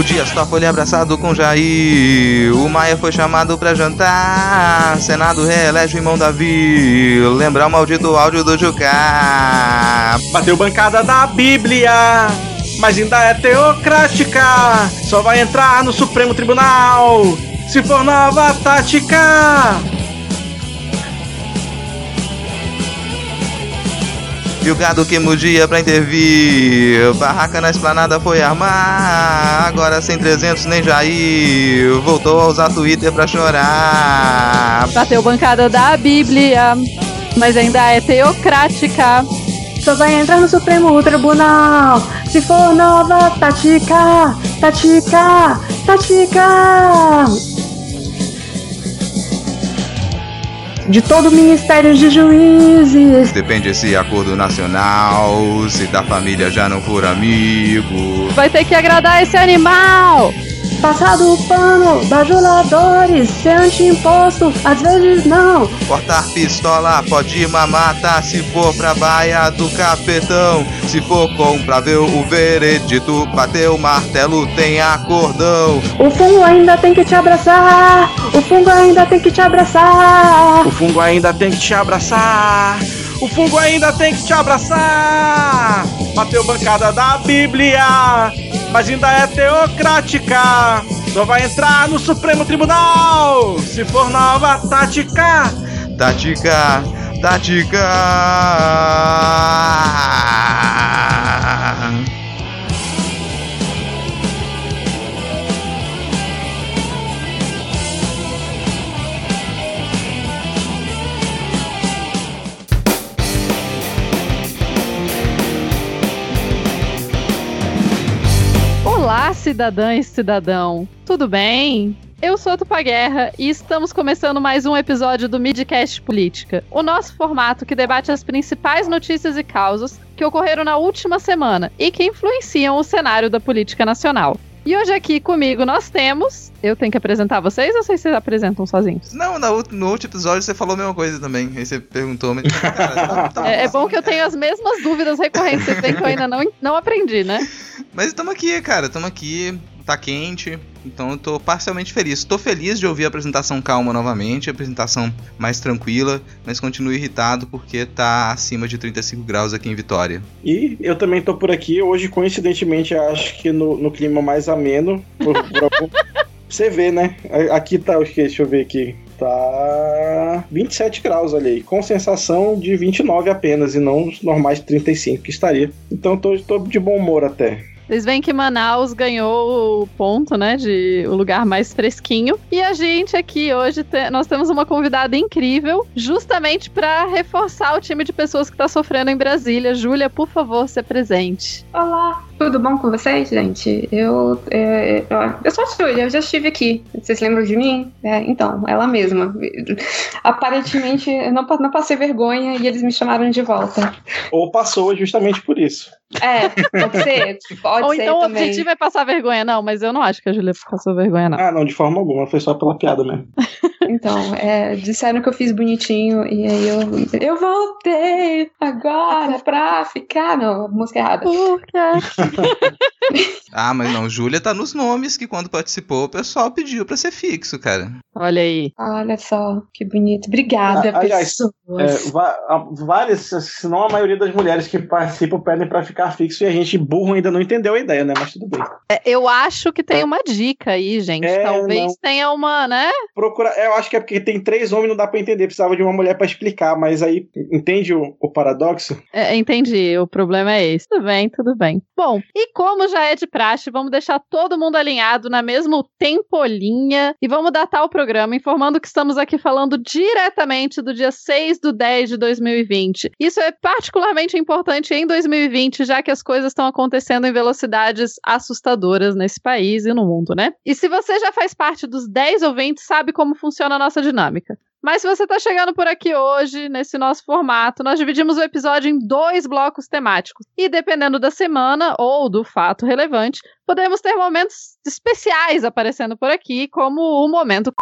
O Dias Toffoli abraçado com Jair. O Maia foi chamado pra jantar. Senado reelege o irmão Davi. Lembrar o maldito áudio do Jucá. Bateu bancada da Bíblia. Mas ainda é teocrática. Só vai entrar no Supremo Tribunal. Se for nova tática. E o gado que mudia pra intervir. Barraca na esplanada foi armar. Agora sem 300 nem Jair. Voltou a usar Twitter pra chorar. Bateu bancada da Bíblia. Mas ainda é teocrática. Só vai entrar no Supremo Tribunal. Se for nova tática. Tática. Tática de todo o Ministério de Juízes. Depende esse acordo nacional, se da família já não for amigo. Vai ter que agradar esse animal! Passado o pano, bajuladores, ser anti-imposto, às vezes não. Cortar pistola, pode mamar, tá? Se for pra baia do capetão. Se for comprar ver o veredito, bater o martelo, tem acordão. O fungo ainda tem que te abraçar. O fungo ainda tem que te abraçar. O fungo ainda tem que te abraçar. O fungo ainda tem que te abraçar. Bateu bancada da Bíblia mas ainda é teocrática. Só vai entrar no Supremo Tribunal se for nova tática. Tática, tática. Olá, cidadã e cidadão. Tudo bem? Eu sou a Tupa Guerra e estamos começando mais um episódio do Midcast Política, o nosso formato que debate as principais notícias e causas que ocorreram na última semana e que influenciam o cenário da política nacional. E hoje aqui comigo nós temos. Eu tenho que apresentar vocês ou vocês se apresentam sozinhos? Não, no, no último episódio você falou a mesma coisa também. Aí você perguntou, mas. Cara, tá, tá é, é, bom que eu tenho as mesmas dúvidas recorrentes, vocês veem que eu ainda não, não aprendi, né? Mas estamos aqui, cara, estamos aqui, tá quente, então eu tô parcialmente feliz. Tô feliz de ouvir a apresentação calma novamente, a apresentação mais tranquila, mas continuo irritado porque tá acima de 35 graus aqui em Vitória. E eu também tô por aqui, hoje coincidentemente acho que no, no clima mais ameno, por, por. Você vê, né? Aqui tá? Deixa eu ver aqui. Tá 27 graus ali, com sensação de 29 apenas, e não os normais 35 que estaria. Então tô, tô de bom humor até. Vocês veem que Manaus ganhou o ponto, né, de o lugar mais fresquinho. E a gente aqui hoje te, nós temos uma convidada incrível, justamente para reforçar o time de pessoas que está sofrendo em Brasília. Júlia, por favor, se presente. Olá, tudo bom com vocês, gente? Eu, é, eu sou a Júlia, eu já estive aqui. Vocês lembram de mim? É, então, ela mesma. Aparentemente, eu não, não passei vergonha e eles me chamaram de volta. Ou passou justamente por isso. É, pode ser. Pode Ou ser então também. o objetivo é passar vergonha, não, mas eu não acho que a Julia passou vergonha, não. Ah, não, de forma alguma, foi só pela piada mesmo. Então, é, disseram que eu fiz bonitinho e aí eu. Eu voltei agora pra ficar. Não, música errada. Ah, mas não, Júlia tá nos nomes que quando participou o pessoal pediu pra ser fixo, cara. Olha aí. Olha só, que bonito. Obrigada, ah, aliás, pessoas. É, várias, se não a maioria das mulheres que participam pedem pra ficar fixo e a gente burro ainda não entendeu a ideia, né? Mas tudo bem. É, eu acho que tem uma dica aí, gente. É, Talvez não. tenha uma, né? Procura. Eu acho que é porque tem três homens, não dá pra entender. Precisava de uma mulher pra explicar, mas aí entende o, o paradoxo? É, entendi. O problema é esse. Tudo bem, tudo bem. Bom, e como já é de praxe, vamos deixar todo mundo alinhado na mesma tempolinha e vamos datar o programa informando que estamos aqui falando diretamente do dia 6 do 10 de 2020. Isso é particularmente importante em 2020, já que as coisas estão acontecendo em velocidades assustadoras nesse país e no mundo, né? E se você já faz parte dos 10 ouvintes, sabe como funciona a nossa dinâmica. Mas se você está chegando por aqui hoje, nesse nosso formato, nós dividimos o episódio em dois blocos temáticos. E dependendo da semana ou do fato relevante, podemos ter momentos especiais aparecendo por aqui, como o momento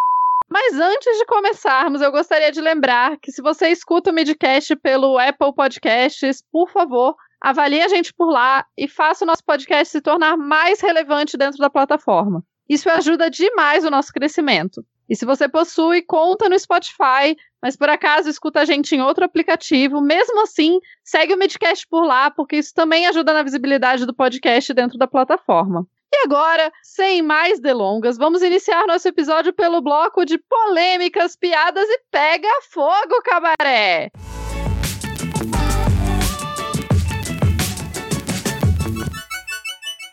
Mas antes de começarmos, eu gostaria de lembrar que se você escuta o Midcast pelo Apple Podcasts, por favor, avalie a gente por lá e faça o nosso podcast se tornar mais relevante dentro da plataforma. Isso ajuda demais o nosso crescimento. E se você possui conta no Spotify, mas por acaso escuta a gente em outro aplicativo, mesmo assim, segue o Midcast por lá, porque isso também ajuda na visibilidade do podcast dentro da plataforma. E agora, sem mais delongas, vamos iniciar nosso episódio pelo bloco de polêmicas, piadas e pega fogo, cabaré!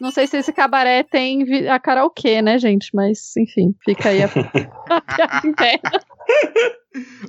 Não sei se esse cabaré tem a karaokê, né, gente? Mas, enfim, fica aí a, piada interna.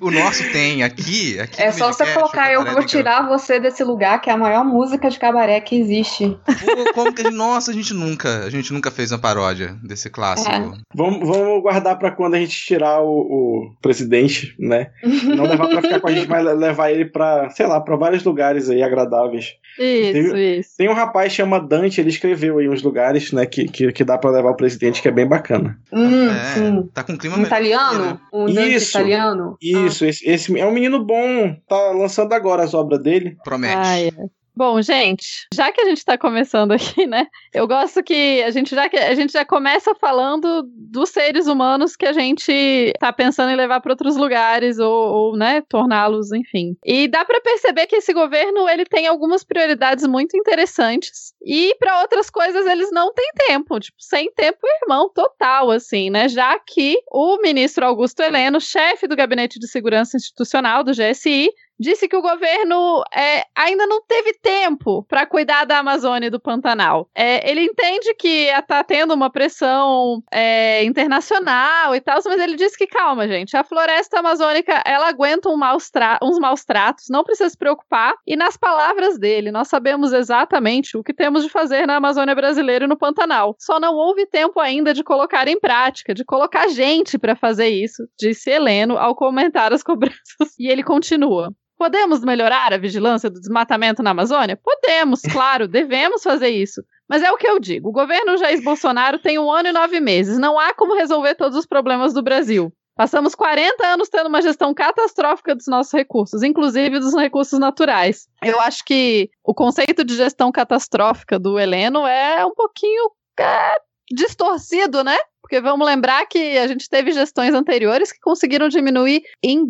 O nosso tem aqui. aqui é só você colocar, eu vou tirar você desse lugar, que é a maior música de cabaré que existe. Pô, como que a gente, nossa, a gente nunca, a gente nunca fez uma paródia desse clássico. É. Vamos, vamos guardar para quando a gente tirar o, o, presidente, né? Não levar para ficar com a gente, mas levar ele para, sei lá, para vários lugares aí agradáveis. Isso, tem, isso. Tem um rapaz chama Dante, ele escreveu aí uns lugares, né, que, que, que dá para levar o presidente, que é bem bacana. Hum, é, tá com um clima um italiano, né? um Dante isso, italiano. Isso, ah. esse, esse é um menino bom, tá lançando agora as obras dele. Promete. Ah, é. Bom, gente, já que a gente está começando aqui, né? Eu gosto que a gente já a gente já começa falando dos seres humanos que a gente está pensando em levar para outros lugares ou, ou né, torná-los, enfim. E dá para perceber que esse governo ele tem algumas prioridades muito interessantes e para outras coisas eles não têm tempo, tipo, sem tempo, irmão, total, assim, né? Já que o ministro Augusto Heleno, chefe do Gabinete de Segurança Institucional do GSI, disse que o governo é, ainda não teve tempo para cuidar da Amazônia e do Pantanal. É, ele entende que está tendo uma pressão é, internacional e tal, mas ele disse que calma, gente. A floresta amazônica ela aguenta um maus uns maus tratos, não precisa se preocupar. E nas palavras dele, nós sabemos exatamente o que temos de fazer na Amazônia brasileira e no Pantanal. Só não houve tempo ainda de colocar em prática, de colocar gente para fazer isso, disse Heleno ao comentar as cobranças. E ele continua. Podemos melhorar a vigilância do desmatamento na Amazônia? Podemos, claro, devemos fazer isso. Mas é o que eu digo: o governo Jair Bolsonaro tem um ano e nove meses. Não há como resolver todos os problemas do Brasil. Passamos 40 anos tendo uma gestão catastrófica dos nossos recursos, inclusive dos recursos naturais. Eu acho que o conceito de gestão catastrófica do Heleno é um pouquinho é, distorcido, né? Porque vamos lembrar que a gente teve gestões anteriores que conseguiram diminuir em,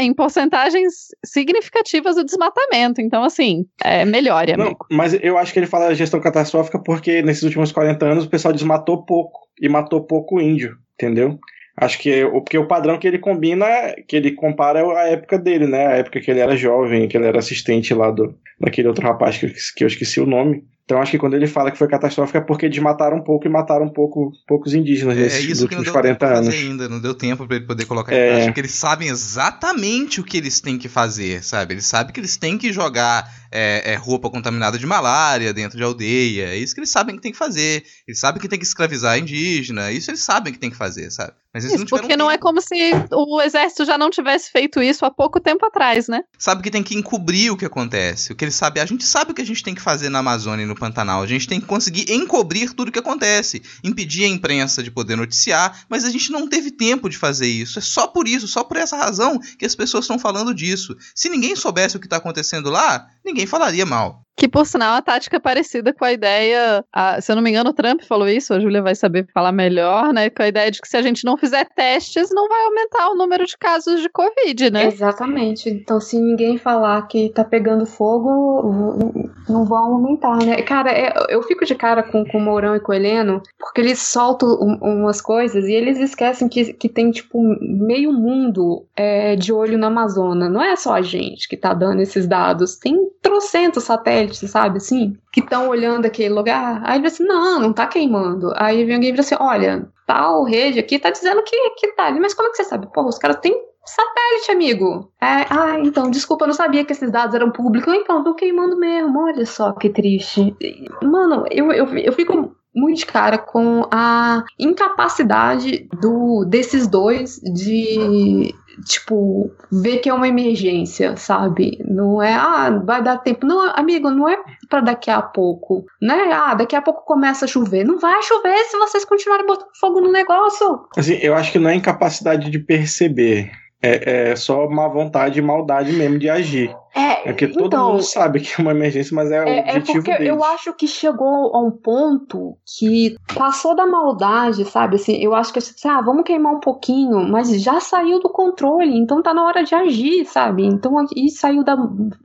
em porcentagens significativas o desmatamento. Então, assim, é melhor, amigo. Não, mas eu acho que ele fala gestão catastrófica porque nesses últimos 40 anos o pessoal desmatou pouco e matou pouco índio, entendeu? Acho que o, porque o padrão que ele combina, que ele compara é a época dele, né? A época que ele era jovem, que ele era assistente lá do, daquele outro rapaz que, que eu esqueci o nome. Então acho que quando ele fala que foi catastrófico é porque desmataram um pouco e mataram um pouco poucos indígenas nesses é, isso últimos que não 40 anos. ainda, não deu tempo para ele poder colocar é. em prática, eles sabem exatamente o que eles têm que fazer, sabe? Eles sabem que eles têm que jogar é, é, roupa contaminada de malária dentro de aldeia. É isso que eles sabem que tem que fazer. Eles sabem que tem que escravizar indígena. Isso eles sabem que tem que fazer, sabe? Mas isso, não porque não é como se o exército já não tivesse feito isso há pouco tempo atrás, né? Sabe que tem que encobrir o que acontece. O que eles sabem, a gente sabe o que a gente tem que fazer na Amazônia e no Pantanal. A gente tem que conseguir encobrir tudo o que acontece, impedir a imprensa de poder noticiar, mas a gente não teve tempo de fazer isso. É só por isso, só por essa razão que as pessoas estão falando disso. Se ninguém soubesse o que está acontecendo lá, ninguém falaria mal. Que, por sinal, a tática é parecida com a ideia. A, se eu não me engano, o Trump falou isso, a Júlia vai saber falar melhor, né? Com a ideia de que se a gente não fizer testes, não vai aumentar o número de casos de Covid, né? Exatamente. Então, se ninguém falar que tá pegando fogo, não vão aumentar, né? Cara, é, eu fico de cara com, com o Mourão e com o Heleno, porque eles soltam um, umas coisas e eles esquecem que, que tem, tipo, meio mundo é, de olho na Amazônia. Não é só a gente que tá dando esses dados, tem trocentos satélites satélites, sabe, assim, que estão olhando aquele lugar. Aí ele assim, não, não tá queimando. Aí vem alguém e fala assim, olha, tal rede aqui tá dizendo que, que tá mas como é que você sabe? Porra, os caras têm satélite, amigo. É, ah, então, desculpa, eu não sabia que esses dados eram públicos. Então, tô queimando mesmo, olha só que triste. Mano, eu, eu, eu fico muito de cara com a incapacidade do, desses dois de, tipo, ver que é uma emergência, sabe? Não é, ah, vai dar tempo. Não, amigo, não é para daqui a pouco, né? Ah, daqui a pouco começa a chover. Não vai chover se vocês continuarem botando fogo no negócio. Assim, eu acho que não é incapacidade de perceber. É, é só má vontade e maldade mesmo de agir. É, É porque todo então, mundo sabe que é uma emergência, mas é, o É, é objetivo porque deles. eu acho que chegou a um ponto que passou da maldade, sabe? Assim, eu acho que assim, ah, vamos queimar um pouquinho, mas já saiu do controle, então tá na hora de agir, sabe? Então e saiu da,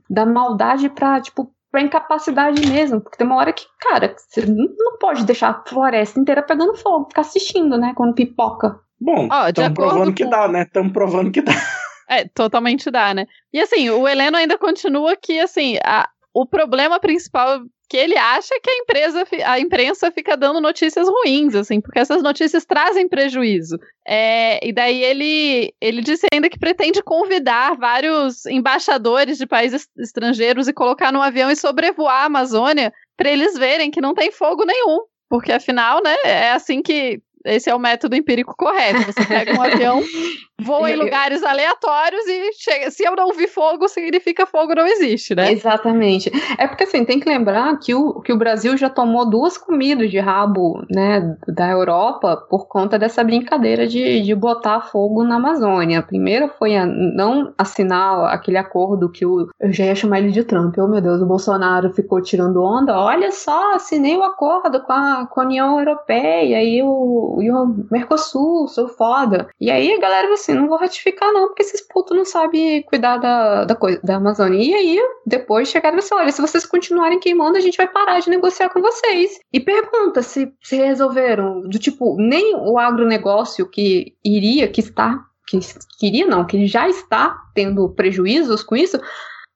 da maldade pra, tipo, pra incapacidade mesmo. Porque tem uma hora que, cara, você não não pode deixar a floresta inteira pegando fogo, ficar assistindo, né? Quando pipoca. Bom, estamos provando que com- dá, né? Estamos provando que dá. É, totalmente dá, né? E assim, o Heleno ainda continua que, assim, a- o problema principal que ele acha é que a empresa, a imprensa fica dando notícias ruins, assim, porque essas notícias trazem prejuízo. É, e daí ele, ele disse ainda que pretende convidar vários embaixadores de países estrangeiros e colocar num avião e sobrevoar a Amazônia para eles verem que não tem fogo nenhum. Porque afinal, né, é assim que. Esse é o método empírico correto. Você pega um avião, voa em lugares aleatórios e chega. Se eu não vi fogo, significa fogo não existe, né? Exatamente. É porque assim, tem que lembrar que o, que o Brasil já tomou duas comidas de rabo, né, da Europa por conta dessa brincadeira de, de botar fogo na Amazônia. A primeira foi a não assinar aquele acordo que o. Eu já ia chamar ele de Trump. Oh, meu Deus, o Bolsonaro ficou tirando onda. Olha só, assinei o acordo com a, com a União Europeia e o, e o Mercosul, sou foda. E aí a galera assim, não vou ratificar não, porque esses putos não sabem cuidar da, da, coisa, da Amazônia. E aí, depois chegaram assim, olha, se vocês continuarem queimando, a gente vai parar de negociar com vocês. E pergunta se, se resolveram, do tipo, nem o agronegócio que iria, que está, que queria não, que já está tendo prejuízos com isso,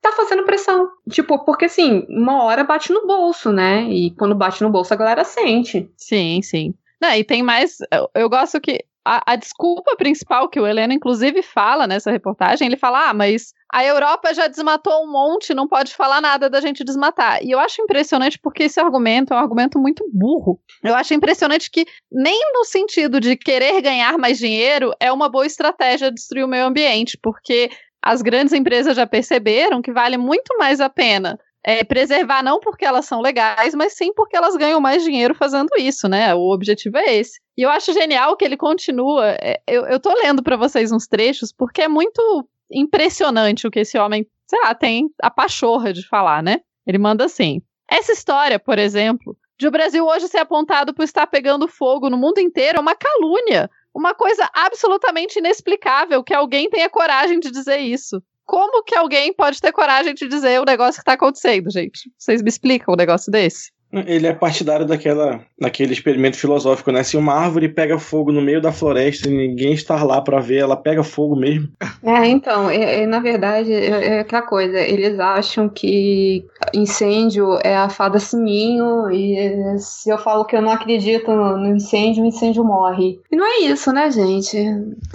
tá fazendo pressão. Tipo, porque assim, uma hora bate no bolso, né? E quando bate no bolso, a galera sente. Sim, sim. Não, e tem mais. Eu, eu gosto que. A, a desculpa principal que o Heleno, inclusive, fala nessa reportagem, ele fala: ah, mas a Europa já desmatou um monte, não pode falar nada da gente desmatar. E eu acho impressionante porque esse argumento é um argumento muito burro. Eu acho impressionante que, nem no sentido de querer ganhar mais dinheiro, é uma boa estratégia destruir o meio ambiente, porque as grandes empresas já perceberam que vale muito mais a pena é, preservar não porque elas são legais, mas sim porque elas ganham mais dinheiro fazendo isso, né? O objetivo é esse. E eu acho genial que ele continua. é, eu, eu tô lendo para vocês uns trechos, porque é muito impressionante o que esse homem, sei lá, tem a pachorra de falar, né? Ele manda assim: essa história, por exemplo, de o Brasil hoje ser apontado por estar pegando fogo no mundo inteiro é uma calúnia. Uma coisa absolutamente inexplicável que alguém tenha coragem de dizer isso. Como que alguém pode ter coragem de dizer o negócio que tá acontecendo, gente? Vocês me explicam um negócio desse? Ele é partidário daquela, daquele experimento filosófico, né? Se uma árvore pega fogo no meio da floresta e ninguém está lá pra ver, ela pega fogo mesmo. É, então, é, é, na verdade, é, é aquela coisa, eles acham que incêndio é a fada sininho, e é, se eu falo que eu não acredito no, no incêndio, o incêndio morre. E não é isso, né, gente?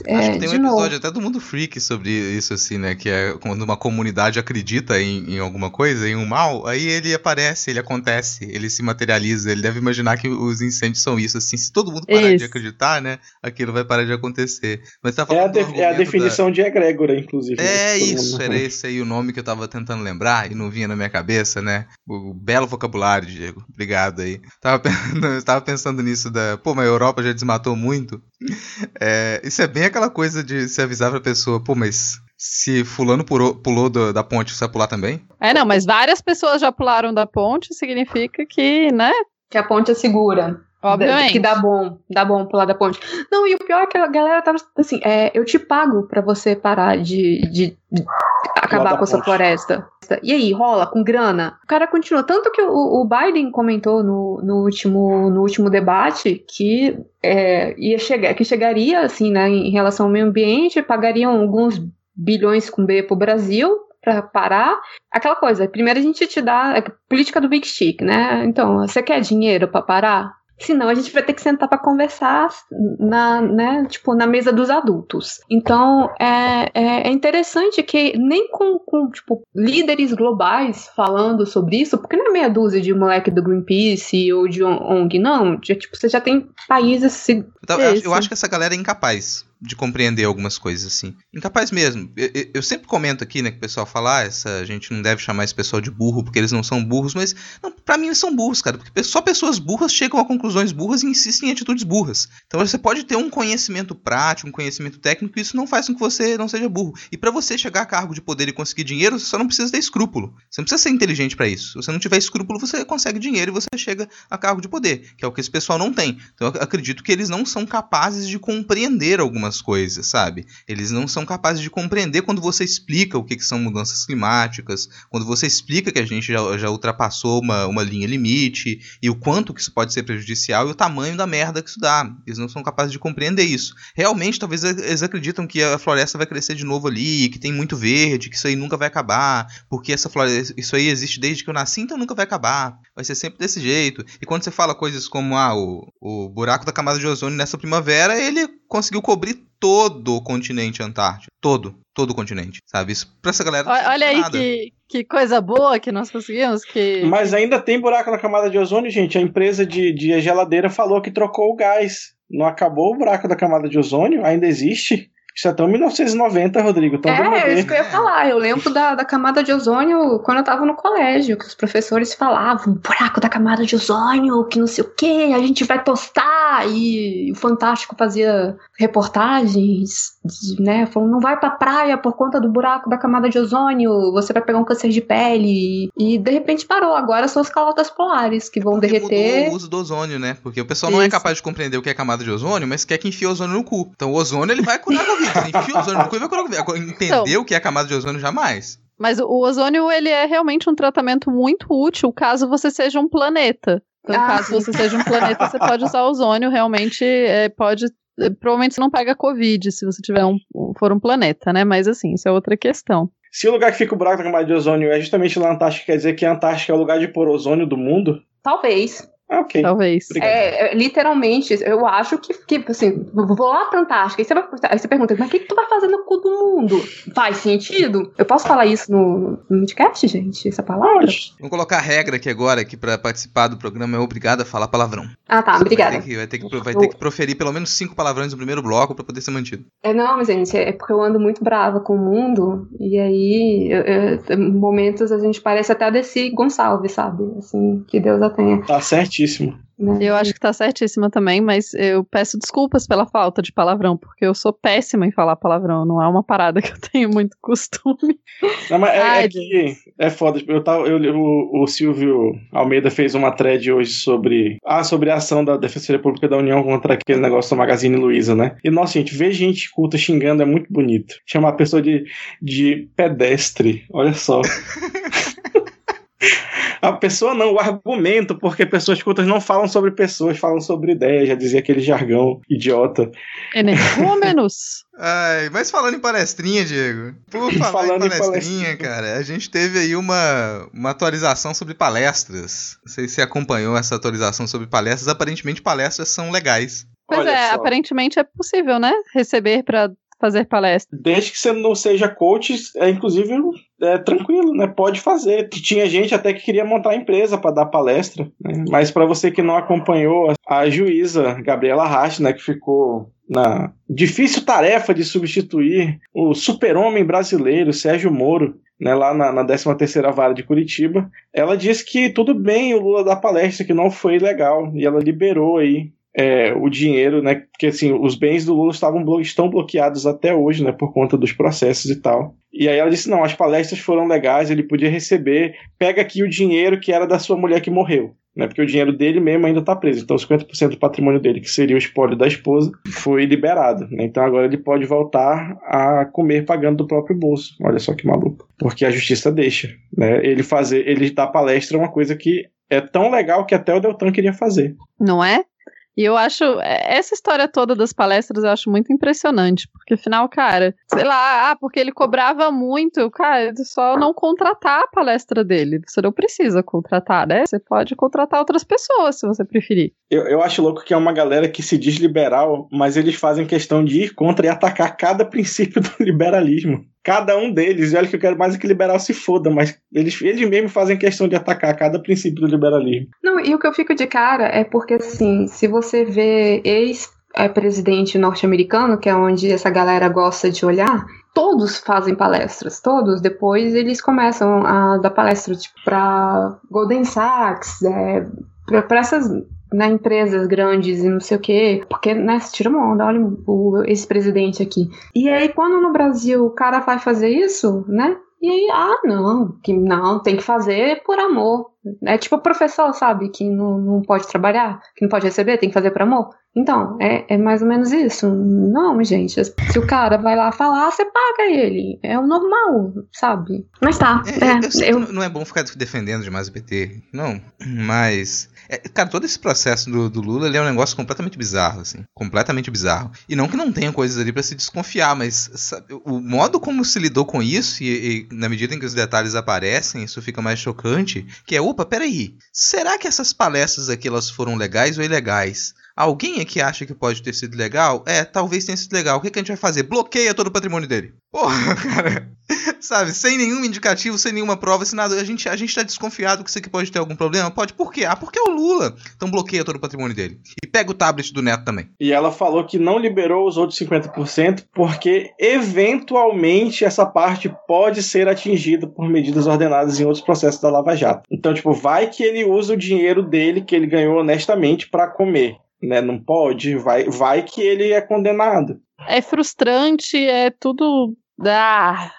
É, Acho que tem um de novo. episódio até do Mundo Freak sobre isso, assim, né? Que é quando uma comunidade acredita em, em alguma coisa, em um mal, aí ele aparece, ele acontece, ele se materializa. Ele deve imaginar que os incêndios são isso, assim. Se todo mundo parar de Isso. acreditar, né? Aquilo vai parar de acontecer. Mas tá É a, falando do de- é a argumento da- definição de egrégora, inclusive. né? É isso, era esse aí o nome que eu tava tentando lembrar e não vinha na minha cabeça, né? O belo vocabulário, Diego. Obrigado aí. Tava, eu tava pensando nisso da. Pô, mas a Europa já desmatou muito. É, isso é bem aquela coisa de se avisar pra pessoa, pô, mas se fulano pulou, pulou do- da ponte, você vai pular também? É, não, mas várias pessoas já pularam da ponte, significa que, né? Que a ponte é segura. Obviamente. Que dá bom, dá bom pular da ponte. Não, e o pior é que a galera tava assim, é, eu te pago pra você parar de, de- de acabar com essa floresta. E aí, rola com grana? O cara continua. Tanto que o, o Biden comentou no, no, último, no último debate que é, ia chegar, que chegaria assim, né, em relação ao meio ambiente, pagariam alguns bilhões com B pro Brasil pra parar. Aquela coisa, primeiro a gente te dá é, política do Big Stick, né? Então, você quer dinheiro pra parar? Senão a gente vai ter que sentar pra conversar na, né, tipo, na mesa dos adultos. Então é, é, é interessante que nem com, com tipo, líderes globais falando sobre isso, porque não é meia dúzia de moleque do Greenpeace ou de ONG, não. Já, tipo, você já tem países se- Eu, acho que essa galera é incapaz. De compreender algumas coisas, assim. Incapaz mesmo. Eu, eu- sempre comento aqui, né, que o pessoal fala, ah, essa, a gente não deve chamar esse pessoal de burro porque eles não são burros, mas não, pra mim eles são burros, cara, porque só pessoas burras chegam a conclusões burras e insistem em atitudes burras. Então você pode ter um conhecimento prático, um conhecimento técnico, e isso não faz com que você não seja burro. E pra você chegar a cargo de poder e conseguir dinheiro, você só não precisa ter escrúpulo. Você não precisa ser inteligente pra isso. Se você não tiver escrúpulo, você consegue dinheiro e você chega a cargo de poder, que é o que esse pessoal não tem. Então eu acredito que eles não são capazes de compreender algumas coisas, sabe? Eles não são capazes de compreender quando você explica o que, que são mudanças climáticas, quando você explica que a gente já, já ultrapassou uma, uma linha limite e o quanto que isso pode ser prejudicial e o tamanho da merda que isso dá. Eles não são capazes de compreender isso. Realmente, talvez eles acreditam que a floresta vai crescer de novo ali, que tem muito verde, que isso aí nunca vai acabar, porque essa floresta, isso aí existe desde que eu nasci, então nunca vai acabar. Vai ser sempre desse jeito. E quando você fala coisas como ah, o, o buraco da camada de ozônio nessa primavera, ele conseguiu cobrir todo o continente antártico. Todo. Todo o continente. Sabe? Isso pra essa galera. Olha olha aí que, que coisa boa que nós conseguimos. Que... Mas ainda tem buraco na camada de ozônio, gente. A empresa de, de geladeira falou que trocou o gás. Não acabou o buraco da camada de ozônio? Ainda existe? Isso é tão 1990, Rodrigo. Então vamos É, isso que eu ia falar. Eu lembro da, da camada de ozônio quando eu tava no colégio, que os professores falavam, buraco da camada de ozônio, que não sei o que, a gente vai postar. E o Fantástico fazia reportagens, né? Falando, não vai pra praia por conta do buraco da camada de ozônio, você vai pegar um câncer de pele. E de repente parou. Agora são as calotas polares que vão Porque derreter. o uso do ozônio, né? Porque o pessoal não é Isso. capaz de compreender o que é camada de ozônio, mas quer que enfie ozônio no cu. Então o ozônio ele vai curar a Enfia o ozônio no cu e Covid. Agora, entender Então. o que é camada de ozônio jamais. Mas o- ozônio, ele é realmente um tratamento muito útil caso você seja um planeta. Então, Ah, caso você seja um planeta, você pode usar ozônio, realmente é, pode. é, Provavelmente você não pega Covid se você tiver um, for um planeta, né? Mas assim, isso é outra questão. Se o lugar que fica o buraco da camada de ozônio é justamente na Antártica, quer dizer que a Antártica é o lugar de pôr ozônio do mundo? Talvez. Ah, ok. Talvez. Obrigado. É, é, literalmente, eu acho que, que assim, vou lá pra Antártica, aí você, vai, aí você pergunta, mas o que, que tu vai fazer no cu do mundo? Faz sentido? Eu posso falar isso no, no podcast, gente? Essa palavra? Pode. Vamos colocar a regra aqui agora, que pra participar do programa é obrigado a falar palavrão. Ah, tá, Vai obrigada. ter, que, vai, ter que, vai ter que proferir pelo menos cinco palavrões no primeiro bloco pra poder ser mantido. É, não, mas gente, é porque eu ando muito brava com o mundo, e aí, eu- eu- momentos a gente parece até a Desi Gonçalves, sabe? Assim, que Deus a tenha. Tá certíssimo. Né? Eu acho que tá certíssima também, mas eu peço desculpas pela falta de palavrão, porque eu sou péssima em falar palavrão. Não é uma parada que eu tenho muito costume. Não, mas é, Ai, é que é foda. Eu tava, eu, o, o Silvio Almeida fez uma thread hoje sobre, ah, sobre a ação da Defensoria Pública da União contra aquele negócio do Magazine Luiza, né? E, nossa, gente, ver gente culta xingando é muito bonito. Chamar a pessoa de, de pedestre, olha só. A pessoa não, o argumento, porque pessoas cultas não falam sobre pessoas, falam sobre ideias, já dizia aquele jargão idiota. Energúmenos. Ai, mas falando em palestrinha, Diego. Por falar Falando em em palestrinha, palestrinha. cara, a gente teve aí uma, uma atualização sobre palestras. Não sei se você acompanhou essa atualização sobre palestras. Aparentemente, palestras são legais. Pois Olha é, só. aparentemente é possível, né? Receber pra fazer palestra. Desde que você não seja coach, é inclusive é tranquilo, né? Pode fazer. Tinha gente até que queria montar empresa para dar palestra, né? mas para você que não acompanhou, a juíza Gabriela Rasch, né, que ficou na difícil tarefa de substituir o super-homem brasileiro Sérgio Moro, né, lá na, na 13ª Vara de Curitiba, ela disse que tudo bem o Lula dar palestra, que não foi legal, e ela liberou aí é, o dinheiro, né? Porque assim, os bens do Lula estavam estão bloqueados até hoje, né? Por conta dos processos e tal. E aí ela disse: não, as palestras foram legais, ele podia receber, pega aqui o dinheiro que era da sua mulher que morreu. Né, porque o dinheiro dele mesmo ainda está preso. Então, 50% do patrimônio dele, que seria o espólio da esposa, foi liberado. né? Então, agora ele pode voltar a comer pagando do próprio bolso. Olha só que maluco. Porque a justiça deixa. Né? Ele fazer, ele dar palestra é uma coisa que é tão legal que até o Deltan queria fazer. Não é? E eu acho, é, essa história toda das palestras eu acho muito impressionante, porque afinal, cara, sei lá, ah, porque ele cobrava muito, cara, é só não contratar a palestra dele. Você não precisa contratar, né? Você pode contratar outras pessoas se você preferir. Eu, eu acho louco que é uma galera que se diz liberal, mas eles fazem questão de ir contra e atacar cada princípio do liberalismo. Cada um deles, e olha que eu quero mais é que liberal se foda, mas eles, eles mesmos fazem questão de atacar cada princípio do liberalismo. Não, e o que eu fico de cara é porque, assim, se você vê ex é presidente norte-americano, que é onde essa galera gosta de olhar, todos fazem palestras, todos. Depois eles começam a dar palestras tipo, para Golden Sachs, é, para essas né, empresas grandes e não sei o quê, porque, né, se tira uma onda, olha o, esse presidente aqui. E aí, quando no Brasil o cara vai fazer isso, né, e aí, ah, não, que não, tem que fazer por amor. É tipo o professor, sabe, que não, não pode trabalhar, que não pode receber, tem que fazer por amor. Então, é, é mais ou menos isso. Não, gente, se o cara vai lá falar, você paga ele. É o normal, sabe? Mas tá. É, é, eu eu... Não é bom ficar defendendo demais o PT, não, mas é, cara, todo esse processo do, do Lula é um negócio completamente bizarro, assim. Completamente bizarro. E não que não tenha coisas ali para se desconfiar, mas sabe, o modo como se lidou com isso, e, e, na medida em que os detalhes aparecem, isso fica mais chocante, que é, opa, peraí, será que essas palestras aqui elas foram legais ou ilegais? Alguém aqui acha que pode ter sido legal? É, talvez tenha sido legal. O que, que a gente vai fazer? Bloqueia todo o patrimônio dele. Porra, cara. Sabe, sem nenhum indicativo, sem nenhuma prova, sem nada. A gente, a gente tá desconfiado que isso aqui pode ter algum problema? Pode. Por quê? Ah, porque é o Lula. Então bloqueia todo o patrimônio dele. E pega o tablet do neto também. E ela falou que não liberou os outros 50% porque, eventualmente, essa parte pode ser atingida por medidas ordenadas em outros processos da Lava Jato. Então, tipo, vai que ele usa o dinheiro dele, que ele ganhou honestamente, para comer né? Não pode, vai, vai que ele é condenado. É frustrante, é tudo. Ah,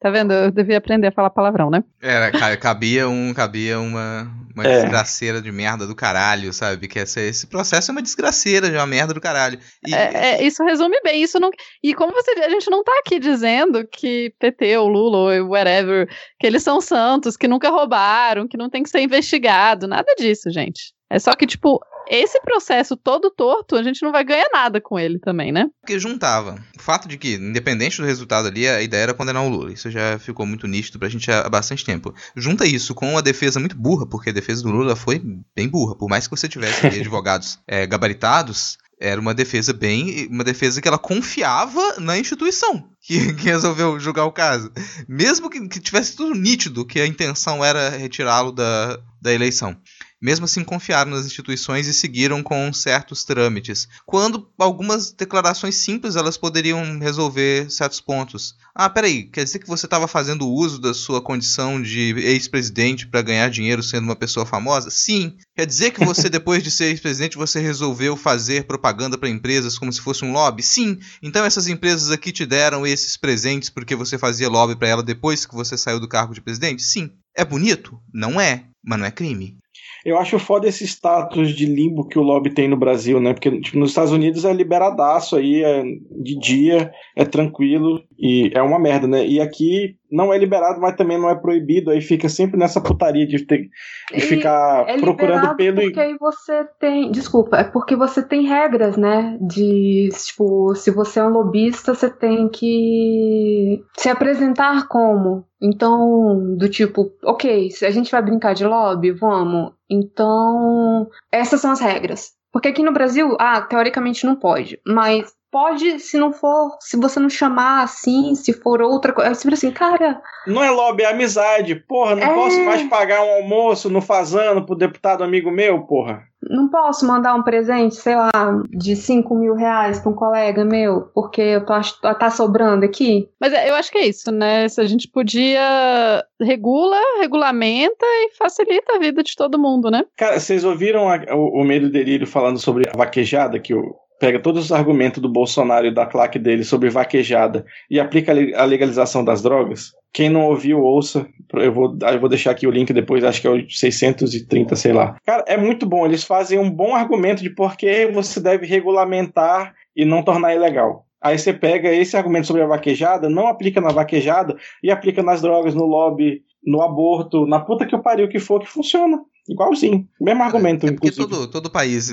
tá vendo? Eu devia aprender a falar palavrão, né? Era, cabia um, cabia uma, uma é. desgraceira de merda do caralho, sabe? Que essa, esse processo é uma desgraceira de uma merda do caralho. E... É, é, isso resume bem. Isso não. E como você a gente não tá aqui dizendo que PT ou Lula ou whatever, que eles são santos, que nunca roubaram, que não tem que ser investigado, nada disso, gente. É só que, tipo, esse processo todo torto, a gente não vai ganhar nada com ele também, né? Porque juntava o fato de que, independente do resultado ali, a ideia era condenar o Lula. Isso já ficou muito nítido pra gente há bastante tempo. Junta isso com uma defesa muito burra, porque a defesa do Lula foi bem burra. Por mais que você tivesse advogados é, gabaritados, era uma defesa bem. Uma defesa que ela confiava na instituição que, que resolveu julgar o caso. Mesmo que, que tivesse tudo nítido que a intenção era retirá-lo da, da eleição. Mesmo assim, confiaram nas instituições e seguiram com certos trâmites, quando algumas declarações simples elas poderiam resolver certos pontos. Ah, peraí, quer dizer que você estava fazendo uso da sua condição de ex-presidente para ganhar dinheiro sendo uma pessoa famosa? Sim. Quer dizer que você, depois de ser ex-presidente, você resolveu fazer propaganda para empresas como se fosse um lobby? Sim. Então essas empresas aqui te deram esses presentes porque você fazia lobby para ela depois que você saiu do cargo de presidente? Sim. É bonito? Não é, mas não é crime. Eu acho foda esse status de limbo que o lobby tem no Brasil, né? Porque tipo, nos Estados Unidos é liberadaço aí, é de dia, é tranquilo e é uma merda, né? E aqui não é liberado, mas também não é proibido, aí fica sempre nessa putaria de, ter, de ficar é procurando pelo porque aí você tem, desculpa, é porque você tem regras, né, de, tipo, se você é um lobista, você tem que se apresentar como, então, do tipo, ok, se a gente vai brincar de lobby, vamos, então, essas são as regras. Porque aqui no Brasil, ah, teoricamente não pode, mas pode, se não for, se você não chamar assim, se for outra coisa. É sempre assim, cara. Não é lobby, é amizade. Porra, não é... posso mais pagar um almoço no Fazano pro deputado amigo meu, porra. Não posso mandar um presente, sei lá, de 5 mil reais pra um colega meu, porque eu tô, tá sobrando aqui. Mas é, eu acho que é isso, né? Se a gente podia regula, regulamenta e facilita a vida de todo mundo, né? Cara, vocês ouviram a, o, o Medo Delírio falando sobre a vaquejada que o, pega todos os argumentos do Bolsonaro e da claque dele sobre vaquejada e aplica a legalização das drogas, quem não ouviu, ouça. Eu vou, eu vou deixar aqui o link depois, acho que é o 630, sei lá. Cara, é muito bom. Eles fazem um bom argumento de por que você deve regulamentar e não tornar ilegal. Aí você pega esse argumento sobre a vaquejada, não aplica na vaquejada e aplica nas drogas, no lobby, no aborto, na puta que o pariu que for, que funciona. Igualzinho. Mesmo argumento. É porque todo, todo país,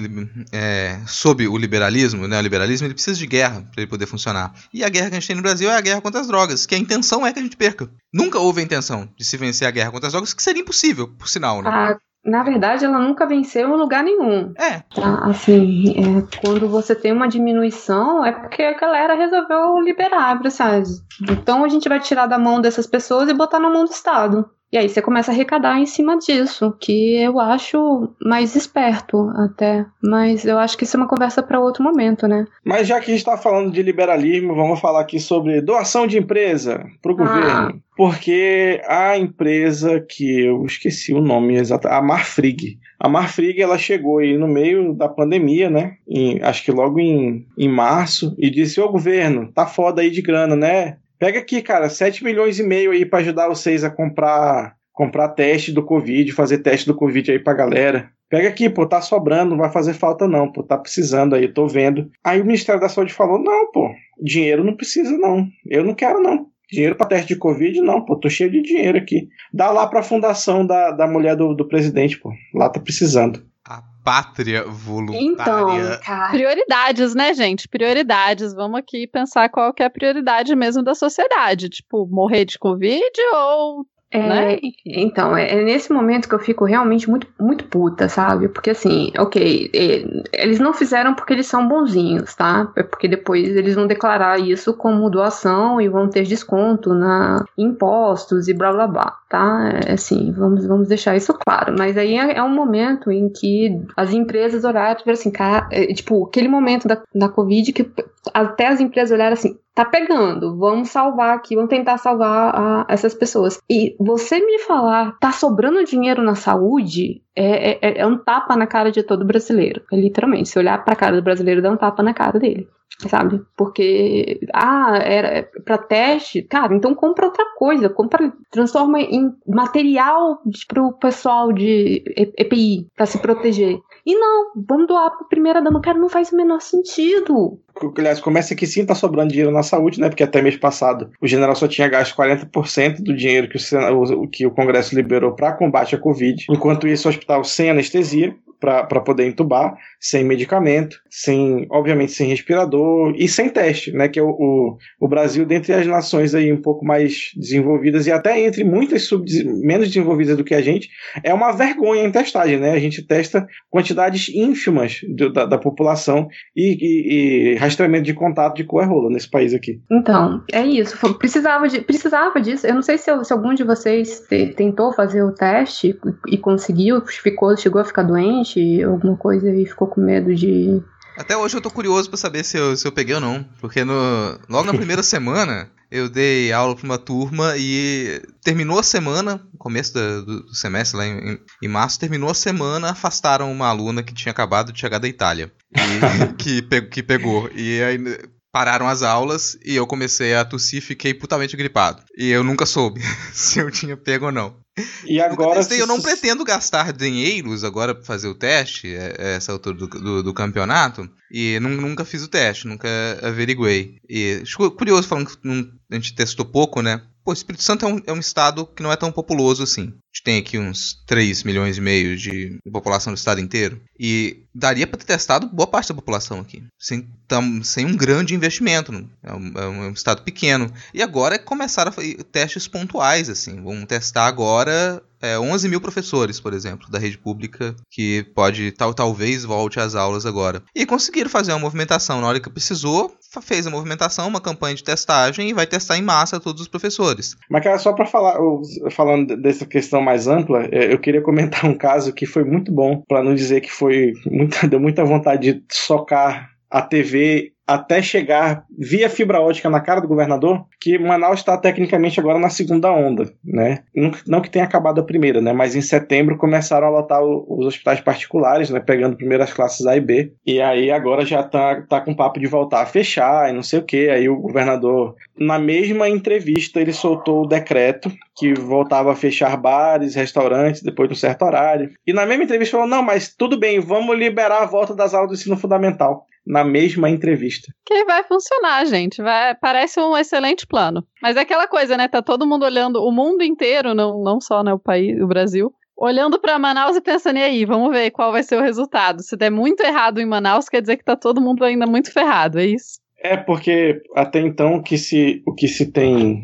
é, sob o liberalismo, né, o liberalismo, ele precisa de guerra para ele poder funcionar. E a guerra que a gente tem no Brasil é a guerra contra as drogas, que a intenção é que a gente perca. Nunca houve a intenção de se vencer a guerra contra as drogas, que seria impossível, por sinal, né? Ah, na verdade, ela nunca venceu em lugar nenhum. É. Tá, assim, é, quando você tem uma diminuição, é porque a galera resolveu liberar, sabe? Então a gente vai tirar da mão dessas pessoas e botar na mão do Estado. E aí você começa a arrecadar em cima disso, que eu acho mais esperto até. Mas eu acho que isso é uma conversa para outro momento, né? Mas já que a gente está falando de liberalismo, vamos falar aqui sobre doação de empresa para o Ah. governo. Porque a empresa que eu esqueci o nome exato, a Marfrig. A Marfrig ela chegou aí no meio da pandemia, né? Em- acho que logo em, em março, e disse: Ô governo, tá foda aí de grana, né? Pega aqui, cara, 7 milhões e meio aí para ajudar vocês a comprar comprar teste do Covid, fazer teste do Covid aí pra galera. Pega aqui, pô, tá sobrando, não vai fazer falta não, pô, tá precisando aí, tô vendo. Aí o Ministério da Saúde falou: não, pô, dinheiro não precisa não, eu não quero não. Dinheiro pra teste de Covid, não, pô, tô cheio de dinheiro aqui. Dá lá pra fundação da, da mulher do, do presidente, pô, lá tá precisando. Pátria Então, voluntária. cara. Prioridades, né, gente? Prioridades. Vamos aqui pensar qual que é a prioridade mesmo da sociedade. Tipo, morrer de Covid ou. É, né? Então, é, é nesse momento que eu fico realmente muito, muito puta, sabe? Porque assim, ok, é, eles não fizeram porque eles são bonzinhos, tá? É porque depois eles vão declarar isso como doação e vão ter desconto na impostos e blá blá blá, tá? É, assim, vamos, vamos deixar isso claro. Mas aí é, é um momento em que as empresas olharam tiveram assim, cara, é, tipo, aquele momento da, da Covid que até as empresas olharam assim, tá pegando, vamos salvar aqui, vamos tentar salvar a- essas pessoas. E você me falar, tá sobrando dinheiro na saúde, é, é- é um tapa na cara de todo brasileiro. É literalmente, se olhar pra cara do brasileiro, dá um tapa na cara dele. Sabe? Porque, ah, era pra teste, cara, então compra outra coisa, compra, transforma em material de, pro pessoal de EPI, pra se proteger. E não, vamos doar pra primeira dama, cara, não faz o menor sentido. Aliás, começa que sim, tá sobrando dinheiro na saúde, né? Porque até mês passado o general só tinha gasto 40% do dinheiro que o, Sena- o- que o Congresso liberou para combate à Covid. Enquanto isso, o hospital sem anestesia para poder entubar, sem medicamento, sem, obviamente, sem respirador e sem teste, né? Que é o, o, o Brasil, dentre as nações aí um pouco mais desenvolvidas e até entre muitas sub, menos desenvolvidas do que a gente, é uma vergonha em testagem, né? A gente testa quantidades ínfimas do- da, da população e, e- e rastreamento de contato de cor é rola nesse país aqui. Então, é isso. Precisava, de, precisava disso. Eu não sei se, se algum de vocês te- tentou fazer o teste e conseguiu, ficou, chegou a ficar doente, alguma coisa e ficou com medo de. Até hoje eu tô curioso pra saber se eu, se eu peguei ou não. Porque no, logo na primeira semana eu dei aula pra uma turma e terminou a semana, começo da- do, do semestre lá em, em- em março, terminou a semana, afastaram uma aluna que tinha acabado de chegar da Itália. E, que, pe- que pegou. E aí pararam as aulas e eu comecei a tossir e fiquei putamente gripado. E eu nunca soube se eu tinha pego ou não. E Nunca agora. testei, eu não pretendo gastar dinheiros agora pra fazer o teste, é- é essa altura do, do, do campeonato, e nun- nunca fiz o teste, nunca averiguei. E acho curioso falando que a gente testou pouco, né? Pô, Espírito Santo é um, é um estado que não é tão populoso assim. A gente tem aqui uns 3 milhões e meio de população do estado inteiro. E daria pra ter testado boa parte da população aqui. Sem, tam- sem um grande investimento. É um, é um- é um estado pequeno. E agora começaram a fazer testes pontuais, assim. Vamos testar agora é, 11 mil professores, por exemplo, da rede pública, que pode, tal, talvez, volte às aulas agora. E conseguiram fazer uma movimentação na hora que precisou, fez a movimentação, uma campanha de testagem e vai testar em massa todos os professores. Mas, cara, só para falar, falando dessa questão mais ampla, é, eu queria comentar um caso que foi muito bom, para não dizer que foi muita, deu muita vontade de socar a TV até chegar via fibra ótica na cara do governador, que Manaus está tecnicamente agora na segunda onda, né? Não, que tenha acabado a primeira, né? Mas em setembro começaram a lotar os hospitais particulares, né? Pegando primeiro as classes A e B. E aí agora já tá, tá com papo de voltar a fechar e não sei o que. Aí o governador, na mesma entrevista, ele soltou o decreto que voltava a fechar bares, restaurantes depois de um certo horário. E na mesma entrevista falou: não, mas tudo bem, vamos liberar a volta das aulas do ensino fundamental. Na mesma entrevista. Que vai funcionar, gente. Vai, parece um excelente plano. Mas é aquela coisa, né? Tá todo mundo olhando, o mundo inteiro, não, não só né, o país, o Brasil, olhando pra Manaus e pensando, e aí, vamos ver qual vai ser o resultado. Se der muito errado em Manaus, quer dizer que tá todo mundo ainda muito ferrado, é isso? É porque até então o que se, o que se tem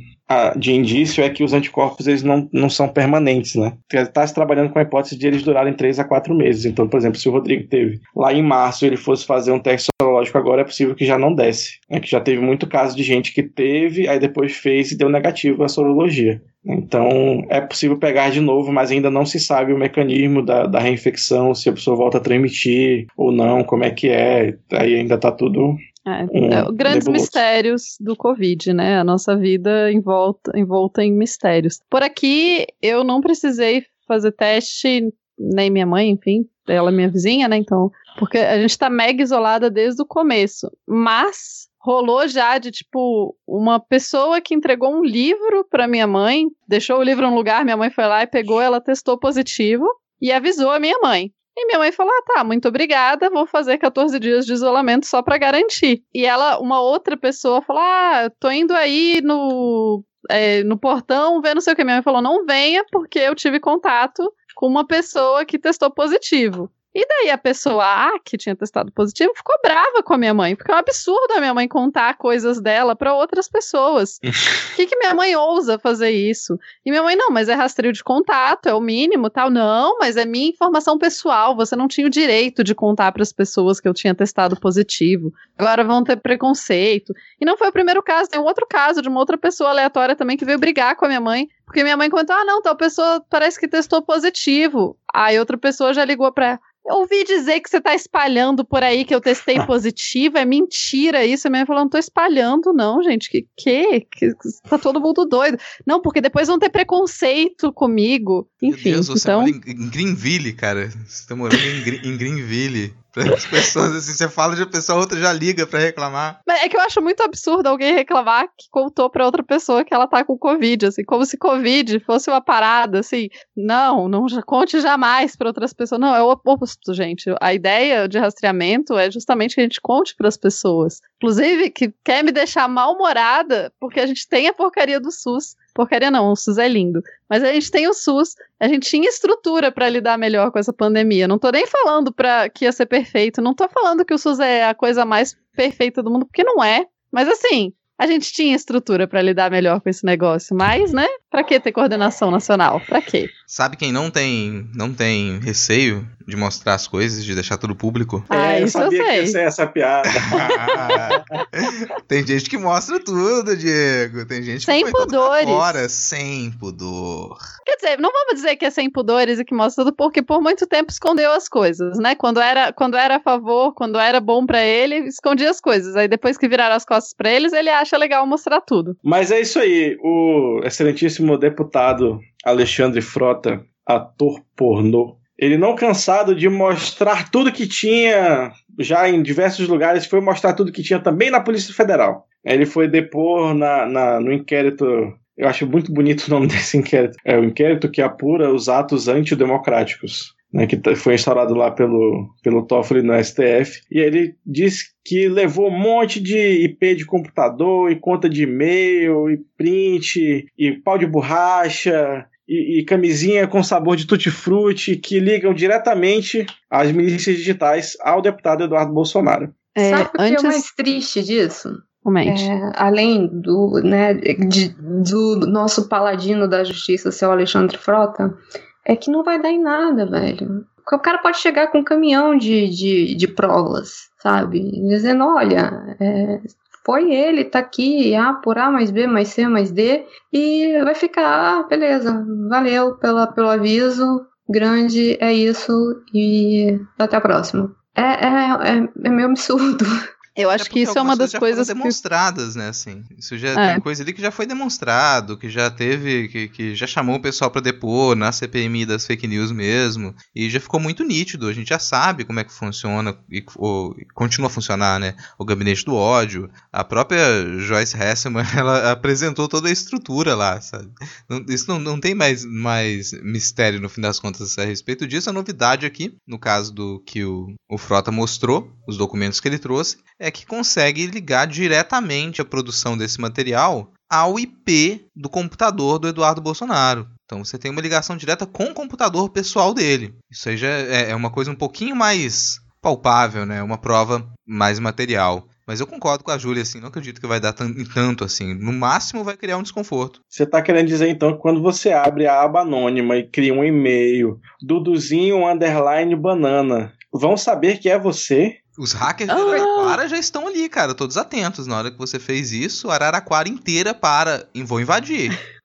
de indício é que os anticorpos eles não, não são permanentes, né? Está se trabalhando com a hipótese de eles durarem 3 a 4 meses. Então, por exemplo, se o Rodrigo teve lá em março ele fosse fazer um teste sorológico agora, é possível que já não desse. É que já teve muito caso de gente que teve, aí depois fez e deu negativo a sorologia. Então, é possível pegar de novo, mas ainda não se sabe o mecanismo da, da reinfecção, se a pessoa volta a transmitir ou não, como é que é. Aí ainda está tudo é, é, grandes nebuloso. mistérios do Covid, né? A nossa vida envolta, envolta em mistérios. Por aqui, eu não precisei fazer teste, nem minha mãe, enfim, ela é minha vizinha, né? Então, porque a gente tá mega isolada desde o começo. Mas rolou já de tipo uma pessoa que entregou um livro para minha mãe, deixou o livro num lugar, minha mãe foi lá e pegou, ela testou positivo e avisou a minha mãe. E minha mãe falou: ah, tá, muito obrigada, vou fazer 14 dias de isolamento só para garantir. E ela, uma outra pessoa, falou: ah, tô indo aí no, é, no portão ver não sei o que. Minha mãe falou: não venha, porque eu tive contato com uma pessoa que testou positivo. E daí a pessoa A, que tinha testado positivo, ficou brava com a minha mãe, porque é um absurdo a minha mãe contar coisas dela para outras pessoas. Por que, que minha mãe ousa fazer isso? E minha mãe, não, mas é rastreio de contato, é o mínimo, tal. Não, mas é minha informação pessoal, você não tinha o direito de contar para as pessoas que eu tinha testado positivo. Agora vão ter preconceito. E não foi o primeiro caso, tem um outro caso de uma outra pessoa aleatória também que veio brigar com a minha mãe porque minha mãe comentou: ah, não, tal pessoa parece que testou positivo. Aí outra pessoa já ligou pra eu ouvi dizer que você tá espalhando por aí que eu testei positivo. É mentira isso. A minha mãe falou: não tô espalhando, não, gente. Que que? que tá todo mundo doido. Não, porque depois vão ter preconceito comigo. Enfim. Meu Deus, você então... mora em Greenville, cara. Você tá morando em, em Greenville. As pessoas, assim, você fala de uma pessoa, a outra já liga para reclamar. Mas é que eu acho muito absurdo alguém reclamar que contou pra outra pessoa que ela tá com Covid, assim, como se Covid fosse uma parada, assim, não, não conte jamais para outras pessoas. Não, é o oposto, gente. A ideia de rastreamento é justamente que a gente conte para as pessoas. Inclusive, que quer me deixar mal-humorada porque a gente tem a porcaria do SUS. Porcaria não, o SUS é lindo. Mas a gente tem o SUS, a gente tinha estrutura para lidar melhor com essa pandemia. Não tô nem falando para que ia ser perfeito, não tô falando que o SUS é a coisa mais perfeita do mundo, porque não é. Mas assim, a gente tinha estrutura para lidar melhor com esse negócio, mas, né? Para que ter coordenação nacional? Para quê? Sabe quem não tem, não tem receio de mostrar as coisas, de deixar tudo público? Ah, é, eu sabia eu que ia ser essa piada. tem gente que mostra tudo, Diego. Tem gente sem que pudores. fora sem pudor. Quer dizer, não vamos dizer que é sem pudores e que mostra tudo, porque por muito tempo escondeu as coisas, né? Quando era, quando era a favor, quando era bom para ele, escondia as coisas. Aí depois que viraram as costas para eles, ele acha legal mostrar tudo. Mas é isso aí. O excelentíssimo deputado Alexandre Frota, ator pornô, ele não cansado de mostrar tudo que tinha já em diversos lugares, foi mostrar tudo que tinha também na Polícia Federal. Ele foi depor na, na, no inquérito. Eu acho muito bonito o nome desse inquérito. É o inquérito que apura os atos antidemocráticos. Né, que foi instaurado lá pelo, pelo Toffoli no STF, e ele disse que levou um monte de IP de computador, e conta de e-mail, e print, e pau de borracha, e, e, camisinha com sabor de tutti-frutti que ligam diretamente as milícias digitais ao deputado Eduardo Bolsonaro. É, Sabe o antes... que é mais triste disso? É, além do, né, de, do nosso paladino da justiça, seu Alexandre Frota, é que não vai dar em nada, velho. O cara pode chegar com um caminhão de, de, de provas, sabe? Dizendo, olha, é, foi ele, tá aqui, A por A mais B mais C mais D, e vai ficar, ah, beleza, valeu pela, pelo aviso, grande, é isso, e até a próxima. É, é, é, é meio absurdo. Eu acho que isso é uma das coisas demonstradas, que... né, assim. Isso já é. tem coisa ali que já foi demonstrado, que já teve, que, que já chamou o pessoal para depor na CPMI das fake news mesmo, e já ficou muito nítido. A gente já sabe como é que funciona e, ou, continua a funcionar, né? O gabinete do ódio. A própria Joyce Hesselman, ela apresentou toda a estrutura lá, sabe? Não, isso não, não tem mais, mais mistério no fim das contas a respeito disso. A novidade aqui, no caso do que o, o Frota mostrou, os documentos que ele trouxe, é é que consegue ligar diretamente a produção desse material ao IP do computador do Eduardo Bolsonaro. Então você tem uma ligação direta com o computador pessoal dele. Isso aí já é, é uma coisa um pouquinho mais palpável, né? Uma prova mais material. Mas eu concordo com a Júlia, assim, não acredito que vai dar tan- tanto assim. No máximo vai criar um desconforto. Você tá querendo dizer então que quando você abre a aba anônima e cria um e-mail, Duduzinho underline banana, vão saber que é você? Os hackers Ah. de Araraquara já estão ali, cara, todos atentos. Na hora que você fez isso, a Araraquara inteira para e vou invadir.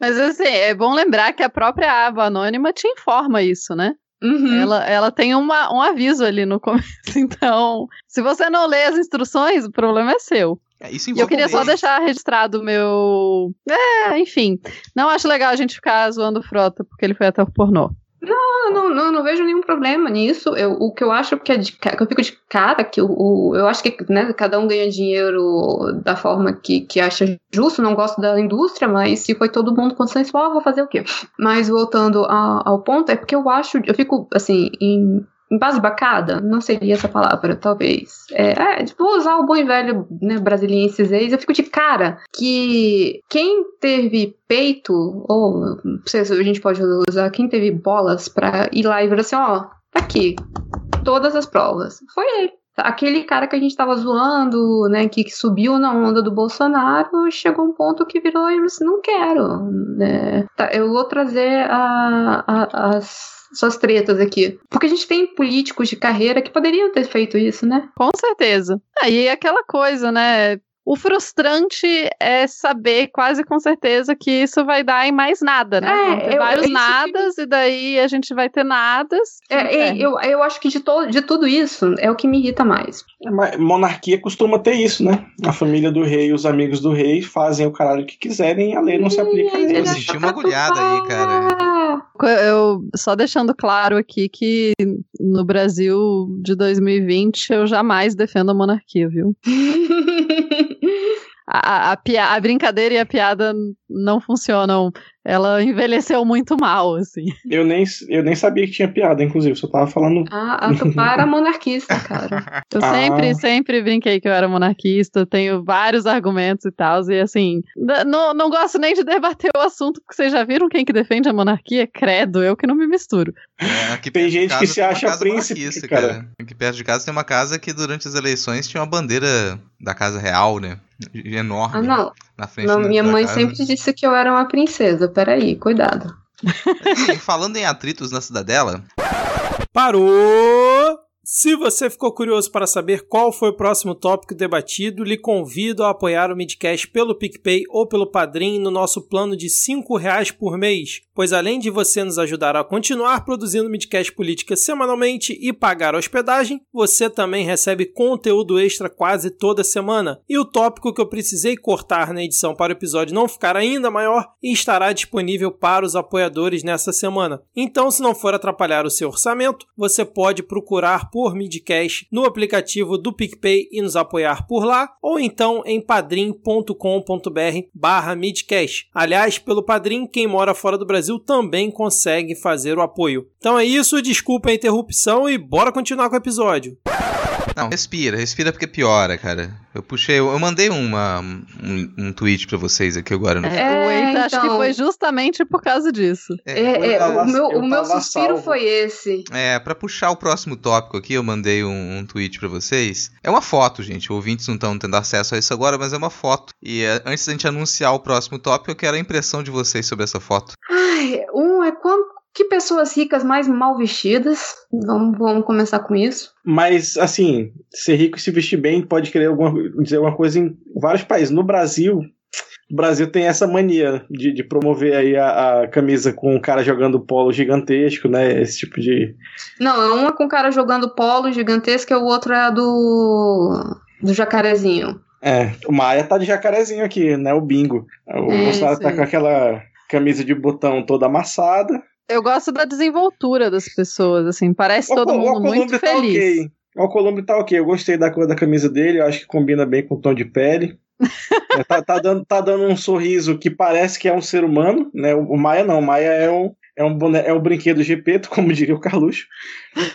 Mas assim, é bom lembrar que a própria aba anônima te informa isso, né? Uhum. Ela, ela tem uma, um aviso ali no começo. Então, se você não lê as instruções, o problema é seu. É, Isso E eu queria só deixar registrado o meu. É, enfim. Não acho legal a gente ficar zoando o Frota, porque ele foi até o pornô. Não, não, não, não vejo nenhum problema nisso. Eu, o que eu acho que, é de, que eu fico de cara, que o, o- eu acho que né, cada um ganha dinheiro da forma que, que acha justo, não gosto da indústria, mas se foi todo mundo consensual, vou fazer o quê? Mas voltando a- ao ponto, é porque eu acho, eu fico assim, em. Embasbacada, não seria essa palavra, talvez. É, é, vou usar o bom e velho né, brasilienses ex, eu fico de cara que quem teve peito, ou não sei se a gente pode usar, quem teve bolas pra ir lá e ver assim, ó, tá aqui, todas as provas, foi ele. Aquele cara que a gente tava zoando, né, que, que subiu na onda do Bolsonaro, chegou um ponto que virou e disse, não quero, né, tá, eu vou trazer a- a- as suas tretas aqui. Porque a gente tem políticos de carreira que poderiam ter feito isso, né? Com certeza. Aí é aquela coisa, né? O frustrante é saber quase com certeza que isso vai dar em mais nada, né? É, eu- vários que- nadas, e daí a gente vai ter nadas. É, é, É. eu, eu acho que de, to, de tudo isso é o que me irrita mais. Mas monarquia costuma ter isso, né? A família do rei e os amigos do rei fazem o caralho que quiserem e a lei não se aplica a eles. Senti uma agulhada aí, cara. Eu só deixando claro aqui que no Brasil de 2020 eu jamais defendo a monarquia, viu? A, a, a a brincadeira e a piada não funcionam. Ela envelheceu muito mal, assim. Eu nem, eu nem sabia que tinha piada, inclusive, só tava falando. Ah, a Tupá era monarquista, cara. Eu Ah. sempre, sempre brinquei que eu era monarquista, tenho vários argumentos e tal, e assim, não, não gosto nem de debater o assunto, porque vocês já viram quem que defende a monarquia? Credo, eu que não me misturo. É, aqui Tem gente casa que se acha príncipe, monarquista, cara. Aqui perto de casa tem uma casa que durante as eleições tinha uma bandeira da casa real, né? Enorme. Ah, não. Na frente Não, da- minha da mãe casa. sempre disse que eu era uma princesa. Peraí, cuidado. Enfim, falando em atritos na cidadela, Parou! Se você ficou curioso para saber qual foi o próximo tópico debatido, lhe convido a apoiar o Midcast pelo PicPay ou pelo Padrim no nosso plano de 5 reais por mês, pois além de você nos ajudar a continuar produzindo Midcast Política semanalmente e pagar a hospedagem, você também recebe conteúdo extra quase toda semana. E o tópico que eu precisei cortar na edição para o episódio não ficar ainda maior estará disponível para os apoiadores nessa semana. Então, se não for atrapalhar o seu orçamento, você pode procurar por Midcast no aplicativo do PicPay e nos apoiar por lá, ou então em padrim.com.br barra Midcast. Aliás, pelo Padrim, quem mora fora do Brasil também consegue fazer o apoio. Então é isso, desculpa a interrupção e bora continuar com o episódio. Não, respira, respira porque piora, cara. Eu puxei, eu mandei uma, um, um tweet pra vocês aqui agora. No... É, o Eita, acho que então. foi justamente por causa disso. É, é, eu tava- o meu, eu o meu suspiro salvo. foi esse. É, pra puxar o próximo tópico aqui, eu mandei um, um tweet pra vocês. É uma foto, gente. Ouvintes não estão tendo acesso a isso agora, mas é uma foto. E é, antes da gente anunciar o próximo tópico, eu quero a impressão de vocês sobre essa foto. Ai, um é quanto. Que pessoas ricas mais mal vestidas. Vamos, vamos começar com isso. Mas, assim, ser rico e se vestir bem pode querer alguma, dizer alguma coisa em vários países. No Brasil, o Brasil tem essa mania de, de promover aí a, a camisa com um cara jogando polo gigantesco, né? Esse tipo de. Não, uma com o cara jogando polo gigantesco e o outro é a do. do jacarezinho. É, o Maia tá de jacarezinho aqui, né? O bingo. O É, Bolsonaro tá com aquela camisa de botão toda amassada. Eu gosto da desenvoltura das pessoas, assim, parece O todo o mundo muito Alcolumbre tá feliz. ok. O Alcolumbre tá ok. Eu gostei da cor da camisa dele. Eu acho que combina bem com o tom de pele. É, tá, tá dando, tá dando um sorriso que parece que é um ser humano, né? O, o Maia não. O Maia é um, é um, boné, é um brinquedo Gepeto, como diria o Carluxo.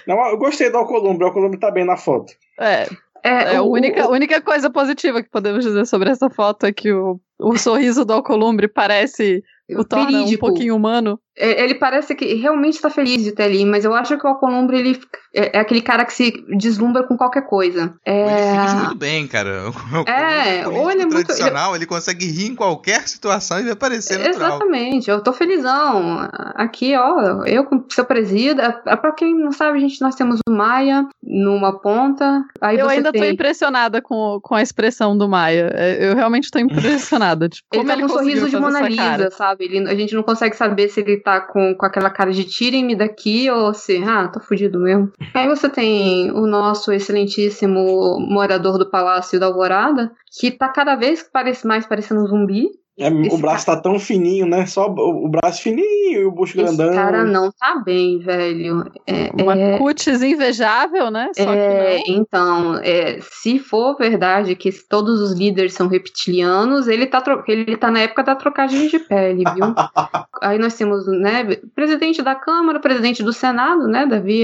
Não, eu gostei do Alcolumbre. O Alcolumbre tá bem na foto. É, É, é a o- única, o- única coisa positiva que podemos dizer sobre essa foto é que o, o sorriso do Alcolumbre parece o torna um pouquinho humano. É, ele parece que realmente está feliz de estar ali, mas eu acho que o Alcolumbre ele é, é, aquele cara que se deslumbra com qualquer coisa. É... Ele finge muito bem, cara. É, ou ele é muito tradicional, ele... ele... consegue rir em qualquer situação e vai parecer natural. Exatamente, eu tô felizão. Aqui, ó, eu com seu presida, é, é pra quem não sabe, a gente nós temos o Maia numa ponta. Aí eu ainda tem... tô impressionada com, com a expressão do Maia. Eu realmente tô impressionada. Tipo, ele como tá ele com um sorriso de Mona Lisa, sabe? Ele, a gente não consegue saber se ele tá com, com aquela cara de tirem-me daqui ou se, ah, tô fudido mesmo. Aí você tem o nosso excelentíssimo morador do Palácio da Alvorada, que tá cada vez mais parecendo um zumbi. É, o braço cara... tá tão fininho, né? Só o, braço fininho e o bucho Esse grandão. Esse cara não tá bem, velho. É, Uma é... cutis invejável, né? Só é, Então, é, se for verdade que todos os líderes são reptilianos, ele tá, tro... ele tá na época da trocagem de pele, viu? Aí nós temos, né, presidente da Câmara, presidente do Senado, né, Davi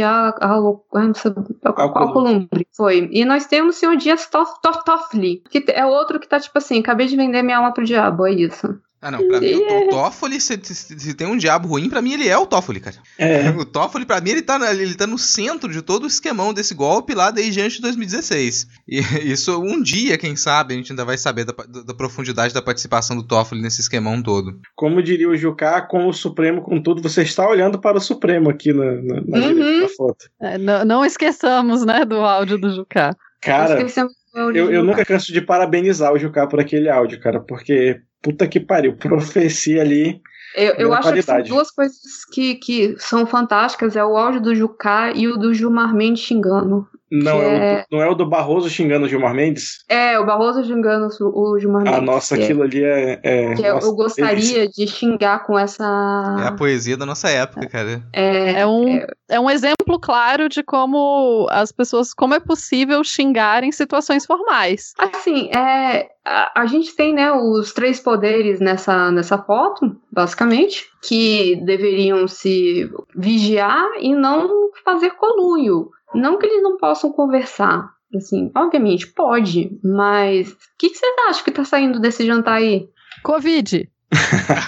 Alcolumbre. Foi. E nós temos o senhor Dias Toffoli, que é outro que tá tipo assim, acabei de vender minha alma pro diabo, é isso. Ah, não, pra mim o, o Toffoli, se, se, se, tem um diabo ruim, pra mim ele é o Toffoli, cara. É. O Toffoli, pra mim, ele tá, ele tá no centro de todo o esquemão desse golpe lá desde antes de 2016. E isso, um dia, quem sabe, a gente ainda vai saber da, da profundidade da participação do Toffoli nesse esquemão todo. Como diria o Jucá, com o Supremo, com tudo, você está olhando para o Supremo aqui na, na, na uhum. foto. É, não, não, esqueçamos, né, do áudio do Jucá. Cara, eu, eu nunca canso de parabenizar o Jucá por aquele áudio, cara, porque puta que pariu, profecia ali. Eu, eu acho qualidade. que são duas coisas que, que são fantásticas: é o áudio do Jucá e o do Gilmar Mendes xingando. Não é... não é o do Barroso xingando o Gilmar Mendes? É, o Barroso xingando o Gilmar Mendes. Ah, nossa, aquilo ali é. é nossa, eu gostaria de xingar com essa. É a poesia da nossa época, cara. É, é, um, é... é um exemplo claro de como as pessoas. Como é possível xingar em situações formais. Assim, é. A, gente tem, né, os três poderes nessa, nessa foto, basicamente, que deveriam se vigiar e não fazer conluio. Não que eles não possam conversar. Assim, obviamente, pode, mas o que, que vocês acham que tá saindo desse jantar aí? Covid.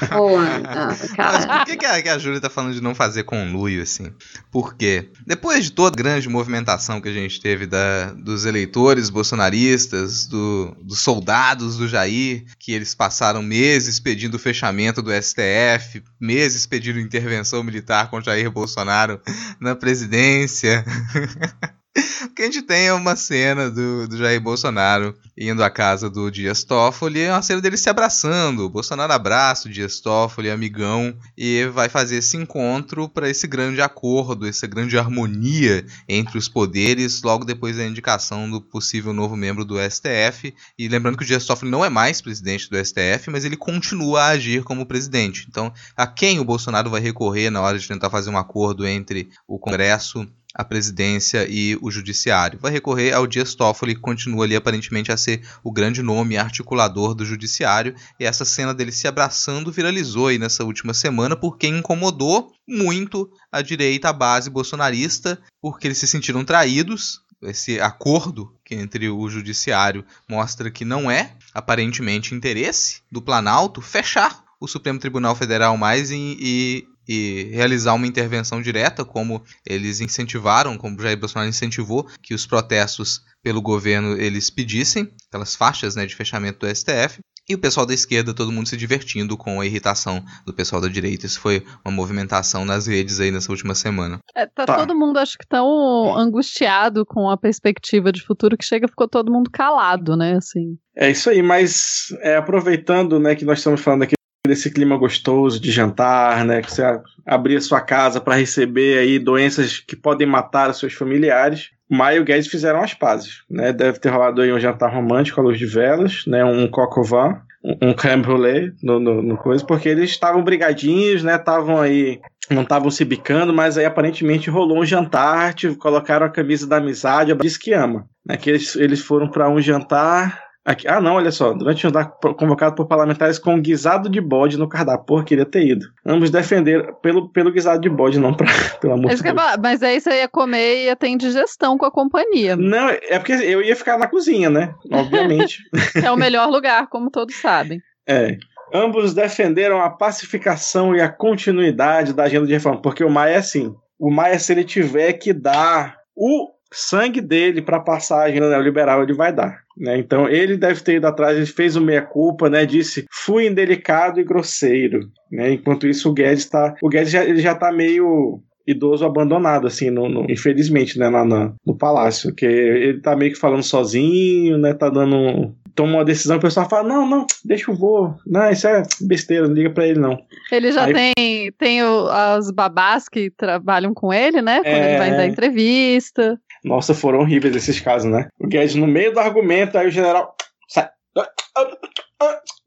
Pô, ah, Mas por que, a, que a Júlia tá falando de não fazer conluio, assim? Porque depois de toda a grande movimentação que a gente teve da, dos eleitores bolsonaristas, do, dos soldados do Jair, que eles passaram meses pedindo o fechamento do STF, meses pedindo intervenção militar contra Jair Bolsonaro na presidência. O que a gente tem é uma cena do, do Jair Bolsonaro indo à casa do Dias Toffoli, é uma cena dele se abraçando. O Bolsonaro abraça o Dias Toffoli, amigão, e vai fazer esse encontro para esse grande acordo, essa grande harmonia entre os poderes, logo depois da indicação do possível novo membro do STF. E lembrando que o Dias Toffoli não é mais presidente do STF, mas ele continua a agir como presidente. Então, a quem o Bolsonaro vai recorrer na hora de tentar fazer um acordo entre o Congresso a presidência e o judiciário. Vai recorrer ao Dias Toffoli, que continua ali aparentemente a ser o grande nome articulador do judiciário, e essa cena dele se abraçando viralizou aí nessa última semana porque incomodou muito a direita, a base bolsonarista, porque eles se sentiram traídos. Esse acordo que entre o judiciário mostra que não é aparentemente interesse do Planalto fechar o Supremo Tribunal Federal mais e, e e realizar uma intervenção direta, como eles incentivaram, como Jair Bolsonaro incentivou que os protestos pelo governo eles pedissem, aquelas faixas né, de fechamento do STF. E o pessoal da esquerda, todo mundo se divertindo com a irritação do pessoal da direita. Isso foi uma movimentação nas redes aí nessa última semana. É, tá, tá, todo mundo, acho que tão angustiado com a perspectiva de futuro que chega ficou todo mundo calado, né? Assim. É isso aí, mas é, aproveitando né, que nós estamos falando aqui desse clima gostoso de jantar, né? Que você abrir a sua casa para receber aí doenças que podem matar os seus familiares. Maio e o Guedes fizeram as pazes, né? Deve ter rolado aí um jantar romântico à luz de velas, né? Um cocovan, um creme brulee no, no, no coisa, porque eles estavam brigadinhos, né? Estavam aí não estavam se bicando, mas aí aparentemente rolou um jantar, tipo, colocaram a camisa da amizade, disse que ama. Né, que eles, eles foram para um jantar Aqui, ah, não, olha só. Durante jantar convocado por parlamentares com guisado de bode no cardápio. Porra, queria ter ido. Ambos defenderam pelo, pelo guisado de bode, não pra, pelo amor de Deus. Mas aí você ia comer e ia ter indigestão com a companhia. Não, é porque eu ia ficar na cozinha, né? Obviamente. é o melhor lugar, como todos sabem. É. Ambos defenderam a pacificação e a continuidade da agenda de reforma, porque o Maia é assim. O Maia, se ele tiver que dar o sangue dele para agenda neoliberal, ele vai dar. Né? Então ele deve ter ido atrás, ele fez o meia-culpa, né? disse fui indelicado e grosseiro. Né? Enquanto isso, o Guedes está. O Guedes já, ele já tá meio idoso abandonado, assim, no, no, infelizmente, né, lá no, no palácio, que ele tá meio que falando sozinho, né, tá dando toma uma decisão, o pessoal fala: não, não, deixa o voo. Não, isso é besteira, não liga pra ele, não. Ele já Aí- tem, tem o- as babás que trabalham com ele, né? Quando É. ele vai dar entrevista. Nossa, foram horríveis esses casos, né? O Guedes no meio do argumento, aí o general. Sai.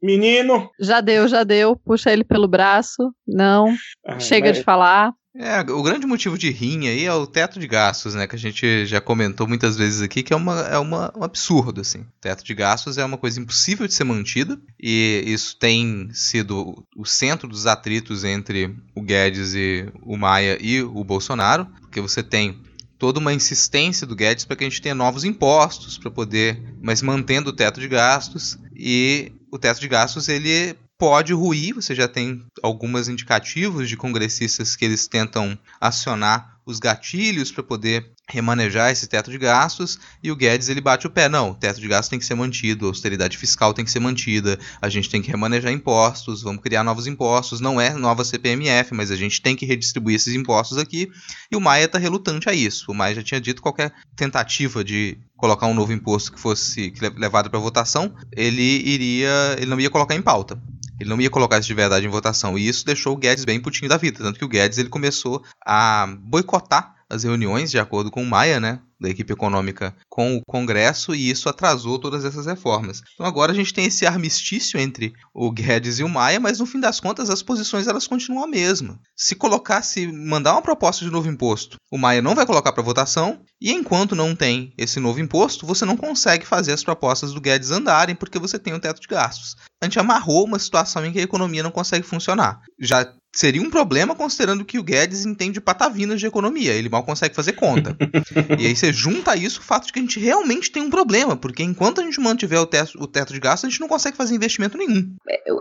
Menino. Já deu, já deu. Puxa ele pelo braço. Não. Ah, Chega mas- de falar. É, o grande motivo de rinha aí é o teto de gastos, né? Que a gente já comentou muitas vezes aqui, que é, uma, é uma, um absurdo, assim. O teto de gastos é uma coisa impossível de ser mantida, e isso tem sido o centro dos atritos entre o Guedes e o Maia e o Bolsonaro, porque você tem toda uma insistência do Guedes para que a gente tenha novos impostos para poder, mas mantendo o teto de gastos. E o teto de gastos ele pode ruir, você já tem alguns indicativos de congressistas que eles tentam acionar os gatilhos para poder remanejar esse teto de gastos e o Guedes ele bate o pé, não, o teto de gastos tem que ser mantido, a austeridade fiscal tem que ser mantida, a gente tem que remanejar impostos, vamos criar novos impostos, não é nova CPMF, mas a gente tem que redistribuir esses impostos aqui, e o Maia está relutante a isso. O Maia já tinha dito que qualquer tentativa de colocar um novo imposto que fosse levado para votação, ele iria, ele não ia colocar em pauta. Ele não ia colocar isso de verdade em votação. E isso deixou o Guedes bem putinho da vida. Tanto que o Guedes ele começou a boicotar as reuniões, de acordo com o Maia, né? Da equipe econômica com o Congresso, e isso atrasou todas essas reformas. Então agora a gente tem esse armistício entre o Guedes e o Maia, mas no fim das contas as posições elas continuam a mesma. Se colocasse, mandar uma proposta de novo imposto, o Maia não vai colocar para votação, e enquanto não tem esse novo imposto, você não consegue fazer as propostas do Guedes andarem porque você tem o teto de gastos. A gente amarrou uma situação em que a economia não consegue funcionar. Já seria um problema considerando que o Guedes entende patavinas de economia, ele mal consegue fazer conta. e aí você junta isso o fato de que a gente realmente tem um problema, porque enquanto a gente mantiver o teto, o teto de gastos, a gente não consegue fazer investimento nenhum.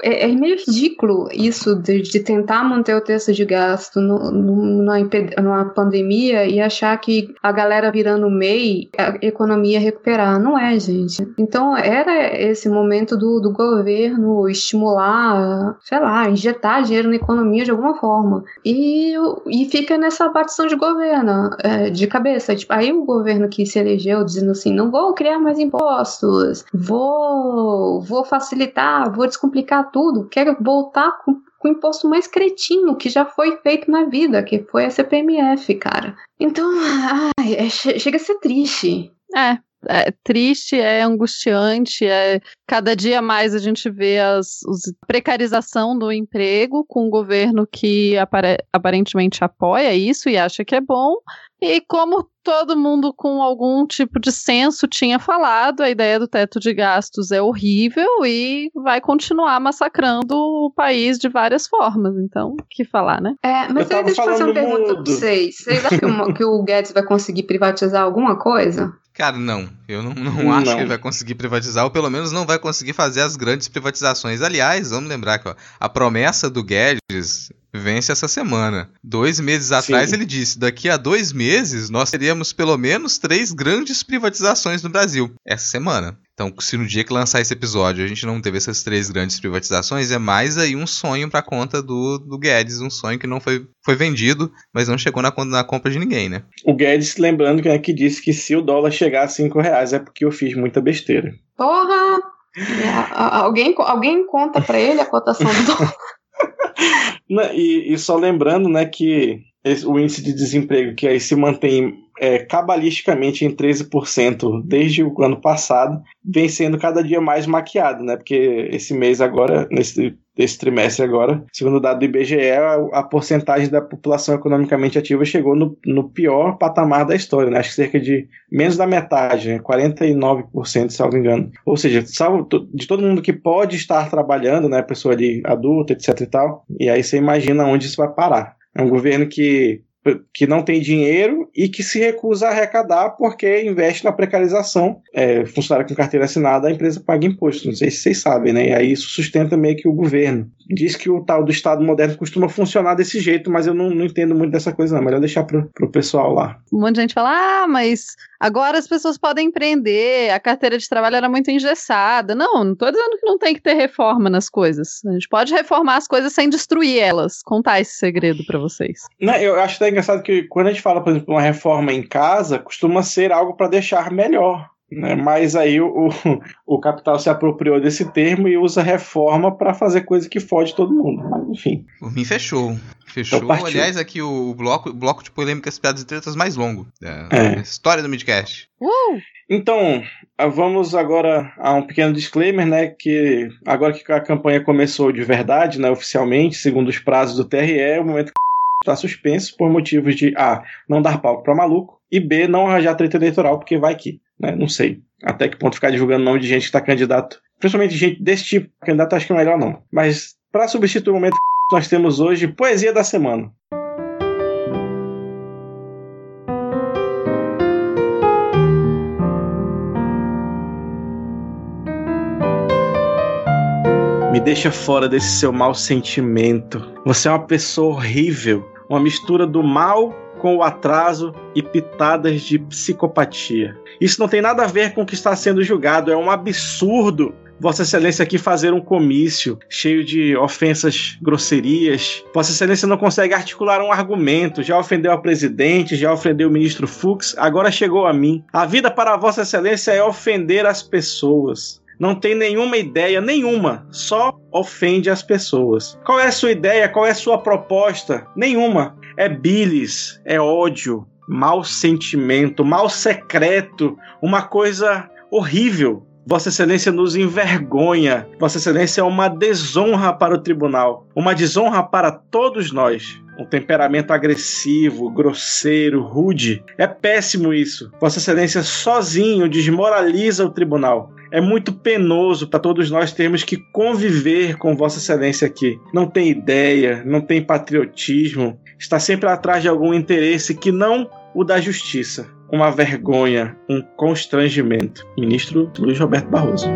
É, é meio ridículo isso de, de tentar manter o texto de gasto no, no- numa, numa pandemia e achar que a galera virando MEI, a economia ia recuperar. Não é, gente. Então era esse momento do, do governo estimular, sei lá, injetar dinheiro na economia de alguma forma. E, e fica nessa batição de governo, é, de cabeça. Tipo, aí o governo que se elegeu dizendo assim, não vou criar mais impostos, vou, vou facilitar, vou descomplicar tudo, quero voltar com, com o imposto mais cretino que já foi feito na vida, que foi a CPMF, cara. Então, ai, é, che- chega a ser triste. É, é triste, é angustiante, é cada dia mais a gente vê as, precarização do emprego com um governo que apare- aparentemente apoia isso e acha que é bom. E como todo mundo com algum tipo de senso tinha falado, a ideia do teto de gastos é horrível e vai continuar massacrando o país de várias formas. Então, o que falar, né? É, mas Eu aí deixa eu fazer uma falando pergunta pra vocês. Vocês acham que o, que o Guedes vai conseguir privatizar alguma coisa? Cara, não. Eu não, não Não. acho que ele vai conseguir privatizar, ou pelo menos não vai conseguir fazer as grandes privatizações. Aliás, vamos lembrar que ó, a promessa do Guedes vence essa semana. Dois meses atrás ele disse: daqui a dois meses nós teríamos pelo menos três grandes privatizações no Brasil. Essa semana. Então, se no dia que lançar esse episódio a gente não teve essas três grandes privatizações, é mais aí um sonho pra conta do, do Guedes, um sonho que não foi, foi vendido, mas não chegou na, conta- na compra de ninguém, né? O Guedes, lembrando que, é que disse que se o dólar chegar a 5 reais é porque eu fiz muita besteira. Porra! É, alguém, alguém conta pra ele a cotação do dólar? E, e só lembrando, né, que o índice de desemprego que aí se mantém é, cabalisticamente em 13% desde o ano passado, vem sendo cada dia mais maquiado, né? Porque esse mês agora, nesse esse trimestre agora, segundo o dado do IBGE, a, a porcentagem da população economicamente ativa chegou no, no pior patamar da história, né? Acho que cerca de menos da metade, né? 49%, se não me engano. Ou seja, salvo de todo mundo que pode estar trabalhando, né? Pessoa ali adulta, etc e tal. E aí você imagina onde isso vai parar. É um governo que que não tem dinheiro e que se recusa a arrecadar porque investe na precarização. É, funcionário com carteira assinada, a empresa paga imposto. Não sei se vocês sabem, né? E aí isso sustenta meio que o governo. Diz que o tal do Estado moderno costuma funcionar desse jeito, mas eu não, não entendo muito dessa coisa, não. Melhor deixar pro, pro pessoal lá. Um monte de gente fala: ah, mas agora as pessoas podem empreender, a carteira de trabalho era muito engessada. Não, não tô dizendo que não tem que ter reforma nas coisas. A gente pode reformar as coisas sem destruir elas. Contar esse segredo para vocês. Não, eu acho até engraçado que quando a gente fala, por exemplo, uma reforma em casa, costuma ser algo para deixar melhor. Né? Mas aí o, o, capital se apropriou desse termo e usa reforma para fazer coisa que fode todo mundo. Mas, enfim. Por mim, fechou. Fechou. Então, Aliás, aqui o bloco, o bloco de polêmicas, piadas e tretas mais longo da é. história do Midcast. Uh! Então, vamos agora a um pequeno disclaimer, né? Que agora que a campanha começou de verdade, né, oficialmente, segundo os prazos do TRE, é o momento que está suspenso por motivos de A. não dar palco para maluco e B. não arranjar treta eleitoral, porque vai que. Né? Não sei até que ponto ficar divulgando nome de gente que está candidato. Principalmente gente desse tipo, candidato acho que é melhor não. Mas para substituir o momento nós temos hoje, poesia da semana. Me deixa fora desse seu mau sentimento. Você é uma pessoa horrível, uma mistura do mal com o atraso e pitadas de psicopatia. Isso não tem nada a ver com o que está sendo julgado, é um absurdo. Vossa Excelência aqui fazer um comício cheio de ofensas, grosserias. Vossa Excelência não consegue articular um argumento. Já ofendeu a presidente, já ofendeu o ministro Fux, agora chegou a mim. A vida para Vossa Excelência é ofender as pessoas não tem nenhuma ideia, nenhuma, só ofende as pessoas. Qual é a sua ideia? Qual é a sua proposta? Nenhuma. É bilis, é ódio, mau sentimento, mal secreto, uma coisa horrível. Vossa Excelência nos envergonha. Vossa Excelência é uma desonra para o tribunal, uma desonra para todos nós. Um temperamento agressivo, grosseiro, rude. É péssimo isso. Vossa Excelência sozinho desmoraliza o tribunal. É muito penoso para todos nós termos que conviver com Vossa Excelência aqui. Não tem ideia, não tem patriotismo, está sempre atrás de algum interesse que não o da justiça. Uma vergonha, um constrangimento. Ministro Luiz Roberto Barroso.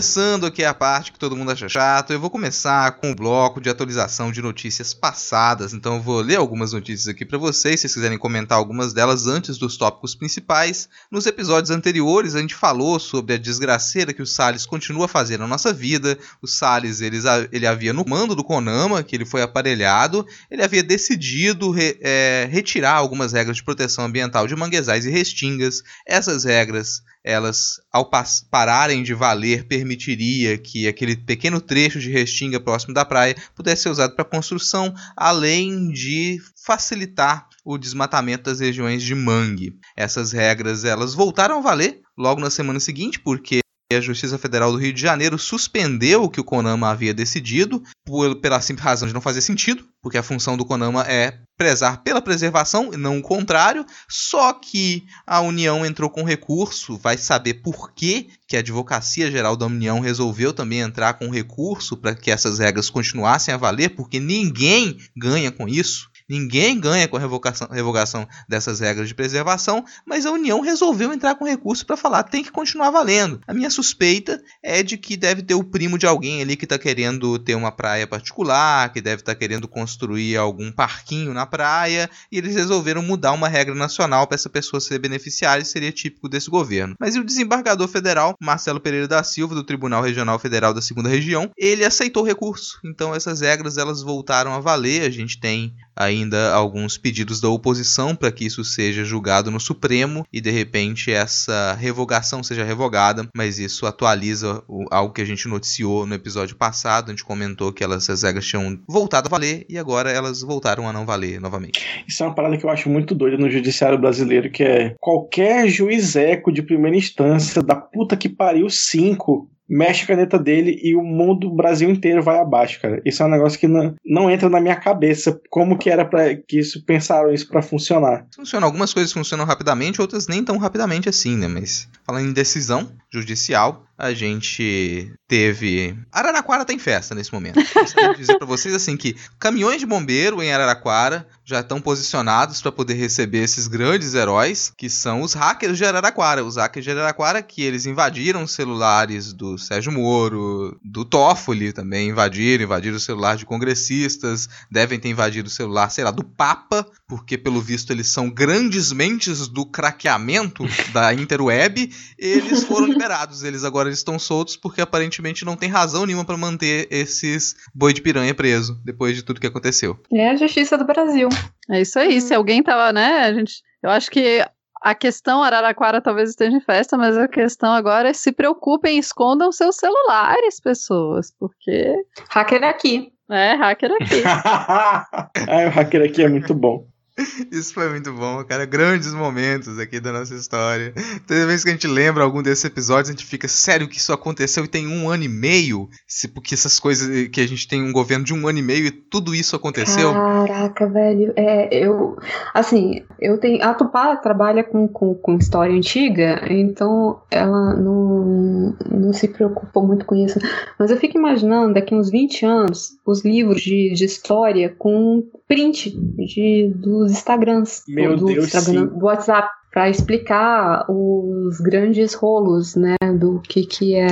Começando aqui a parte que todo mundo acha chato, eu vou começar com o bloco de atualização de notícias passadas. Então eu vou ler algumas notícias aqui para vocês, se vocês quiserem comentar algumas delas antes dos tópicos principais. Nos episódios anteriores a gente falou sobre a desgraceira que o Salles continua fazendo na nossa vida. O Salles ele, ele havia no mando do Konama, que ele foi aparelhado, ele havia decidido re, é, retirar algumas regras de proteção ambiental de manguezais e restingas. Essas regras elas, ao pararem de valer, permitiria que aquele pequeno trecho de restinga próximo da praia pudesse ser usado para construção, além de facilitar o desmatamento das regiões de mangue. Essas regras elas voltaram a valer logo na semana seguinte, porque a Justiça Federal do Rio de Janeiro suspendeu o que o CONAMA havia decidido, por, pela simples razão de não fazer sentido, porque a função do CONAMA é prezar pela preservação e não o contrário. Só que a União entrou com recurso, vai saber por que, que a Advocacia Geral da União resolveu também entrar com recurso para que essas regras continuassem a valer, porque ninguém ganha com isso. Ninguém ganha com a revocação, revogação dessas regras de preservação, mas a União resolveu entrar com recurso para falar tem que continuar valendo. A minha suspeita é de que deve ter o primo de alguém ali que está querendo ter uma praia particular, que deve estar tá querendo construir algum parquinho na praia, e eles resolveram mudar uma regra nacional para essa pessoa ser beneficiária, seria típico desse governo. Mas o desembargador federal, Marcelo Pereira da Silva, do Tribunal Regional Federal da Segunda Região, ele aceitou o recurso. Então essas regras elas voltaram a valer. A gente tem ainda alguns pedidos da oposição para que isso seja julgado no Supremo e de repente essa revogação seja revogada, mas isso atualiza o, algo que a gente noticiou no episódio passado, a gente comentou que elas, as regras tinham voltado a valer e agora elas voltaram a não valer novamente. Isso é uma parada que eu acho muito doida no judiciário brasileiro, que é qualquer juiz eco de primeira instância da puta que pariu cinco mexe a caneta dele e o mundo, o Brasil inteiro vai abaixo, cara. Isso é um negócio que não, não entra na minha cabeça. Como que era para que isso pensaram isso para funcionar? Funciona. Algumas coisas funcionam rapidamente, outras nem tão rapidamente assim, né? Mas falando em decisão judicial, a gente teve. Araraquara tem festa nesse momento. De dizer para vocês assim que caminhões de bombeiro em Araraquara já estão posicionados para poder receber esses grandes heróis, que são os hackers de Araraquara. Os hackers de Araraquara que eles invadiram os celulares do Sérgio Moro, do Toffoli também invadiram, invadiram o celular de congressistas, devem ter invadido o celular, sei lá, do Papa, porque pelo visto eles são grandes mentes do craqueamento da interweb. Eles foram liberados, eles agora estão soltos porque aparentemente não tem razão nenhuma para manter esses boi de piranha preso depois de tudo que aconteceu. É a justiça do Brasil. É isso aí. Se alguém tava, né, a gente. Eu acho que a questão Araraquara talvez esteja em festa, mas a questão agora é se preocupem, escondam seus celulares, pessoas, porque. Hacker aqui. É, hacker aqui. ah, o hacker aqui é muito bom. Isso foi muito bom, cara. Grandes momentos aqui da nossa história. Toda vez que a gente lembra algum desses episódios, a gente fica sério que isso aconteceu e tem um ano e meio. Porque essas coisas que a gente tem um governo de um ano e meio e tudo isso aconteceu. Caraca, velho. É, eu. Assim, eu tenho. A Tupá trabalha com, com, com história antiga, então ela não, não se preocupa muito com isso. Mas eu fico imaginando daqui uns 20 anos os livros de, de história com print de, dos Instagrams. Meu do, Deus, Instagram, do WhatsApp. Para explicar os grandes rolos, né? Do que, que é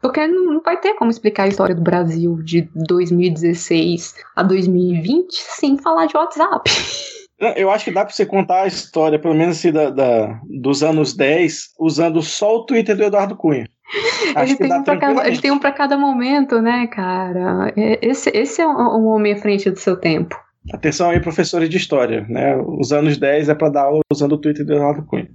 porque não vai ter como explicar a história do Brasil de 2016 a 2020 sem falar de WhatsApp. Eu acho que dá pra você contar a história, pelo menos assim, da, da- dos anos 10, usando só o Twitter do Eduardo Cunha. Acho que têm, dá um pra cada, um momento, né, cara? É- Esse, esse é um, um homem à frente do seu tempo. Atenção aí, professores de história, né? Os anos 10 é pra dar aula usando o Twitter do Eduardo Cunha.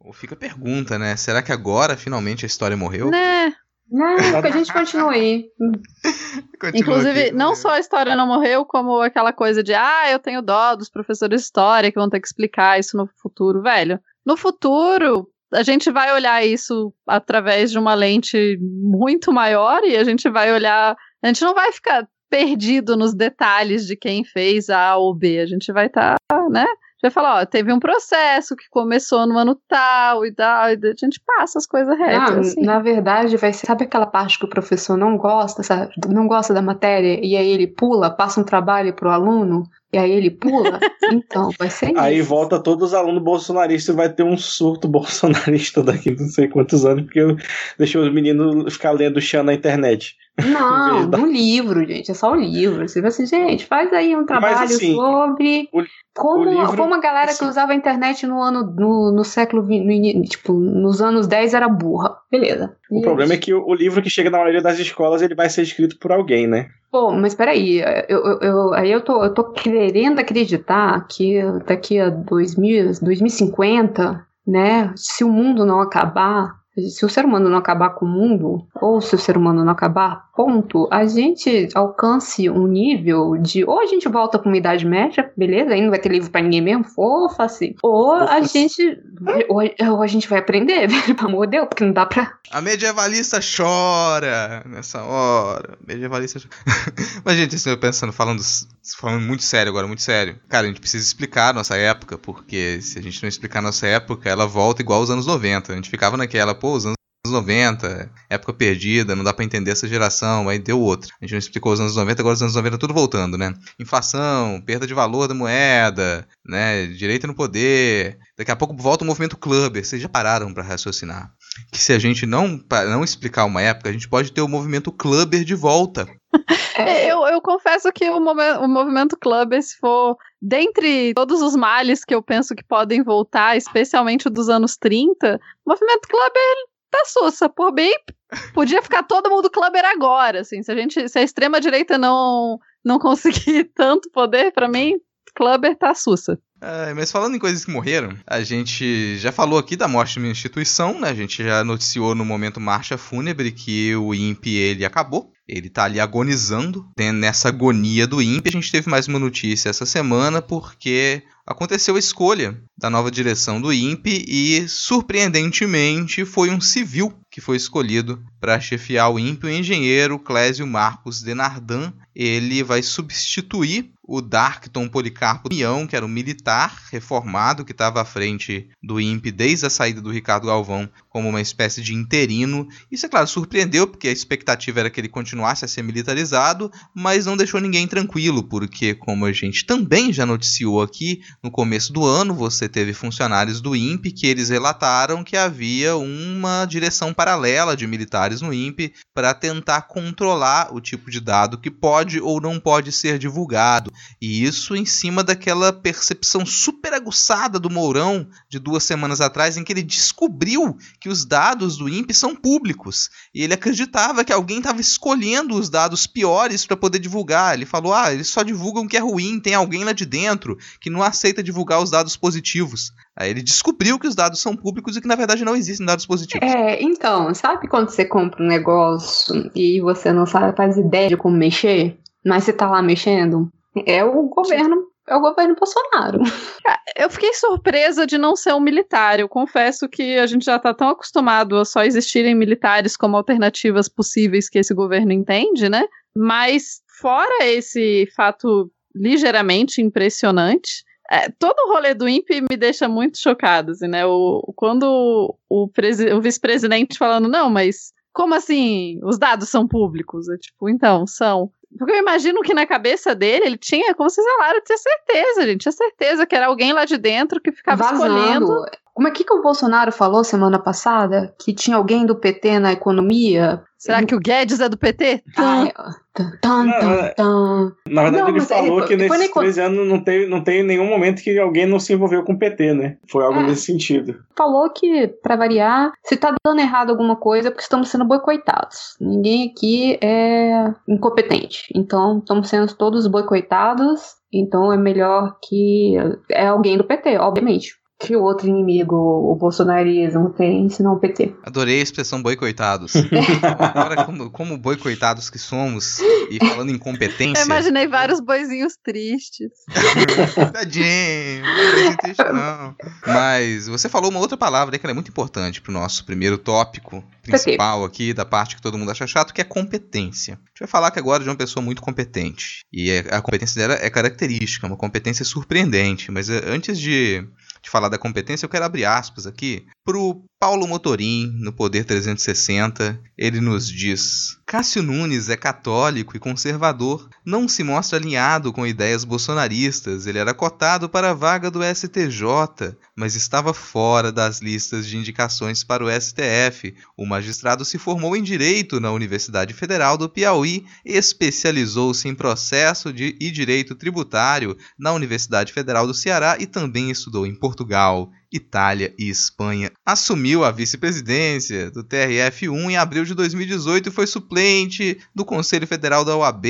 Ou Fica a pergunta, né? Será que agora finalmente a história morreu? né? Não, que a gente continua aí. Continua Inclusive, aqui. não só a história não morreu, como aquela coisa de, ah, eu tenho dó dos professores de história que vão ter que explicar isso no futuro, velho. No futuro, a gente vai olhar isso através de uma lente muito maior e a gente vai olhar. A gente não vai ficar perdido nos detalhes de quem fez A ou B. A gente vai estar, né? A gente vai falar, ó, teve um processo que começou no ano tal e tal, e a gente passa as coisas retas. Ah, assim. Na verdade, vai ser. Sabe aquela parte que o professor não gosta, sabe? Não gosta da matéria, e aí ele pula, passa um trabalho pro aluno, e aí ele pula? então, vai ser isso. Aí volta todos os alunos bolsonaristas e vai ter um surto bolsonarista daqui não sei quantos anos, porque eu deixei os meninos ficar lendo chão na internet. Não, Verdade. no livro, gente. É só o livro. Você vai assim, gente, faz aí um trabalho assim, sobre o- como, o livro, como a galera assim- que usava a internet no ano no, no século no tipo, nos anos 10 era burra. Beleza. O problema é que o, o livro que chega na maioria das escolas ele vai ser escrito por alguém, né? Pô, mas peraí, eu, eu, eu- aí eu tô, eu tô querendo acreditar que daqui a 2000, 2050, né, se o mundo não acabar, se o ser humano não acabar com o mundo, ou se o ser humano não acabar, ponto, a gente alcance um nível de, ou a gente volta pra uma idade média, beleza, aí não vai ter livro pra ninguém mesmo, fofa assim, ou a gente, ou, ou a gente vai aprender, velho, pelo amor de Deus, porque não dá pra... A medievalista chora nessa hora. Medievalista chora. Mas, gente, assim, eu pensando, falando, falando muito sério agora, muito sério. Cara, a gente precisa explicar a nossa época, porque se a gente não explicar a nossa época, ela volta igual aos anos 90. A gente ficava naquela, pô, os anos 90, época perdida, não dá pra entender essa geração, aí deu outra. A gente não explicou os anos 90, agora os anos 90 tudo voltando, né? Inflação, perda de valor da moeda, né? Direito no poder. Daqui a pouco volta o movimento clubber. Vocês já pararam pra raciocinar? Que se a gente não, não explicar uma época, a gente pode ter o movimento clubber de volta. É, Eu, eu confesso que o, o movimento club, se for dentre todos os males que eu penso que podem voltar, especialmente o dos anos 30, o movimento clubber tá sussa. Por bem, podia ficar todo mundo clubber agora, assim. Se a gente, se a extrema direita não não conseguir tanto poder, pra mim, clubber tá sussa. É, mas falando em coisas que morreram, a gente já falou aqui da morte de uma instituição, né? A gente já noticiou no momento Marcha Fúnebre que o INPE ele acabou. Ele tá ali agonizando. Tem- Nessa agonia do INPE, a gente teve mais uma notícia essa semana, porque aconteceu a escolha da nova direção do INPE e, surpreendentemente, foi um civil que foi escolhido para chefiar o INPE, o engenheiro Clésio Marcos Denardan. Ele vai substituir o Darkton Policarpo Mião, que era um militar reformado que estava à frente do INPE desde a saída do Ricardo Galvão como uma espécie de interino. Isso, é claro, surpreendeu, porque a expectativa era que ele continuasse a ser militarizado, mas não deixou ninguém tranquilo, porque, como a gente também já noticiou aqui, no começo do ano você teve funcionários do INPE que eles relataram que havia uma direção paralela de militares no INPE para tentar controlar o tipo de dado que pode ou não pode ser divulgado. E isso em cima daquela percepção super aguçada do Mourão de duas semanas atrás, em que ele descobriu que os dados do INPE são públicos. E ele acreditava que alguém estava escolhendo os dados piores para poder divulgar. Ele falou: ah, eles só divulgam o que é ruim, tem alguém lá de dentro que não aceita divulgar os dados positivos. Aí ele descobriu que os dados são públicos e que na verdade não existem dados positivos. É, então, sabe quando você compra um negócio e você não sabe, faz ideia de como mexer, mas você tá lá mexendo? É o governo, é o governo Bolsonaro. Eu fiquei surpresa de não ser um militar. Eu confesso que a gente já tá tão acostumado a só existirem militares como alternativas possíveis que esse governo entende, né? Mas fora esse fato ligeiramente impressionante, é, todo o rolê do INPE me deixa muito chocado, assim, né? O, quando o, o vice-presidente falando, não, mas como assim os dados são públicos? É tipo, então, são. Porque eu imagino que na cabeça dele ele tinha, como vocês falaram, tinha certeza, gente. Tinha certeza que era alguém lá de dentro que ficava Vazando. escolhendo. Como é que, que o Bolsonaro falou semana passada? Que tinha alguém do PT na economia? Será que o Guedes é do PT? Ai, tan, tan, Não, tan, é- tan. Na verdade, Não, ele falou ele- que nesses 13 anos não tem, não tem nenhum momento que alguém não se envolveu com o PT, né? Foi algo É. nesse sentido. Falou que, pra variar, se tá dando errado alguma coisa é porque estamos sendo boicotados. Ninguém aqui é incompetente. Então, estamos sendo todos boicotados. Então, é melhor que. É alguém do PT, obviamente. Que outro inimigo o bolsonarismo tem, senão o PT. Adorei a expressão boicotados. Agora, como, como boicotados que somos, e falando em competência. Eu imaginei vários boizinhos tristes. Tadinho, não é triste não. Mas você falou uma outra palavra aí que ela é muito importante pro nosso primeiro tópico principal aqui, da parte que todo mundo acha chato, que é competência. A gente vai falar que agora de uma pessoa muito competente. E é- a competência dela é característica, uma competência surpreendente. Mas eh, antes de, de falar da competência, eu quero abrir aspas aqui pro Paulo Motorim, no Poder 360. Ele nos diz: Cássio Nunes é católico e conservador, não se mostra alinhado com ideias bolsonaristas. Ele era cotado para a vaga do STJ, mas estava fora das listas de indicações para o STF. O magistrado se formou em Direito na Universidade Federal do Piauí, especializou-se em processo de, e direito tributário na Universidade Federal do Ceará e também estudou em Portugal. Itália e Espanha. Assumiu a vice-presidência do TRF1 em abril de 2018 e foi suplente do Conselho Federal da OAB.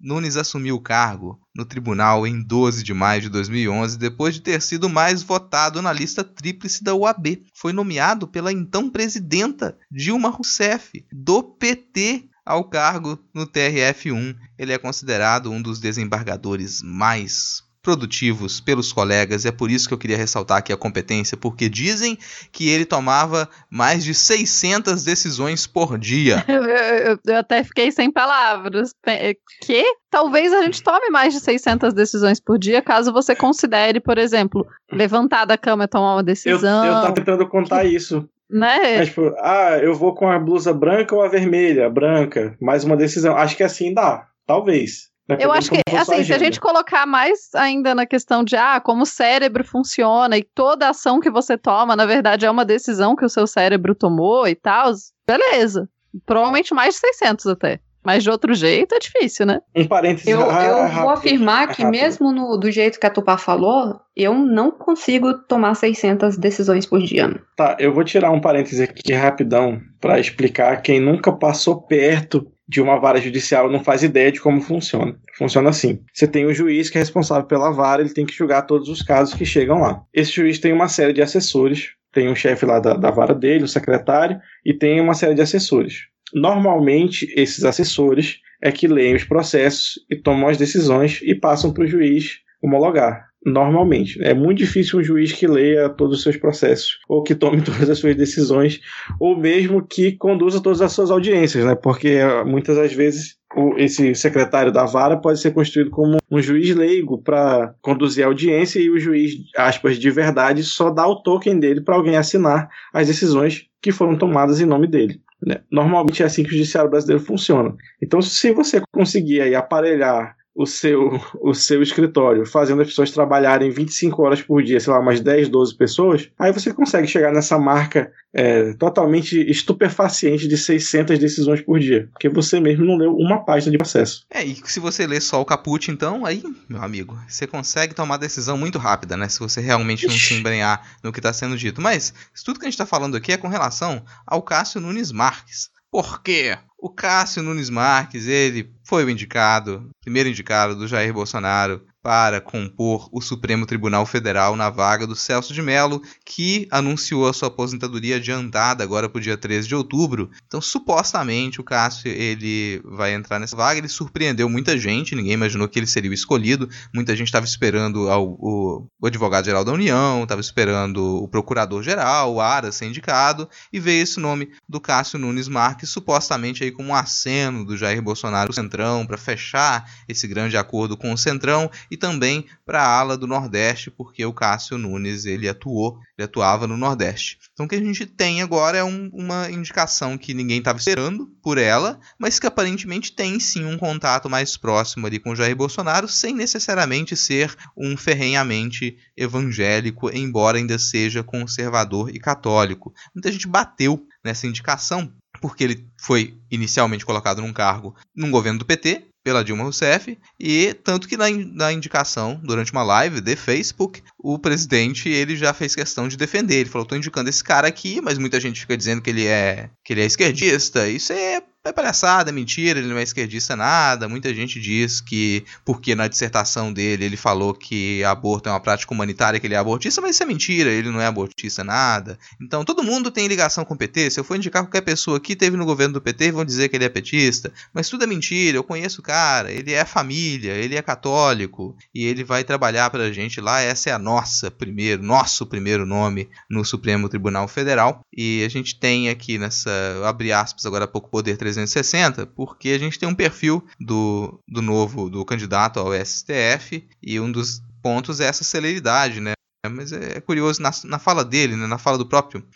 Nunes assumiu o cargo no tribunal em 12 de maio de 2011, depois de ter sido mais votado na lista tríplice da OAB. Foi nomeado pela então presidenta Dilma Rousseff, do PT, ao cargo no TRF1. Ele é considerado um dos desembargadores mais produtivos pelos colegas, e é por isso que eu queria ressaltar aqui a competência, porque dizem que ele tomava mais de 600 decisões por dia. Eu, eu- eu até fiquei sem palavras. Pe- Que? Talvez a gente tome mais de 600 decisões por dia, caso você considere, por exemplo, levantar da cama e tomar uma Eu, decisão. eu tava tentando contar isso. Né? Mas, tipo, ah, eu vou com a blusa branca ou a vermelha? Branca. Mais uma decisão. Acho que assim dá. Talvez. Eu acho que, assim, se a gente colocar mais ainda na questão de ah, como o cérebro funciona e toda ação que você toma, na verdade, é uma decisão que o seu cérebro tomou e tal, beleza. Provavelmente mais de 600 até. Mas de outro jeito é difícil, né? Um parênteses Eu, ra- eu vou rápido. afirmar que, rápido. mesmo no, do jeito que a Tupá falou, eu não consigo tomar 600 decisões por dia. Tá, eu vou tirar um parêntese aqui rapidão pra explicar quem nunca passou perto de uma vara judicial não faz ideia de como funciona. Funciona assim: você tem o juiz que é responsável pela vara, ele tem que julgar todos os casos que chegam lá. Esse juiz tem uma série de assessores, tem um chefe lá da, da vara dele, o secretário, e tem uma série de assessores. Normalmente, esses assessores é que leem os processos e tomam as decisões e passam para o juiz homologar. Normalmente. É muito difícil um juiz que leia todos os seus processos, ou que tome todas as suas decisões, ou mesmo que conduza todas as suas audiências, né? Porque muitas das vezes esse secretário da vara pode ser constituído como um juiz leigo para conduzir a audiência e o juiz, aspas, de verdade, só dá o token dele para alguém assinar as decisões que foram tomadas em nome dele. Né? Normalmente é assim que o judiciário brasileiro funciona. Então, se você conseguir aí aparelhar o seu, o seu escritório, fazendo as pessoas trabalharem 25 horas por dia, sei lá, umas 10, 12 pessoas, aí você consegue chegar nessa marca é, totalmente estupefaciente de 600 decisões por dia, porque você mesmo não leu uma página de processo. É, e se você ler só o caput, então, aí, meu amigo, você consegue tomar decisão muito rápida, né? Se você realmente não se embrenhar no que está sendo dito. Mas, tudo que a gente está falando aqui é com relação ao Cássio Nunes Marques. Por quê? O Cássio Nunes Marques, ele foi o indicado, primeiro indicado do Jair Bolsonaro para compor o Supremo Tribunal Federal na vaga do Celso de Mello, que anunciou a sua aposentadoria adiantada agora para o dia 13 de outubro. Então, supostamente, o Cássio ele vai entrar nessa vaga. Ele surpreendeu muita gente, ninguém imaginou que ele seria o escolhido. Muita gente estava esperando ao, o, o advogado-geral da União, estava esperando o procurador-geral, o Ara ser indicado, e veio esse nome do Cássio Nunes Marques, supostamente aí como um aceno do Jair Bolsonaro Centrão, para fechar esse grande acordo com o Centrão e e também para a ala do Nordeste, porque o Cássio Nunes ele atuou, ele atuava no Nordeste. Então o que a gente tem agora é um, uma indicação que ninguém estava esperando por ela, mas que aparentemente tem sim um contato mais próximo ali com Jair Bolsonaro, sem necessariamente ser um ferrenhamente evangélico, embora ainda seja conservador e católico. Muita gente bateu nessa indicação porque ele foi inicialmente colocado num cargo num governo do PT, pela Dilma Rousseff e tanto que na, na indicação durante uma live de Facebook o presidente ele já fez questão de defender. Ele falou estou indicando esse cara aqui mas muita gente fica dizendo que ele é que ele é esquerdista. Isso é é palhaçada, é mentira, ele não é esquerdista nada. Muita gente diz que, porque na dissertação dele ele falou que aborto é uma prática humanitária, que ele é abortista, mas isso é mentira, ele não é abortista nada. Então todo mundo tem ligação com o PT. Se eu for indicar qualquer pessoa que teve no governo do PT, vão dizer que ele é petista. Mas tudo é mentira, eu conheço o cara, ele é família, ele é católico e ele vai trabalhar pra gente lá. Essa é a nossa primeiro, nosso primeiro nome no Supremo Tribunal Federal. E a gente tem aqui nessa, abre aspas agora há pouco, Poder 300 360, porque a gente tem um perfil do, do novo, do candidato ao STF, e um dos pontos é essa celeridade, né? Mas é curioso na, na fala dele, né? na fala do próprio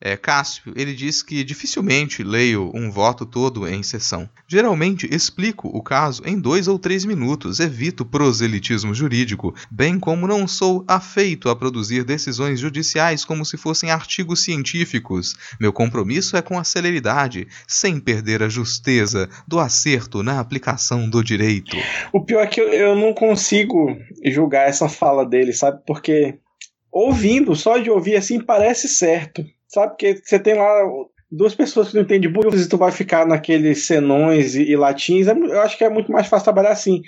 é, Cássio, ele diz que dificilmente leio um voto todo em sessão. Geralmente explico o caso em dois ou três minutos, evito proselitismo jurídico, bem como não sou afeito a produzir decisões judiciais como se fossem artigos científicos. Meu compromisso é com a celeridade, sem perder a justeza do acerto na aplicação do direito. O pior é que eu, eu não consigo julgar essa fala dele, sabe? Porque ouvindo, só de ouvir assim, parece certo. Sabe? Porque você tem lá duas pessoas que não entendem burros e tu vai ficar naqueles senões e, e latins. É eu acho que é muito mais fácil trabalhar assim.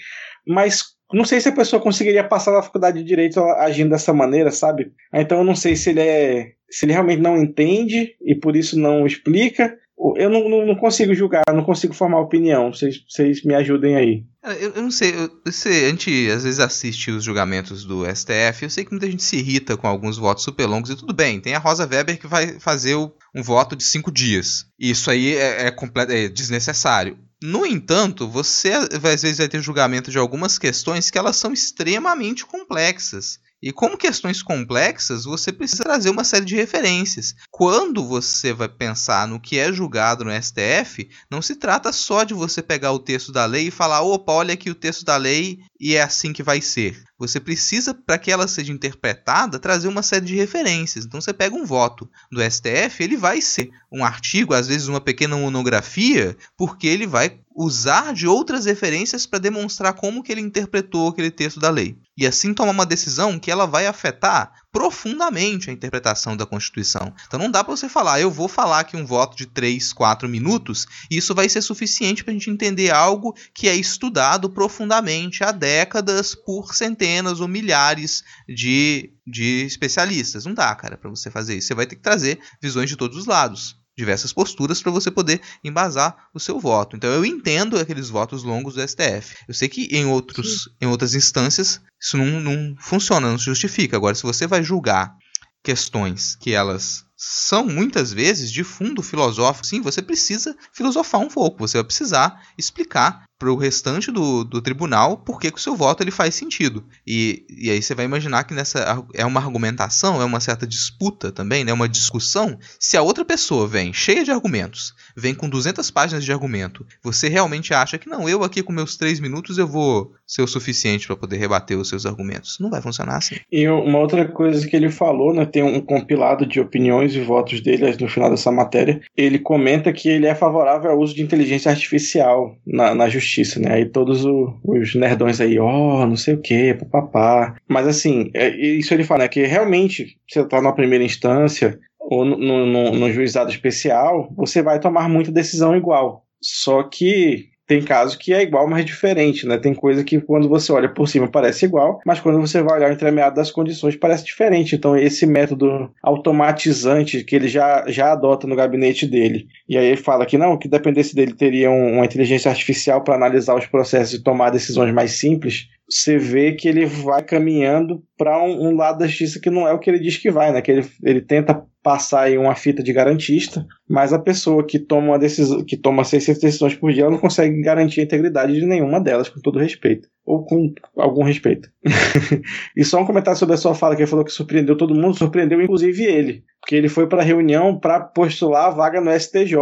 Mas não sei se a pessoa conseguiria passar na faculdade de direito agindo dessa maneira, sabe? Então eu não sei se ele é. se ele realmente não entende e por isso não explica, eu não, não, não, consigo julgar, não consigo formar opinião. Vocês, me ajudem aí. Eu, eu não sei, você, a gente às vezes assiste os julgamentos do STF. Eu sei que muita gente se irrita com alguns votos super longos e tudo bem. Tem a Rosa Weber que vai fazer o, um voto de cinco dias. Isso aí é, é, é desnecessário. No entanto, você às vezes vai ter julgamento de algumas questões que elas são extremamente complexas. E como questões complexas, você precisa trazer uma série de referências. Quando você vai pensar no que é julgado no STF, não se trata só de você pegar o texto da lei e falar: opa, olha aqui o texto da lei e é assim que vai ser. Você precisa, para que ela seja interpretada, trazer uma série de referências. Então você pega um voto do STF, ele vai ser um artigo, às vezes uma pequena monografia, porque ele vai usar de outras referências para demonstrar como que ele interpretou aquele texto da lei. E assim tomar uma decisão que ela vai afetar profundamente a interpretação da Constituição. Então não dá para você falar, eu vou falar aqui um voto de 3, 4 minutos, e isso vai ser suficiente para a gente entender algo que é estudado profundamente há décadas por centenas ou milhares de, de especialistas. Não dá, cara, para você fazer isso. Você vai ter que trazer visões de todos os lados. Diversas posturas para você poder embasar o seu voto. Então eu entendo aqueles votos longos do STF. Eu sei que em, outros, em outras instâncias isso não, não funciona, não se justifica. Agora, se você vai julgar questões que elas são muitas vezes de fundo filosófico, sim, você precisa filosofar um pouco, você vai precisar explicar para o restante do, do tribunal por que, o seu voto ele faz sentido. E, e aí você vai imaginar que nessa é uma argumentação, é uma certa disputa também, né, uma discussão. Se a outra pessoa vem cheia de argumentos, vem com 200 páginas de argumento, você realmente acha que não, eu aqui com meus 3 minutos eu vou ser o suficiente para poder rebater os seus argumentos. Não vai funcionar assim. E uma outra coisa que ele falou, né, tem um compilado de opiniões e votos dele no final dessa matéria. Ele comenta que ele é favorável ao uso de inteligência artificial na, na justiça, né? Aí todos o, os nerdões aí, ó, oh, não sei o que, papapá. Mas assim, é, isso ele fala, né, que realmente você tá na primeira instância ou no, no, no juizado especial, você vai tomar muita decisão igual. Só que tem caso que é igual, mas diferente, né? Tem coisa que quando você olha por cima parece igual, mas quando você vai olhar o entremeado das condições parece diferente. Então, esse método automatizante que ele já, já adota no gabinete dele, e aí ele fala que não, que dependesse dele teria um, uma inteligência artificial para analisar os processos e tomar decisões mais simples, você vê que ele vai caminhando para um, um, lado da justiça que não é o que ele diz que vai, né? Que ele, ele tenta passar aí uma fita de garantista, mas a pessoa que toma uma decisão, que toma 600 decisões por dia, ela não consegue garantir a integridade de nenhuma delas, com todo respeito. Ou com algum respeito. e só um comentário sobre a sua fala, que ele falou que surpreendeu todo mundo, surpreendeu inclusive ele. Porque ele foi para a reunião para postular a vaga no STJ,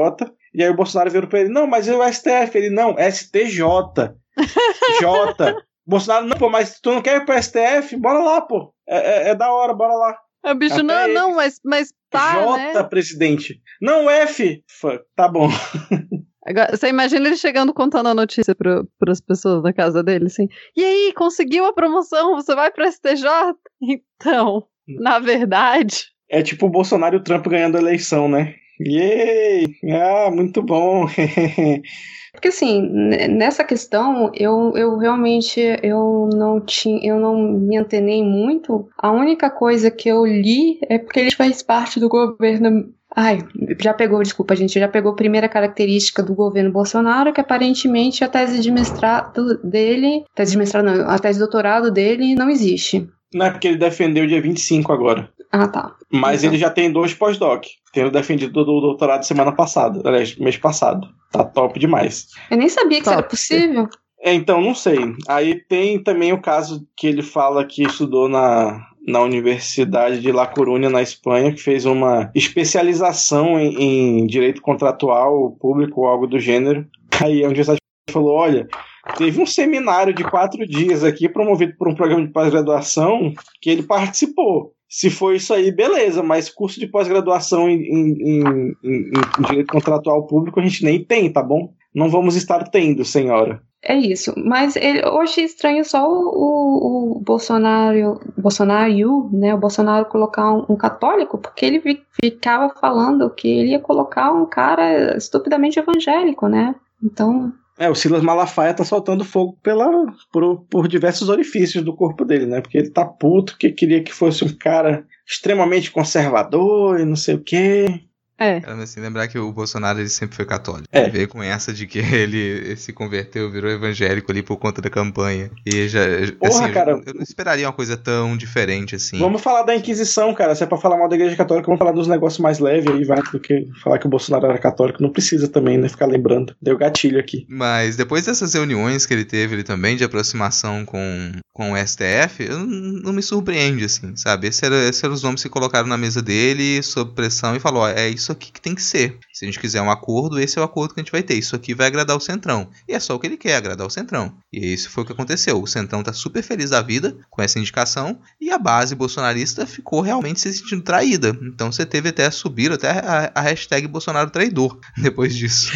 e aí o Bolsonaro virou para ele: não, mas é o STF. Ele: não, STJ. J. Bolsonaro, não, pô, mas tu não quer ir pro STF? Bora lá, pô. É, é, é da hora, bora lá. É, bicho, Até não, não, mas, mas tá, J, né? presidente. Não, F. Tá bom. Agora, você imagina ele chegando contando a notícia para as pessoas da casa dele, assim. E aí, conseguiu a promoção? Você vai para STJ? Então, na verdade. É tipo o Bolsonaro e o Trump ganhando a eleição, né? Yay! Ah, muito bom! Porque assim, nessa questão, eu, eu realmente eu não tinha, eu não me antenei muito. A única coisa que eu li é porque ele faz parte do governo. Ai, já pegou, desculpa, gente, já pegou a primeira característica do governo Bolsonaro, que aparentemente a tese de mestrado dele, tese de mestrado não, a tese de doutorado dele não existe. Não é porque ele defendeu dia 25 agora. Ah, tá. Mas então. ele já tem dois pós-doc. Tendo defendido do doutorado semana passada, aliás, mês passado. Tá top demais. Eu nem sabia que top. isso era possível. É, então, não sei. Aí tem também o caso que ele fala que estudou na, na Universidade de La Coruña, na Espanha, que fez uma especialização em, em direito contratual público ou algo do gênero. Aí a universidade falou: olha, teve um seminário de quatro dias aqui, promovido por um programa de pós-graduação, que ele participou. Se for isso aí, beleza, mas curso de pós-graduação em, em, em, em, direito contratual público a gente nem tem, tá bom? Não vamos estar tendo, senhora. É isso, mas ele, eu achei estranho só o, o Bolsonaro, Bolsonaro, né, o Bolsonaro colocar um, um, católico, porque ele ficava falando que ele ia colocar um cara estupidamente evangélico, né? Então, é, o Silas Malafaia tá soltando fogo pela, por, por diversos orifícios do corpo dele, né? Porque ele tá puto, que queria que fosse um cara extremamente conservador e não sei o quê. É. Assim, lembrar que o Bolsonaro ele sempre foi católico. É. Ele veio com essa de que ele se converteu, virou evangélico ali por conta da campanha. E já. Porra, assim, cara. Eu, não esperaria uma coisa tão diferente assim. Vamos falar da Inquisição, cara. Se é pra falar mal da Igreja Católica, vamos falar dos negócios mais leves aí, vai. Do que falar que o Bolsonaro era católico. Não precisa também, né? Ficar lembrando. Deu gatilho aqui. Mas depois dessas reuniões que ele teve ele também de aproximação com, com o STF, eu, não me surpreende, assim, sabe? Esses eram esse era os nomes que colocaram na mesa dele, sob pressão, e falou: ó, é isso isso aqui que tem que ser. Se a gente quiser um acordo, esse é o acordo que a gente vai ter. Isso aqui vai agradar o Centrão. E é só o que ele quer, agradar o Centrão. E isso foi o que aconteceu. O Centrão tá super feliz da vida com essa indicação e a base bolsonarista ficou realmente se sentindo traída. Então você teve até subir até a, a hashtag Bolsonaro traidor depois disso.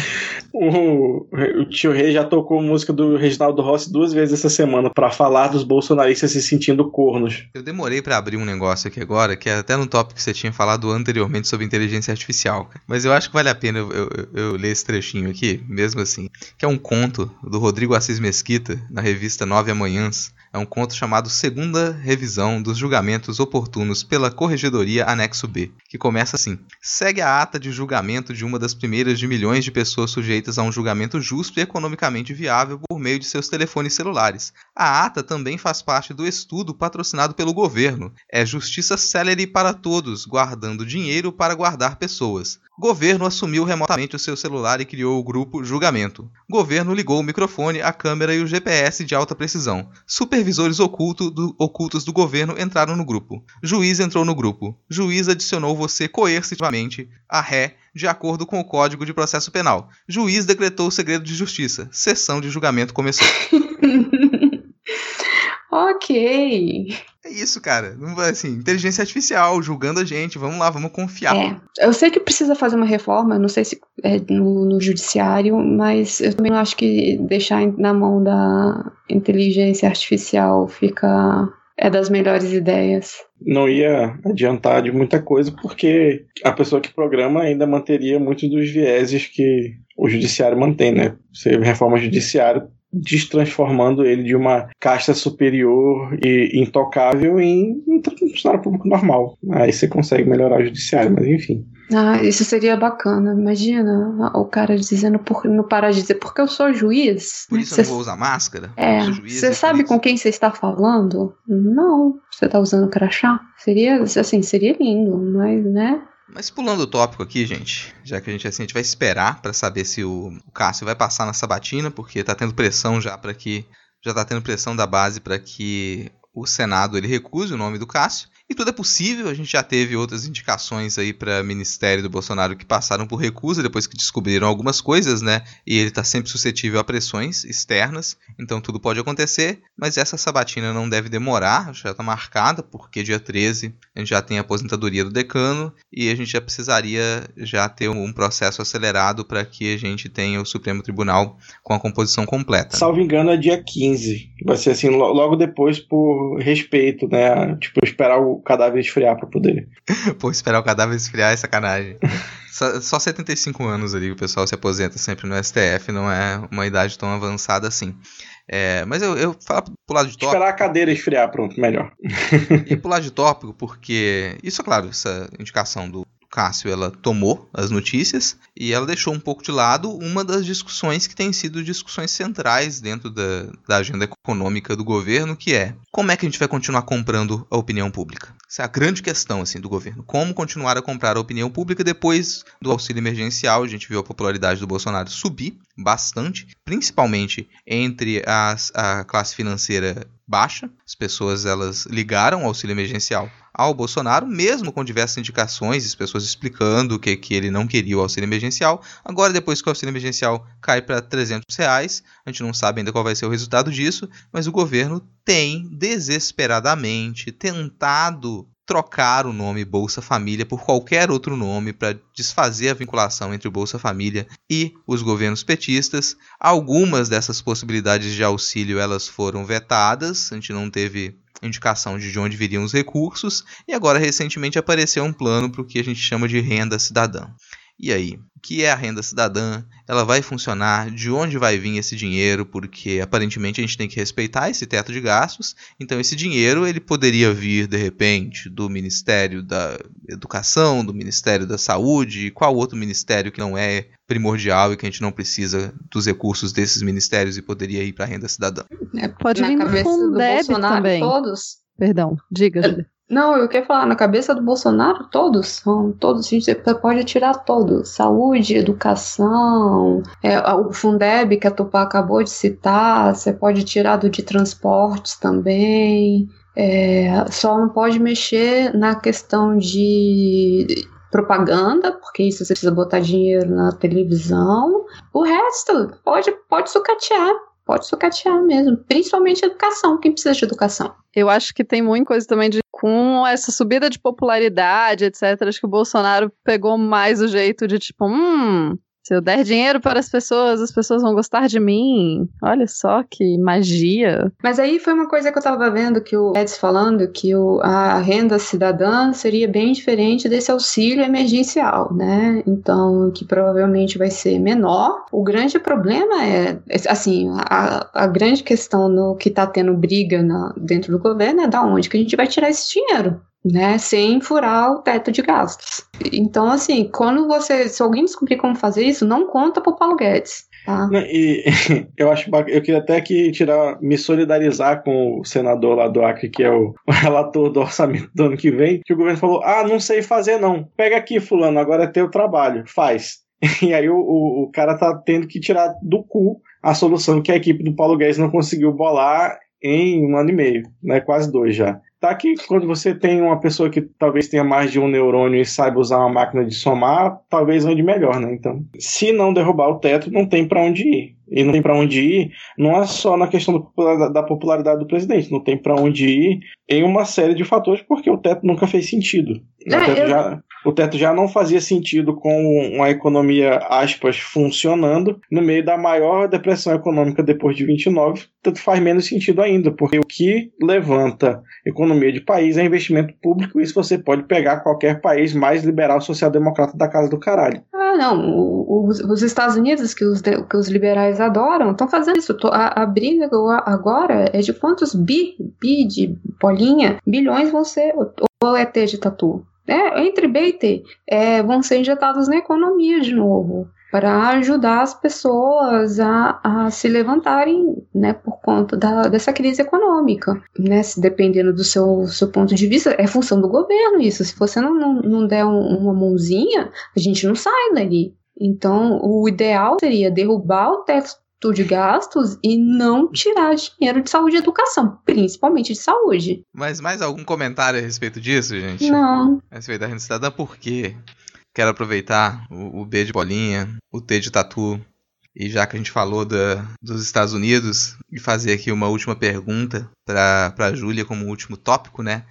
O, o tio Rei já tocou música do Reginaldo Rossi duas vezes essa semana para falar dos bolsonaristas se sentindo cornos. Eu demorei para abrir um negócio aqui agora, que é até no tópico que você tinha falado anteriormente sobre inteligência artificial. Mas eu acho que vale a pena eu, eu, eu, ler esse trechinho aqui, mesmo assim. Que é um conto do Rodrigo Assis Mesquita, na revista Nove Amanhãs. É um conto chamado Segunda Revisão dos Julgamentos Oportunos pela Corregedoria Anexo B, que começa assim: Segue a ata de julgamento de uma das primeiras de milhões de pessoas sujeitas a um julgamento justo e economicamente viável por meio de seus telefones celulares. A ata também faz parte do estudo patrocinado pelo governo. É justiça célere para todos, guardando dinheiro para guardar pessoas. Governo assumiu remotamente o seu celular e criou o grupo Julgamento. Governo ligou o microfone, a câmera e o GPS de alta precisão. Supervisores oculto do, ocultos do governo entraram no grupo. Juiz entrou no grupo. Juiz adicionou você coercitivamente a ré de acordo com o Código de Processo Penal. Juiz decretou o segredo de justiça. Sessão de julgamento começou. ok. É isso, cara. Não vai assim, inteligência artificial julgando a gente. Vamos lá, vamos confiar. É, eu sei que precisa fazer uma reforma, não sei se é no, no judiciário, mas eu também não acho que deixar na mão da inteligência artificial fica é das melhores ideias. Não ia adiantar de muita coisa, porque a pessoa que programa ainda manteria muitos dos vieses que o judiciário mantém, né? Você reforma o judiciário destransformando ele de uma caixa superior e intocável em um funcionário público normal. Aí você consegue melhorar o judiciário, mas enfim. Ah, isso seria bacana. Imagina o cara dizendo, por, não para de dizer, porque eu sou juiz. Por isso Cê- eu não vou usar máscara? É, Eu sou juiz, você é sabe com quem você está falando? Não, você está usando crachá? Seria, assim, seria lindo, mas, né? Mas pulando o tópico aqui, gente, já que a gente assim, a gente vai esperar pra saber se o, o Cássio vai passar na sabatina, porque tá tendo pressão já para que já tá tendo pressão da base para que o Senado ele recuse o nome do Cássio. E tudo é possível, a gente já teve outras indicações aí para ministério do Bolsonaro que passaram por recusa depois que descobriram algumas coisas, né? E ele tá sempre suscetível a pressões externas, então tudo pode acontecer, mas essa sabatina não deve demorar, já tá marcada, porque dia 13 a gente já tem a aposentadoria do decano e a gente já precisaria já ter um processo acelerado para que a gente tenha o Supremo Tribunal com a composição completa. Salvo engano, é dia 15. Vai ser assim, lo- logo depois, por respeito, né? Tipo, esperar o cadáver esfriar pra poder. Pô, esperar o cadáver esfriar é sacanagem. Só, só 75 anos ali o pessoal se aposenta sempre no STF, não é uma idade tão avançada assim. É, mas eu, eu falo pro lado de tópico. Esperar a cadeira esfriar, pronto, melhor. E pular de tópico, porque isso, é claro, essa indicação do Cássio, ela tomou as notícias e ela deixou um pouco de lado uma das discussões que têm sido discussões centrais dentro da, da agenda econômica do governo, que é como é que a gente vai continuar comprando a opinião pública? Essa é a grande questão assim do governo. Como continuar a comprar a opinião pública depois do auxílio emergencial? A gente viu a popularidade do Bolsonaro subir bastante, principalmente entre as, a classe financeira baixa. As pessoas elas ligaram o auxílio emergencial ao Bolsonaro, mesmo com diversas indicações, as pessoas explicando que, que ele não queria o auxílio emergencial. Agora, depois que o auxílio emergencial cai para 300 reais, a gente não sabe ainda qual vai ser o resultado disso, mas o governo tem desesperadamente tentado trocar o nome Bolsa Família por qualquer outro nome para desfazer a vinculação entre o Bolsa Família e os governos petistas. Algumas dessas possibilidades de auxílio elas foram vetadas, a gente não teve indicação de onde viriam os recursos e agora recentemente apareceu um plano para o que a gente chama de renda cidadã. E aí, o que é a renda cidadã? Ela vai funcionar? De onde vai vir esse dinheiro? Porque aparentemente a gente tem que respeitar esse teto de gastos. Então esse dinheiro ele poderia vir de repente do Ministério da Educação, do Ministério da Saúde, qual outro ministério que não é primordial e que a gente não precisa dos recursos desses ministérios e poderia ir para a renda cidadã. É, Pode na vir do Fundeb Bolsonaro também. todos. Perdão, diga. Não, eu queria falar, na cabeça do Bolsonaro, todos são, todos, gente pode tirar todos. Saúde, educação, é, o Fundeb que a Tupá acabou de citar, você pode tirar do de transportes também. É, só não pode mexer na questão de propaganda, porque isso você precisa botar dinheiro na televisão. O resto pode, pode sucatear, pode sucatear mesmo, principalmente educação, quem precisa de educação. Eu acho que tem muita coisa também de com essa subida de popularidade, etc. Acho que o Bolsonaro pegou mais o jeito de tipo, hum, Se eu der dinheiro para as pessoas, as pessoas vão gostar de mim. Olha só que magia. Mas aí foi uma coisa que eu tava vendo que o Edson falando que o, a renda cidadã seria bem diferente desse auxílio emergencial, né? Então, que provavelmente vai ser menor. O grande problema é, assim, a, a grande questão no que tá tendo briga na, dentro do governo é da onde que a gente vai tirar esse dinheiro né, sem furar o teto de gastos. Então, assim, quando você, se alguém descobrir como fazer isso, não conta pro Paulo Guedes. Tá? E eu acho eu queria até que tirar, me solidarizar com o senador lá do Acre, que é o, o relator do orçamento do ano que vem, que o governo falou: ah, não sei fazer não. Pega aqui, fulano, agora é teu trabalho, faz. E aí o, o, o cara tá tendo que tirar do cu a solução que a equipe do Paulo Guedes não conseguiu bolar em um ano e meio, né? Quase dois já. Tá que quando você tem uma pessoa que talvez tenha mais de um neurônio e saiba usar uma máquina de somar, talvez ande melhor, né? Então, se não derrubar o teto, não tem para onde ir. E não tem para onde ir, não é só na questão da popularidade do presidente, não tem para onde ir em uma série de fatores, porque o teto nunca fez sentido. É, eu... já, o teto já não fazia sentido com uma economia, aspas, funcionando no meio da maior depressão econômica depois de 29, tanto faz menos sentido ainda, porque o que levanta economia de país é investimento público, e isso você pode pegar qualquer país mais liberal social-democrata da casa do caralho. Ah, não. Os, os Estados Unidos, que os, que os liberais adoram, estão fazendo isso. A, a briga agora é de quantos bi, bi de bolinha, bilhões vão ser, ou é T de tatu? É, entre B e T, é, vão ser injetados na economia de novo para ajudar as pessoas a, a se levantarem né, por conta da, dessa crise econômica. Né, se dependendo do seu, seu ponto de vista, é função do governo isso. Se você não, não, não der um, uma mãozinha, a gente não sai dali. Então, o ideal seria derrubar o teto de gastos e não tirar dinheiro de saúde e educação, principalmente de saúde. Mas mais algum comentário a respeito disso, gente? Não. A respeito da renda cidadã, por quê? Quero aproveitar o, o B de bolinha, o T de tatu, e já que a gente falou da, dos Estados Unidos, e fazer aqui uma última pergunta para a Júlia como último tópico, né?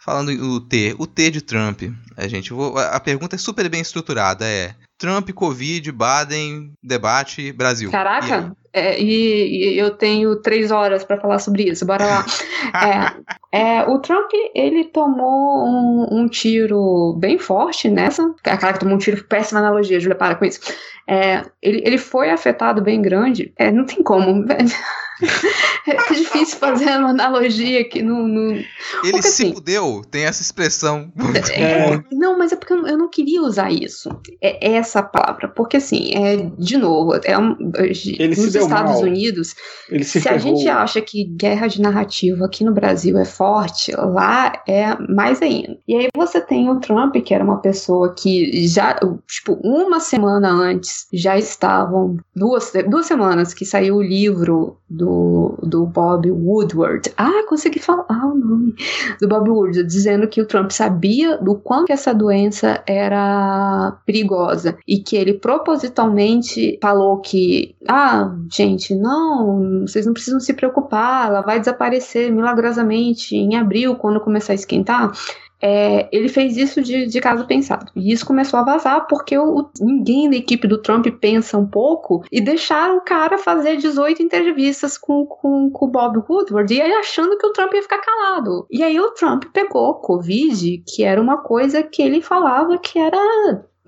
Falando o T, o T de Trump, a gente, vou, a pergunta é super bem estruturada, é Trump, Covid, Baden, debate, Brasil. Caraca, e, é, e, e eu tenho três horas para falar sobre isso, bora lá. é, é, o Trump, ele tomou um, um, tiro bem forte nessa. Aquela que tomou um tiro, péssima analogia, Julia, para com isso. É, ele, ele foi afetado bem grande. É, não tem como. é difícil fazer uma analogia aqui no. no... Ele porque, se assim, fudeu, tem essa expressão. É, não, mas é porque eu não queria usar isso. É, essa palavra. Porque assim, é, de novo, é um, ele nos Estados mal. Unidos, ele se, se a gente acha que guerra de narrativa aqui no Brasil é forte, lá é mais ainda. E aí você tem o Trump, que era uma pessoa que já, tipo, uma semana antes já estavam, duas, duas semanas que saiu o livro do do, do Bob Woodward. Ah, consegui falar o nome. Do Bob Woodward, dizendo que o Trump sabia do quanto essa doença era perigosa e que ele propositalmente falou que, ah, gente, não, vocês não precisam se preocupar, ela vai desaparecer milagrosamente em abril, quando começar a esquentar. É, ele fez isso de, de caso pensado. E isso começou a vazar porque o, ninguém da equipe do Trump pensa um pouco e deixaram o cara fazer 18 entrevistas com, com, com o Bob Woodward e aí achando que o Trump ia ficar calado. E aí o Trump pegou Covid, que era uma coisa que ele falava que era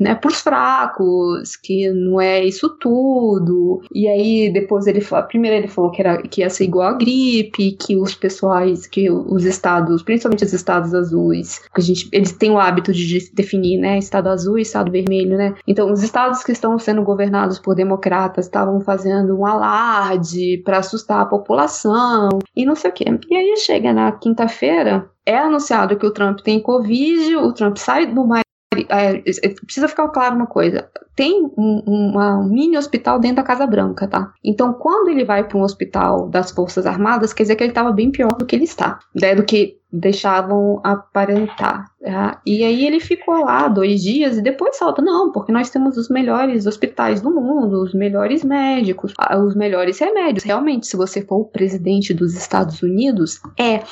né, para os fracos, que não é isso tudo. E aí depois ele falou, primeiro ele falou que era que ia ser igual a gripe, que os pessoais, que os estados, principalmente os estados azuis, que a gente eles têm o hábito de definir, né, estado azul e estado vermelho, né? Então os estados que estão sendo governados por democratas estavam fazendo um alarde para assustar a população e não sei o quê. E aí chega na quinta-feira, é anunciado que o Trump tem Covid, o Trump sai do é, é, precisa ficar claro uma coisa: tem um, um mini hospital dentro da Casa Branca, tá? Então, quando ele vai para um hospital das Forças Armadas, quer dizer que ele estava bem pior do que ele está, né, do que deixavam aparentar. Tá? E aí ele ficou lá dois dias e depois salta, não, porque nós temos os melhores hospitais do mundo, os melhores médicos, os melhores remédios. Realmente, se você for o presidente dos Estados Unidos, é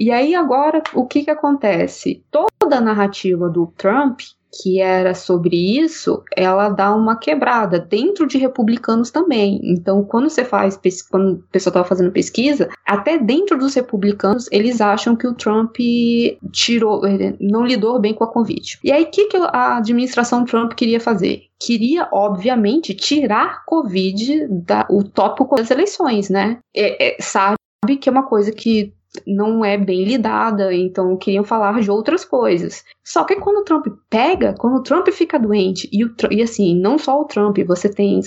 e aí agora o que que acontece? Toda a narrativa do Trump que era sobre isso, ela dá uma quebrada dentro de republicanos também. Então, quando você faz, quando o pessoal estava fazendo pesquisa, até dentro dos republicanos, eles acham que o Trump tirou, não lidou bem com a Covid. E aí, o que, que a administração Trump queria fazer? Queria, obviamente, tirar Covid da, o tópico das eleições, né? É, é, sabe que é uma coisa que não é bem lidada, então queriam falar de outras coisas. Só que quando o Trump pega, quando o Trump fica doente, e, o, e assim, não só o Trump, você tem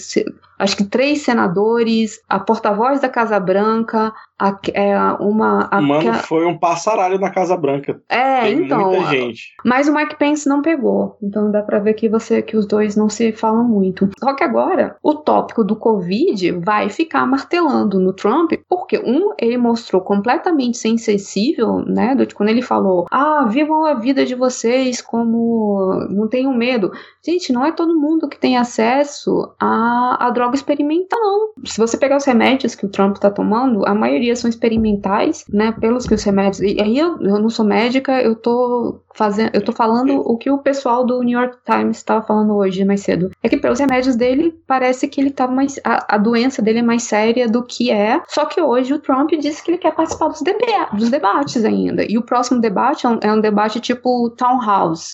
acho que três senadores, a porta-voz da Casa Branca, a, é, uma. A, Mano, a... foi um passaralho na Casa Branca. É, Tem então. Muita gente. Mas o Mike Pence não pegou. Então dá pra ver que você que os dois não se falam muito. Só que agora, o tópico do Covid vai ficar martelando no Trump, porque um, ele mostrou completamente ser insensível, né? Do, quando ele falou: Ah, vivam a vida de vocês como. Não tenham medo. Gente, não é todo mundo que tem acesso a, a droga experimental, não. Se você pegar os remédios que o Trump tá tomando, a maioria são experimentais, né? Pelos que os remédios. E aí eu, eu não sou médica, eu tô fazendo. Eu tô falando o que o pessoal do New York Times estava falando hoje mais cedo. É que pelos remédios dele, parece que ele tá mais. A, a, doença dele é mais séria do que é. Só que hoje o Trump disse que ele quer participar dos, deba dos debates ainda. E o próximo debate é um, é um debate tipo Town.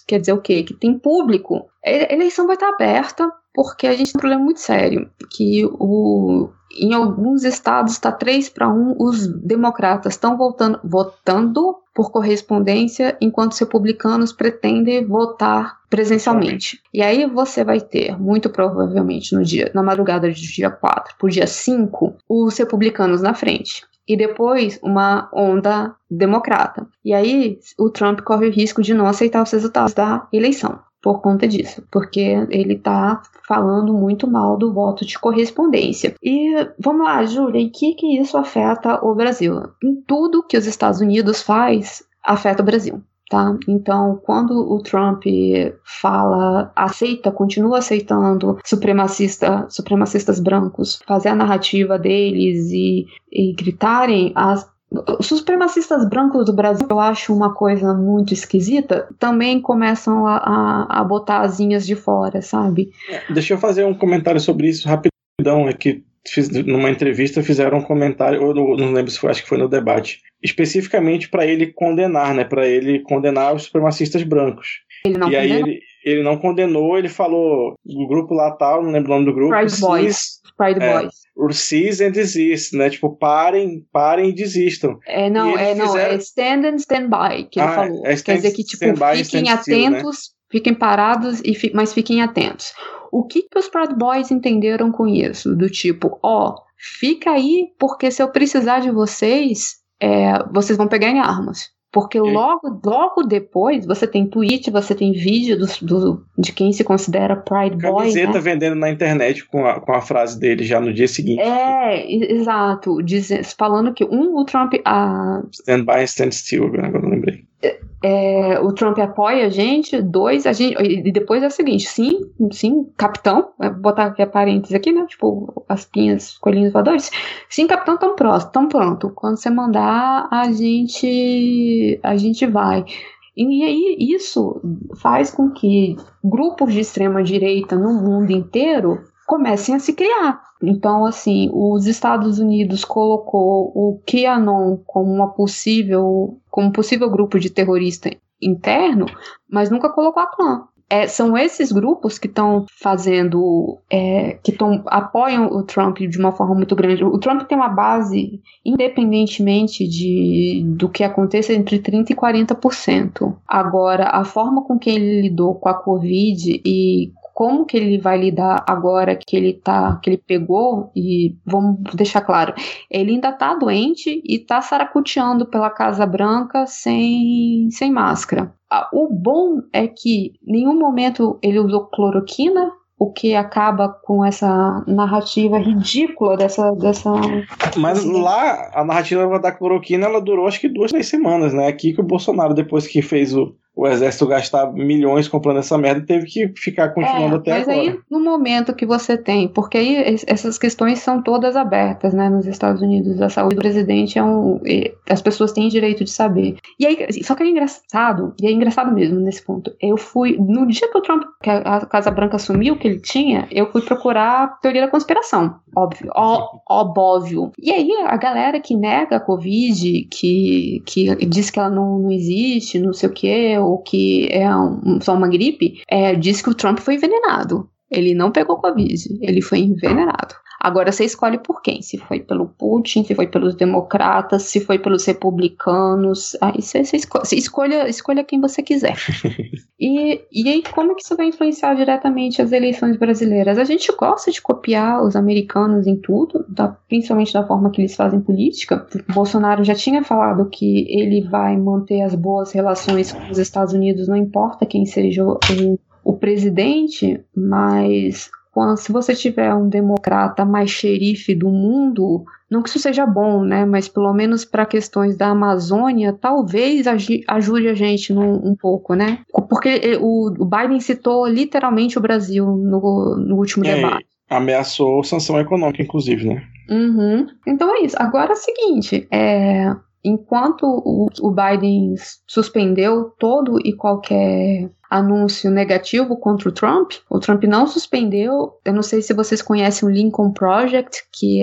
Quer dizer o quê? Que tem público. A eleição vai estar aberta, porque a gente tem um problema muito sério, que o, em alguns estados está 3 para 1, os democratas estão votando por correspondência, enquanto os republicanos pretendem votar presencialmente. E aí você vai ter, muito provavelmente no dia, na madrugada de dia 4 por dia 5, os republicanos na frente. E depois uma onda democrata. E aí o Trump corre o risco de não aceitar os resultados da eleição por conta disso, porque ele está falando muito mal do voto de correspondência. E vamos lá, Júlia, em que, que isso afeta o Brasil? Em tudo que os Estados Unidos faz, afeta o Brasil. Tá? Então, quando o Trump fala, aceita, continua aceitando supremacista, supremacistas brancos, fazer a narrativa deles e, e gritarem as os supremacistas brancos do Brasil, eu acho uma coisa muito esquisita, também começam a, a, a botar asinhas de fora, sabe? É, deixa eu fazer um comentário sobre isso rapidão, é que fiz, numa entrevista fizeram um comentário, ou não, lembro se foi, acho que foi no debate, especificamente para ele condenar, né, para ele condenar os supremacistas brancos. Ele não e aí ele, ele não condenou, ele falou o grupo lá tal, não lembro o nome do grupo. Pride Boys. Pride é, Boys. Cease and desist, né? Tipo, parem, parem e desistam. É, não, é, não, fizeram... é stand and stand by, que ele ah, falou. É stand, Quer dizer que, tipo, by, fiquem atentos, still, né? fiquem parados, e fi... mas fiquem atentos. O que, que os Proud Boys entenderam com isso? Do tipo, ó, fica aí, porque se eu precisar de vocês, é, vocês vão pegar em armas. Porque logo, logo depois você tem tweet, você tem vídeo do, do de quem se considera Pride Boy. Camiseta né? vendendo na internet com a, com a frase dele já no dia seguinte. É, exato. Diz, falando que um, o Trump. A, stand by, stand still, agora eu lembrei. É, o Trump apoia a gente, dois, a gente, e depois é o seguinte, sim, sim, capitão, vou botar aqui a parênteses aqui, né, tipo, as pinhas, coelhinhos voadores, sim, capitão, tão próximo, tão pronto, quando você mandar, a gente, a gente vai. E aí isso faz com que grupos de extrema direita no mundo inteiro comecem a se criar. Então, assim, os Estados Unidos colocou o QAnon como uma possível, como possível grupo de terrorista interno, mas nunca colocou a clã. É, são esses grupos que estão fazendo, é, que tão, apoiam o Trump de uma forma muito grande. O Trump tem uma base, independentemente de, do que aconteça, entre 30% e 40%. Agora, a forma com que ele lidou com a Covid e como que ele vai lidar agora que ele tá, que ele pegou, e vamos deixar claro, ele ainda tá doente e tá saracuteando pela Casa Branca sem, sem máscara. O bom é que em nenhum momento ele usou cloroquina, o que acaba com essa narrativa ridícula dessa. dessa Mas lá, a narrativa da cloroquina ela durou acho que duas, três semanas, né? Aqui que o Bolsonaro, depois que fez o, o exército gastar milhões comprando essa merda e teve que ficar continuando É, até mas agora. aí, no momento que você tem, porque aí es- essas questões são todas abertas, né, nos Estados Unidos, a saúde do presidente é um. As pessoas têm direito de saber. E aí, só que é engraçado, e é engraçado mesmo nesse ponto. Eu fui, no dia que o Trump, que a Casa Branca assumiu que ele tinha, eu fui procurar a teoria da conspiração. Óbvio, ó, óbvio. E aí, a galera que nega a Covid, que, que diz que ela não, não existe, não sei o que, ou que é um- só uma gripe, é, diz que o Trump foi envenenado. Ele não pegou Covid, ele foi envenenado. Agora você escolhe por quem? Se foi pelo Putin, se foi pelos democratas, se foi pelos republicanos. Aí você, você esco- você escolha, escolha quem você quiser. E, e aí, como que isso vai influenciar diretamente as eleições brasileiras? A gente gosta de copiar os americanos em tudo, da- principalmente da forma que eles fazem política. O Bolsonaro já tinha falado que ele vai manter as boas relações com os Estados Unidos, não importa quem seja o, o- presidente, mas se você tiver um democrata mais xerife do mundo, não que isso seja bom, né? Mas pelo menos para questões da Amazônia, talvez ajude a gente num- um pouco, né? Porque eh, o, o Biden citou literalmente o Brasil no, no último É, debate. Ameaçou sanção econômica, inclusive, né? Uhum. Então é isso. Agora é o seguinte, é, enquanto o, Biden suspendeu todo e qualquer anúncio negativo contra o Trump, o Trump não suspendeu. Eu não sei se vocês conhecem o Lincoln Project, que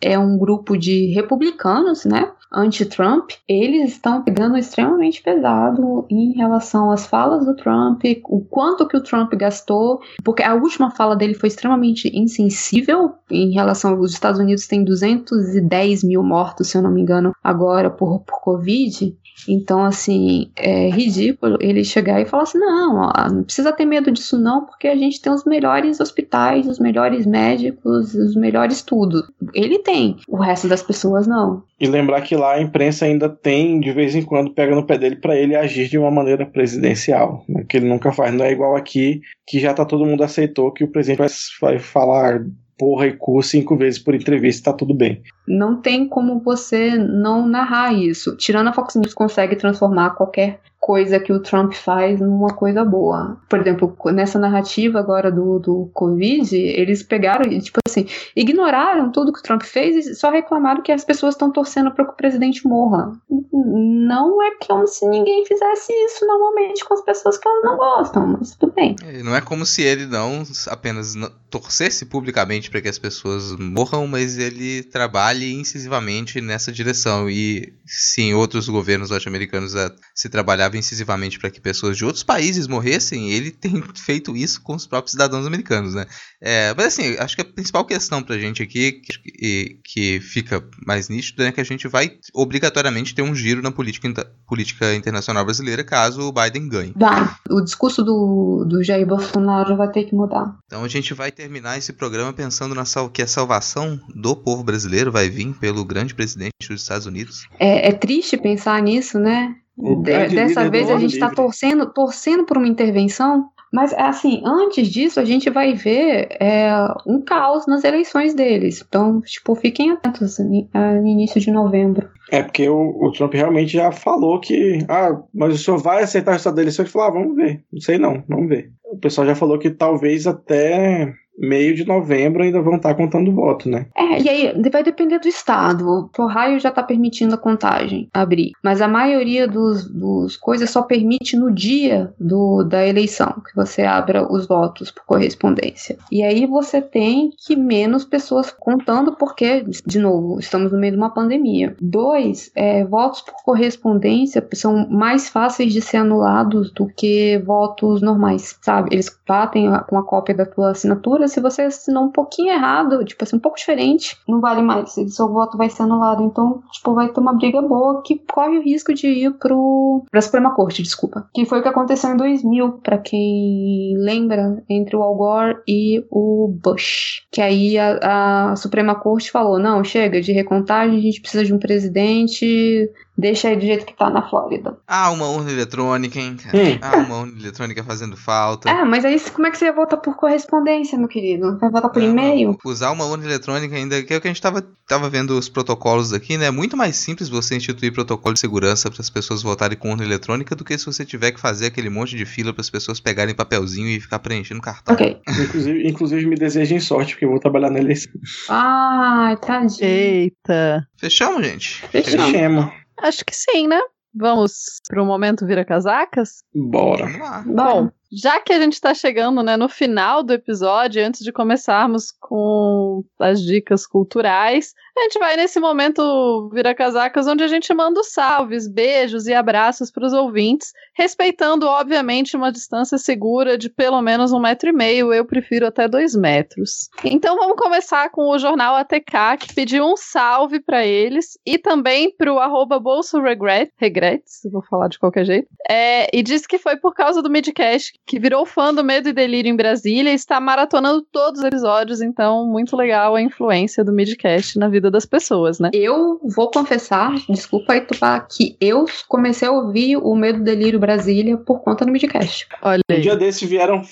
é, é um grupo de republicanos, né? Anti-Trump, eles estão pegando extremamente pesado em relação às falas do Trump, o quanto que o Trump gastou, porque a última fala dele foi extremamente insensível em relação aos Estados Unidos tem 210 mil mortos, se eu não me engano, agora por, por Covid. Então, assim, é ridículo ele chegar e falar assim: não, não precisa ter medo disso, não, porque a gente tem os melhores hospitais, os melhores médicos, os melhores tudo. Ele tem, o resto das pessoas não. E lembrar que lá a imprensa ainda tem, de vez em quando, pega no pé dele para ele agir de uma maneira presidencial, né, que ele nunca faz. Não é igual aqui, que já tá todo mundo aceitou que o presidente vai, vai falar porra e cu cinco vezes por entrevista, tá tudo bem. Não tem como você não narrar isso. Tirando a Fox News consegue transformar qualquer coisa que o Trump faz numa coisa boa. Por exemplo, nessa narrativa agora do, do Covid, eles pegaram e, tipo assim, ignoraram tudo que o Trump fez e só reclamaram que as pessoas estão torcendo para que o presidente morra. Não é como se ninguém fizesse isso normalmente com as pessoas que elas não gostam, mas tudo bem. Não é como se ele não apenas torcesse publicamente para que as pessoas morram, mas ele trabalhe incisivamente nessa direção. E se em outros governos norte-americanos se trabalhava incisivamente para que pessoas de outros países morressem, ele tem feito isso com os próprios cidadãos americanos, né? É, mas assim, acho que a principal questão pra gente aqui, que, que fica mais nítido, é que a gente vai obrigatoriamente ter um giro na política, política internacional brasileira caso o Biden ganhe. Vai. O discurso do, do Jair Bolsonaro vai ter que mudar. Então a gente vai terminar esse programa pensando na sal que a salvação do povo brasileiro vai vir pelo grande presidente dos Estados Unidos. É, é triste pensar nisso, né? Dessa do vez a gente está torcendo, torcendo por uma intervenção, mas assim, antes disso a gente vai ver é, um caos nas eleições deles. Então, tipo, fiquem atentos no início de novembro. É porque o, o Trump realmente já falou que, ah, mas o senhor vai aceitar o resultado da eleição? Ele falou, ah, vamos ver. Não sei não, vamos ver. O pessoal já falou que talvez até meio de novembro ainda vão estar contando voto, né? É, e aí vai depender do estado. O Ohio já está permitindo a contagem abrir, mas a maioria dos, dos coisas só permite no dia do, da eleição que você abra os votos por correspondência. E aí você tem que menos pessoas contando porque, de novo, estamos no meio de uma pandemia. Dois, é, votos por correspondência são mais fáceis de ser anulados do que votos normais, sabe? Eles batem com a cópia da tua assinatura se você assinou um pouquinho errado, tipo assim, um pouco diferente, não vale mais. Seu voto vai ser anulado. Então, tipo, vai ter uma briga boa que corre o risco de ir pro pra Suprema Corte, desculpa. Que foi o que aconteceu em 2000, pra quem lembra, entre o Al Gore e o Bush. Que aí a, a Suprema Corte falou: não, chega de recontagem, a gente precisa de um presidente Deixa aí do jeito que tá na Flórida. Ah, uma urna eletrônica, hein, cara? Hum. Ah, uma urna eletrônica fazendo falta. É, mas aí como é que você ia votar por correspondência, meu querido? Vai votar por Não, e-mail? Usar uma urna eletrônica ainda, que é o que a gente tava, tava vendo os protocolos aqui, né? É muito mais simples você instituir protocolo de segurança para as pessoas votarem com urna eletrônica do que se você tiver que fazer aquele monte de fila para as pessoas pegarem papelzinho e ficar preenchendo cartão. Ok. Inclusive, inclusive me desejem sorte, porque eu vou trabalhar na eleição. Ai, tadinho. Eita. Fechamos, gente? Fechamos. Chama. Acho que sim, né? Vamos pro momento vira casacas? Bora. Bom, já que a gente tá chegando, né, no final do episódio, antes de começarmos com as dicas culturais, a gente vai nesse momento vira casacas onde a gente manda salves, beijos e abraços para os ouvintes, respeitando, obviamente, uma distância segura de pelo menos um metro e meio, eu prefiro até dois metros. Então vamos começar com o jornal ATK, que pediu um salve para eles, e também para o arroba Bolso Regret, Regrets, vou falar de qualquer jeito, é, e disse que foi por causa do Midcast que virou fã do Medo e Delírio em Brasília e está maratonando todos os episódios, então muito legal a influência do Midcast na vida das pessoas, né? Eu vou confessar, desculpa aí, Tupá, que eu comecei a ouvir o Medo Delírio Brasília por conta do Midcast. Olha Um dia desses vieram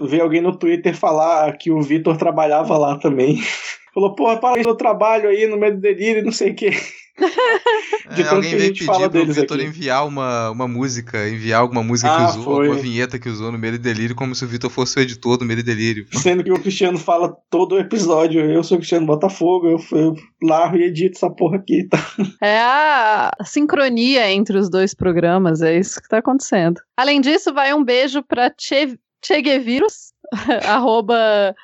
ver alguém no Twitter falar que o Vitor trabalhava lá também. Falou, porra, para aí no trabalho aí, no meio do delírio, não sei o quê. De É, alguém veio pedir pro Vitor enviar uma, uma música, enviar alguma música Ah, que usou, foi. alguma vinheta que usou no Medo e Delírio, como se o Vitor fosse o editor do Medo e Delírio. Sendo que o Cristiano fala todo o episódio. Eu sou o Cristiano Botafogo, eu, eu largo e edito essa porra aqui. Tá? É a sincronia entre os dois programas, é isso que tá acontecendo. Além disso, vai um beijo pra Che, Cheguevirus, arroba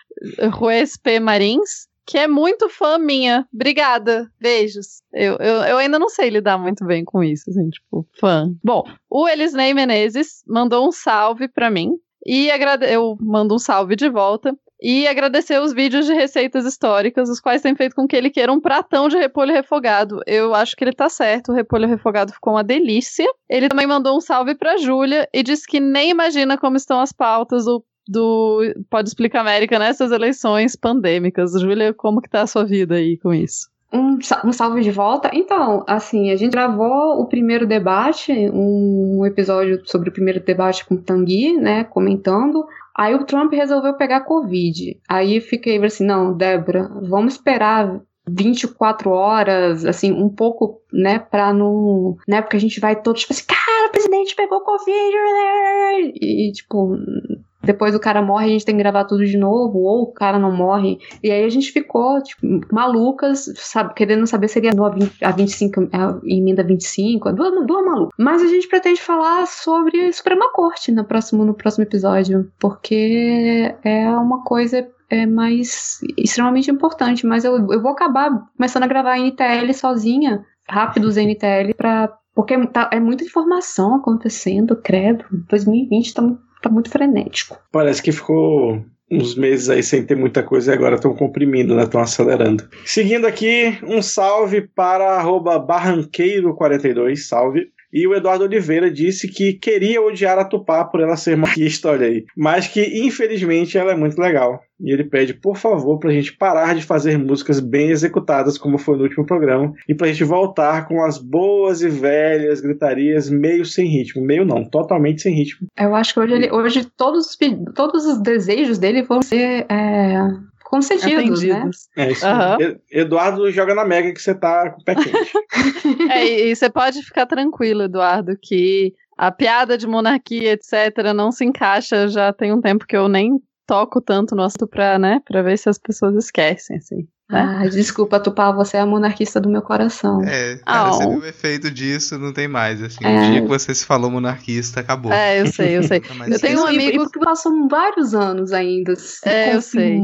Ruesp Marins, que é muito fã minha. Obrigada. Beijos. Eu, eu, eu ainda não sei lidar muito bem com isso, assim, tipo, fã. Bom, o Elisnei Menezes mandou um salve pra mim. E agrade... eu mando um salve de volta. E agradecer os vídeos de receitas históricas, os quais têm feito com que ele queira um pratão de repolho refogado. Eu acho que ele tá certo, o repolho refogado ficou uma delícia. Ele também mandou um salve pra Júlia e disse que nem imagina como estão as pautas do, do Pode Explicar América nessas eleições pandêmicas. Júlia, como que tá a sua vida aí com isso? Um, um salve de volta. Então, assim, a gente gravou o primeiro debate, um episódio sobre o primeiro debate com o Tanguy, né, comentando. Aí o Trump resolveu pegar Covid. Aí fiquei assim, não, Débora, vamos esperar 24 horas, assim, um pouco, né, pra não. Né, porque a gente vai todos, tipo assim, cara, o presidente pegou Covid. E, tipo, depois o cara morre, a gente tem que gravar tudo de novo, ou o cara não morre. E aí a gente ficou, tipo, malucas, sabe, querendo saber se seria a, 20, a 25, a emenda 25, duas, duas malucas. Mas a gente pretende falar sobre Suprema Corte no próximo, no próximo episódio, porque é uma coisa é mais extremamente importante, mas eu, eu vou acabar começando a gravar NTL sozinha, rápidos NTL, pra, porque tá- é muita informação acontecendo, credo. 2020 tá, mu- tá muito frenético. Parece que ficou uns meses aí sem ter muita coisa e agora estão comprimindo, né? Estão acelerando. Seguindo aqui, um salve para arroba barranqueiro42, salve. E o Eduardo Oliveira disse que queria odiar a Tupá por ela ser marquista, olha aí. Mas que, infelizmente, ela é muito legal. E ele pede, por favor, pra gente parar de fazer músicas bem executadas, como foi no último programa, e pra gente voltar com as boas e velhas gritarias meio sem ritmo. Meio não, totalmente sem ritmo. Eu acho que hoje, ele- hoje todos, todos os desejos dele vão ser é, concedidos, né? Atendidos. É isso. E- Eduardo joga na Mega que você tá com o pé quente. É, e, e você pode ficar tranquilo, Eduardo, que a piada de monarquia, etc., não se encaixa. Já tem um tempo que eu nem toco tanto no assunto pra, né, pra ver se as pessoas esquecem, assim. Né? Ah, desculpa, Tupá, você é a monarquista do meu coração. É, cara, você Au. viu o efeito disso, não tem mais. Assim, É. o dia que você se falou monarquista, acabou. É, eu sei, eu sei. Eu tenho um amigo- E porque passam vários anos ainda. se É, eu sei.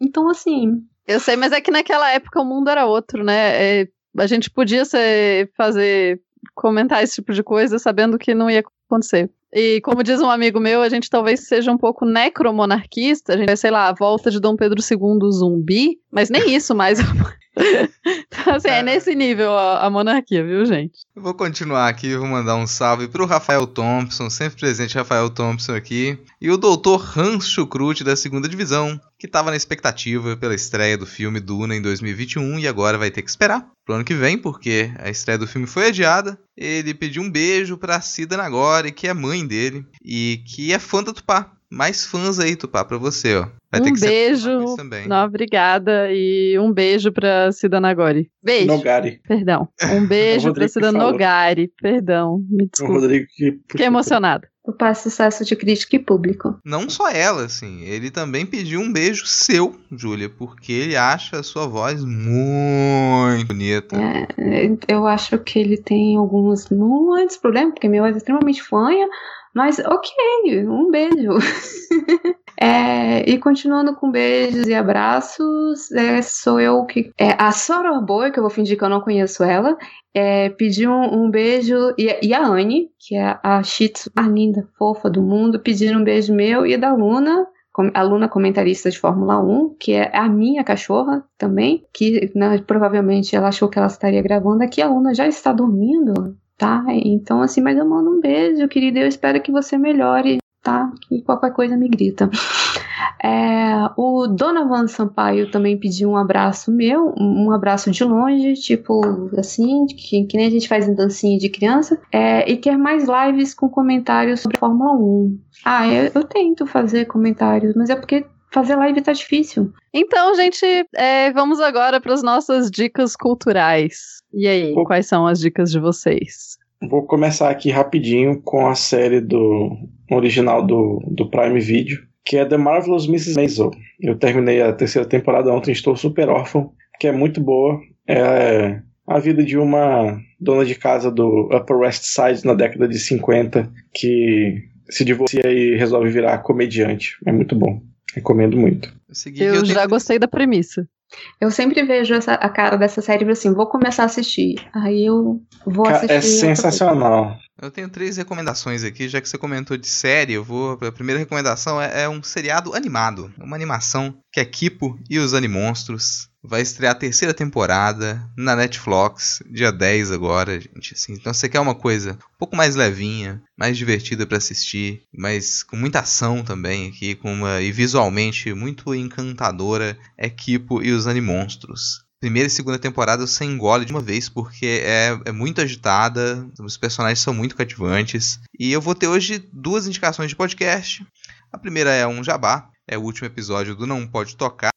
Então, assim, Eu sei, mas é que naquela época o mundo era outro, né? É, a gente podia ser, fazer, comentar esse tipo de coisa sabendo que não ia acontecer. E como diz um amigo meu, a gente talvez seja um pouco necromonarquista, a gente vai, sei lá, a volta de Dom Pedro II zumbi, mas nem isso mais. Então, assim, é nesse nível a, a monarquia, viu, gente? Eu vou continuar aqui, vou mandar um salve pro Rafael Thompson, sempre presente Rafael Thompson aqui, e o doutor Hans Schukrut da segunda divisão, que estava na expectativa pela estreia do filme Duna em 2021 e agora vai ter que esperar pro ano que vem, porque a estreia do filme foi adiada. Ele pediu um beijo pra Cida Nagori, que é mãe dele, e que é fã da Tupá. Mais fãs aí, Tupá, pra você, ó. Vai ter um que ser beijo. também. Não, obrigada. E um beijo pra Cida Nagori. Beijo. Nogari. Perdão. Um beijo pra Cida. Nogari. Perdão. Me O desculpa. Rodrigo que Fiquei emocionada. Eu passo sucesso de crítica e público. Não só ela, assim, ele também pediu um beijo seu, Júlia, porque ele acha a sua voz muito bonita. É, eu acho que ele tem alguns muitos problemas, porque meu voz é extremamente fanha, mas ok, um beijo. É, e continuando com beijos e abraços, é, sou eu que. É, a Soror Boy, que eu vou fingir que eu não conheço ela, é, pediu um, um beijo. E, e a Anne, que é a Shih mais linda, fofa do mundo, pediram um beijo meu e da Luna. com- A Luna comentarista de Fórmula 1, que é a minha cachorra também, que né, provavelmente ela achou que ela estaria gravando aqui. A Luna já está dormindo, tá? Então, assim, mas eu mando um beijo, querida. Eu espero que você melhore, tá? E qualquer coisa me grita. É, o Donovan Sampaio também pediu um abraço meu, um abraço de longe, tipo assim, que, que nem a gente faz em dancinha de criança, é, e quer mais lives com comentários sobre Fórmula 1. Ah, eu, eu tento fazer comentários, mas é porque fazer live tá difícil. Então, gente, é, vamos agora para as nossas dicas culturais. E aí, Pô. quais são as dicas de vocês? Vou começar aqui rapidinho com a série do original do, do Prime Video, que é The Marvelous Mrs. Maisel. Eu terminei a terceira temporada ontem, estou super órfão, que é muito boa. É a vida de uma dona de casa do Upper West Side na década de 50 que se divorcia e resolve virar comediante. É muito bom. Recomendo muito. Eu, segui Eu, já tenho- gostei da premissa. Eu sempre vejo essa- a cara dessa série e assim, vou começar a assistir. Aí eu vou Cara, assistir. é sensacional. Eu tenho três recomendações aqui, já que você comentou de série, eu vou. A primeira recomendação é, é um seriado animado. Uma animação que é Kipo e os Animonstros. Vai estrear a terceira temporada na Netflix, dia 10 agora, gente. Assim, então você quer uma coisa um pouco mais levinha, mais divertida pra assistir, mas com muita ação também aqui, com uma, e visualmente muito encantadora, é Kipo e os Animonstros primeira e segunda temporada você engole de uma vez, porque é, é muito agitada, os personagens são muito cativantes. E eu vou ter hoje duas indicações de podcast. A primeira é um jabá, é o último episódio do Não Pode Tocar,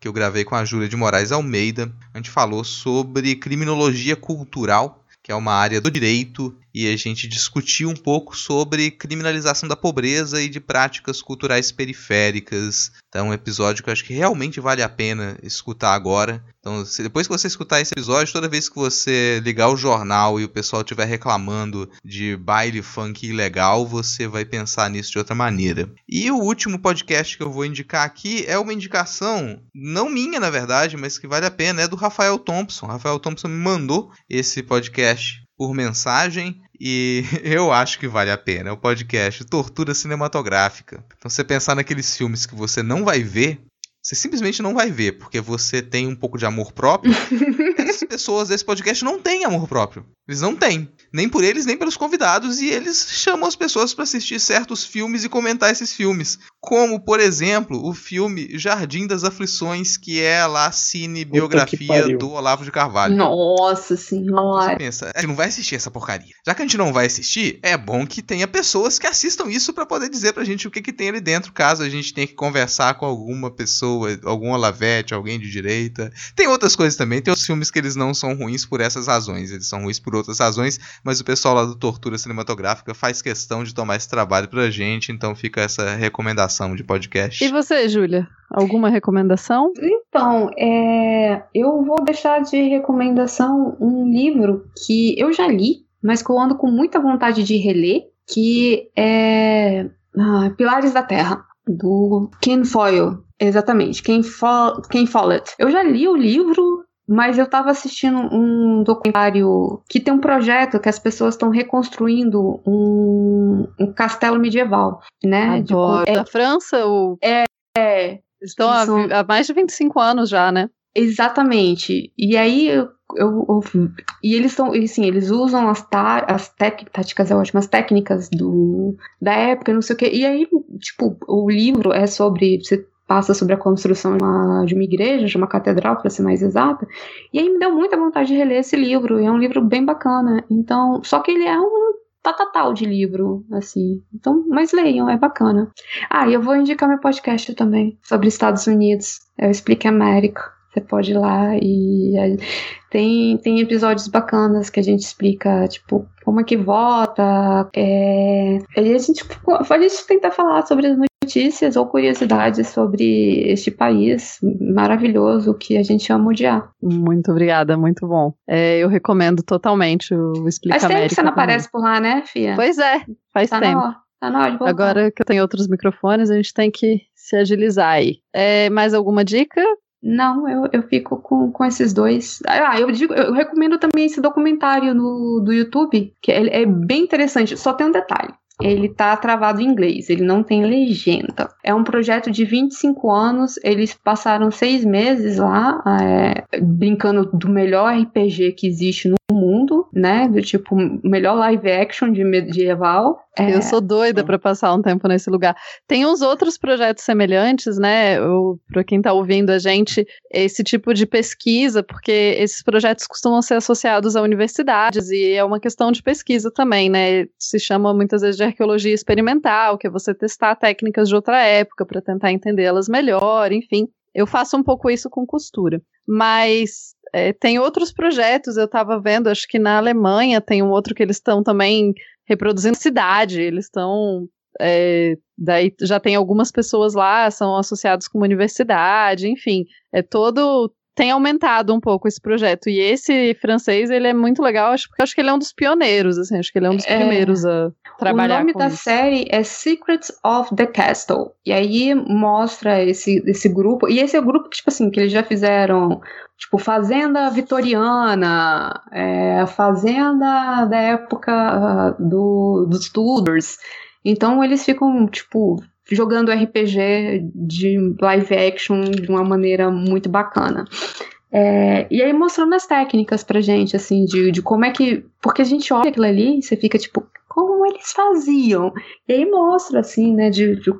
que eu gravei com a Júlia de Moraes Almeida. A gente falou sobre criminologia cultural, que é uma área do direito, e a gente discutiu um pouco sobre criminalização da pobreza e de práticas culturais periféricas. Então, um episódio que eu acho que realmente vale a pena escutar agora. Então, se depois que você escutar esse episódio, toda vez que você ligar o jornal e o pessoal estiver reclamando de baile funk ilegal, você vai pensar nisso de outra maneira. E o último podcast que eu vou indicar aqui é uma indicação, não minha na verdade, mas que vale a pena, é do Rafael Thompson. Rafael Thompson me mandou esse podcast por mensagem e eu acho que vale a pena. É o podcast Tortura Cinematográfica. Então, você pensar naqueles filmes que você não vai ver, você simplesmente não vai ver, porque você tem um pouco de amor próprio. Essas pessoas desse podcast não têm amor próprio. Eles não têm. Nem por eles, nem pelos convidados. E eles chamam as pessoas para assistir certos filmes e comentar esses filmes. Como, por exemplo, o filme Jardim das Aflições, que é lá a cinebiografia do Olavo de Carvalho. Nossa Você senhora. pensa, a gente não vai assistir essa porcaria. Já que a gente não vai assistir, é bom que tenha pessoas que assistam isso pra poder dizer pra gente o que, que tem ali dentro, caso a gente tenha que conversar com alguma pessoa, algum Olavete, alguém de direita. Tem outras coisas também, tem os filmes que eles não são ruins por essas razões, eles são ruins por outras razões, mas o pessoal lá do Tortura Cinematográfica faz questão de tomar esse trabalho pra gente, então fica essa recomendação de podcast. E você, Júlia? Alguma recomendação? Então, é, eu vou deixar de recomendação um livro que eu já li, mas que eu ando com muita vontade de reler, que é ah, Pilares da Terra, do Ken Foyle. Exatamente, Ken, Fo Ken Follett. Eu já li o livro, mas eu tava assistindo um documentário que tem um projeto que as pessoas estão reconstruindo um, um castelo medieval, né? De- Adoro. Da França, o... é, estão há, são- há mais de 25 anos já, né? Exatamente. E aí eu, eu, eu e eles estão, assim, eles usam as, tá, as táticas, é ótimo, as técnicas do, da época, não sei o quê. E aí, tipo, o livro é sobre. Você passa sobre a construção de uma, de uma igreja, de uma catedral, para ser mais exata. E aí me deu muita vontade de reler esse livro. E é um livro bem bacana. Então, só que ele é um tatatal de livro, assim. Então, mas leiam, é bacana. Ah, e eu vou indicar meu podcast também sobre Estados Unidos. Eu explico América. Você pode ir lá e tem, tem episódios bacanas que a gente explica, tipo, como é que vota. É, a, gente, a gente tenta falar sobre as notícias ou curiosidades sobre este país maravilhoso que a gente ama odiar. Muito obrigada, muito bom. É, eu recomendo totalmente o Explica Faz tempo que você não aparece por lá, né, Fia? Pois é, faz tá tempo. Tá na hora de voltar. Agora que eu tenho outros microfones, a gente tem que se agilizar aí. É, mais alguma dica? Não, eu, eu fico com, com esses dois. Ah, eu digo, eu recomendo também esse documentário no, do YouTube, que é, é bem interessante. Só tem um detalhe ele tá travado em inglês, ele não tem legenda. É um projeto de 25 anos, eles passaram seis meses lá, é, brincando do melhor RPG que existe no mundo, né? Do tipo, melhor live action de medieval. É, eu sou doida para passar um tempo nesse lugar. Tem uns outros projetos semelhantes, né? Para quem está ouvindo a gente, esse tipo de pesquisa, porque esses projetos costumam ser associados a universidades e é uma questão de pesquisa também, né? Se chama muitas vezes de arqueologia experimental, que é você testar técnicas de outra época para tentar entendê-las melhor, enfim. Eu faço um pouco isso com costura. Mas é, tem outros projetos, eu estava vendo, acho que na Alemanha tem um outro que eles estão também reproduzindo cidade, eles estão. É, daí já tem algumas pessoas lá, são associados com uma universidade, enfim, é todo. Tem aumentado um pouco esse projeto. E esse francês, ele é muito legal, acho, porque acho que ele é um dos pioneiros, assim, acho que ele é um dos é, primeiros a trabalhar. O nome da isso. série é Secrets of the Castle. E aí mostra esse, esse grupo. E esse é o grupo que, tipo assim, que eles já fizeram tipo fazenda vitoriana, é, fazenda da época uh, do, dos Tudors. Então eles ficam tipo jogando RPG de live action de uma maneira muito bacana. É, e aí mostrando as técnicas pra gente, assim, de, de como é que. Porque a gente olha aquilo ali e você fica tipo, como eles faziam? E aí mostra, assim, né, de, de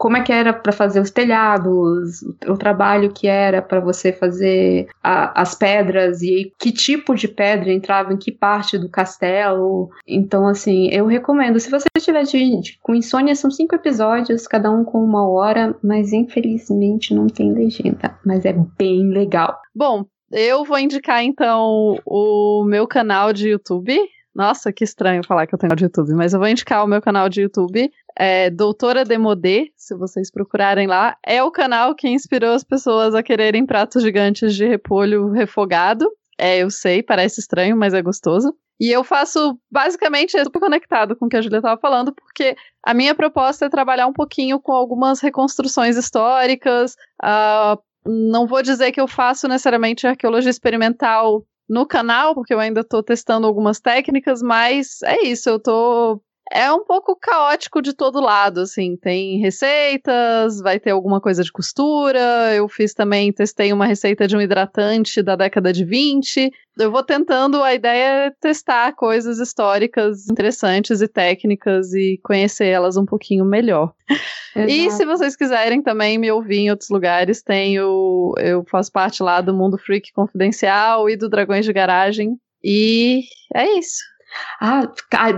como é que era para fazer os telhados, o, trabalho que era para você fazer a, as pedras e que tipo de pedra entrava em que parte do castelo. Então, assim, eu recomendo. Se você estiver de, de, com insônia, são cinco episódios, cada um com uma hora, mas infelizmente não tem legenda. Mas é bem legal. Bom, eu vou indicar então o meu canal de YouTube. Nossa, que estranho falar que eu tenho canal de YouTube, mas eu vou indicar o meu canal de YouTube, é Doutora Demodê, se vocês procurarem lá. É o canal que inspirou as pessoas a quererem pratos gigantes de repolho refogado. É, eu sei, parece estranho, mas é gostoso. E eu faço, basicamente, é super conectado com o que a Julia estava falando, porque a minha proposta é trabalhar um pouquinho com algumas reconstruções históricas. Uh, não vou dizer que eu faço necessariamente arqueologia experimental no canal, porque eu ainda estou testando algumas técnicas, mas é isso, eu tô é um pouco caótico de todo lado, assim, tem receitas, vai ter alguma coisa de costura, eu fiz também, testei uma receita de um hidratante da década de 20, eu vou tentando, a ideia é testar coisas históricas interessantes e técnicas e conhecer elas um pouquinho melhor. Exato. E se vocês quiserem também me ouvir em outros lugares, tenho, eu faço parte lá do Mundo Freak Confidencial e do Dragões de Garagem, e é isso. Ah,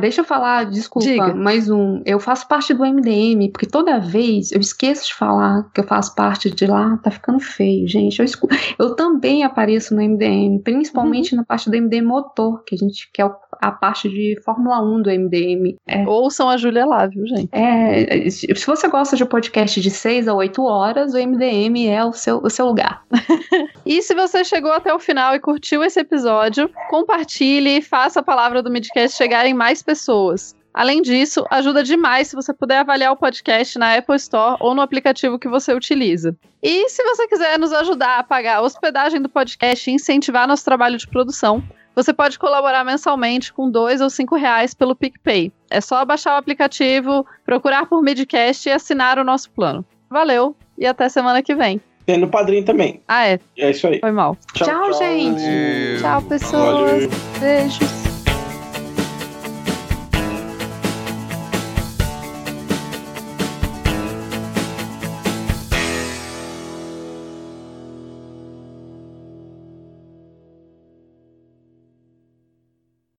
deixa eu falar, desculpa, Diga. mais um. Eu faço parte do MDM, porque toda vez eu esqueço de falar que eu faço parte de lá, tá ficando feio, gente. Eu, escu... eu também apareço no MDM, principalmente uhum. na parte do MDM Motor, que a gente quer a parte de Fórmula 1 do MDM. É. Ouçam a Júlia lá, viu, gente? É, se você gosta de podcast de 6 a 8 horas, o MDM é o seu, o seu lugar. e se você chegou até o final e curtiu esse episódio, compartilhe e faça a palavra do Midcast chegar em mais pessoas. Além disso, ajuda demais se você puder avaliar o podcast na Apple Store ou no aplicativo que você utiliza. E se você quiser nos ajudar a pagar a hospedagem do podcast e incentivar nosso trabalho de produção, você pode colaborar mensalmente com dois ou cinco reais pelo PicPay. É só baixar o aplicativo, procurar por Midcast e assinar o nosso plano. Valeu e até semana que vem. Tem no padrinho também. Ah, é. É isso aí. Foi mal. Tchau, gente. Valeu. Tchau, pessoas. Valeu. Beijos.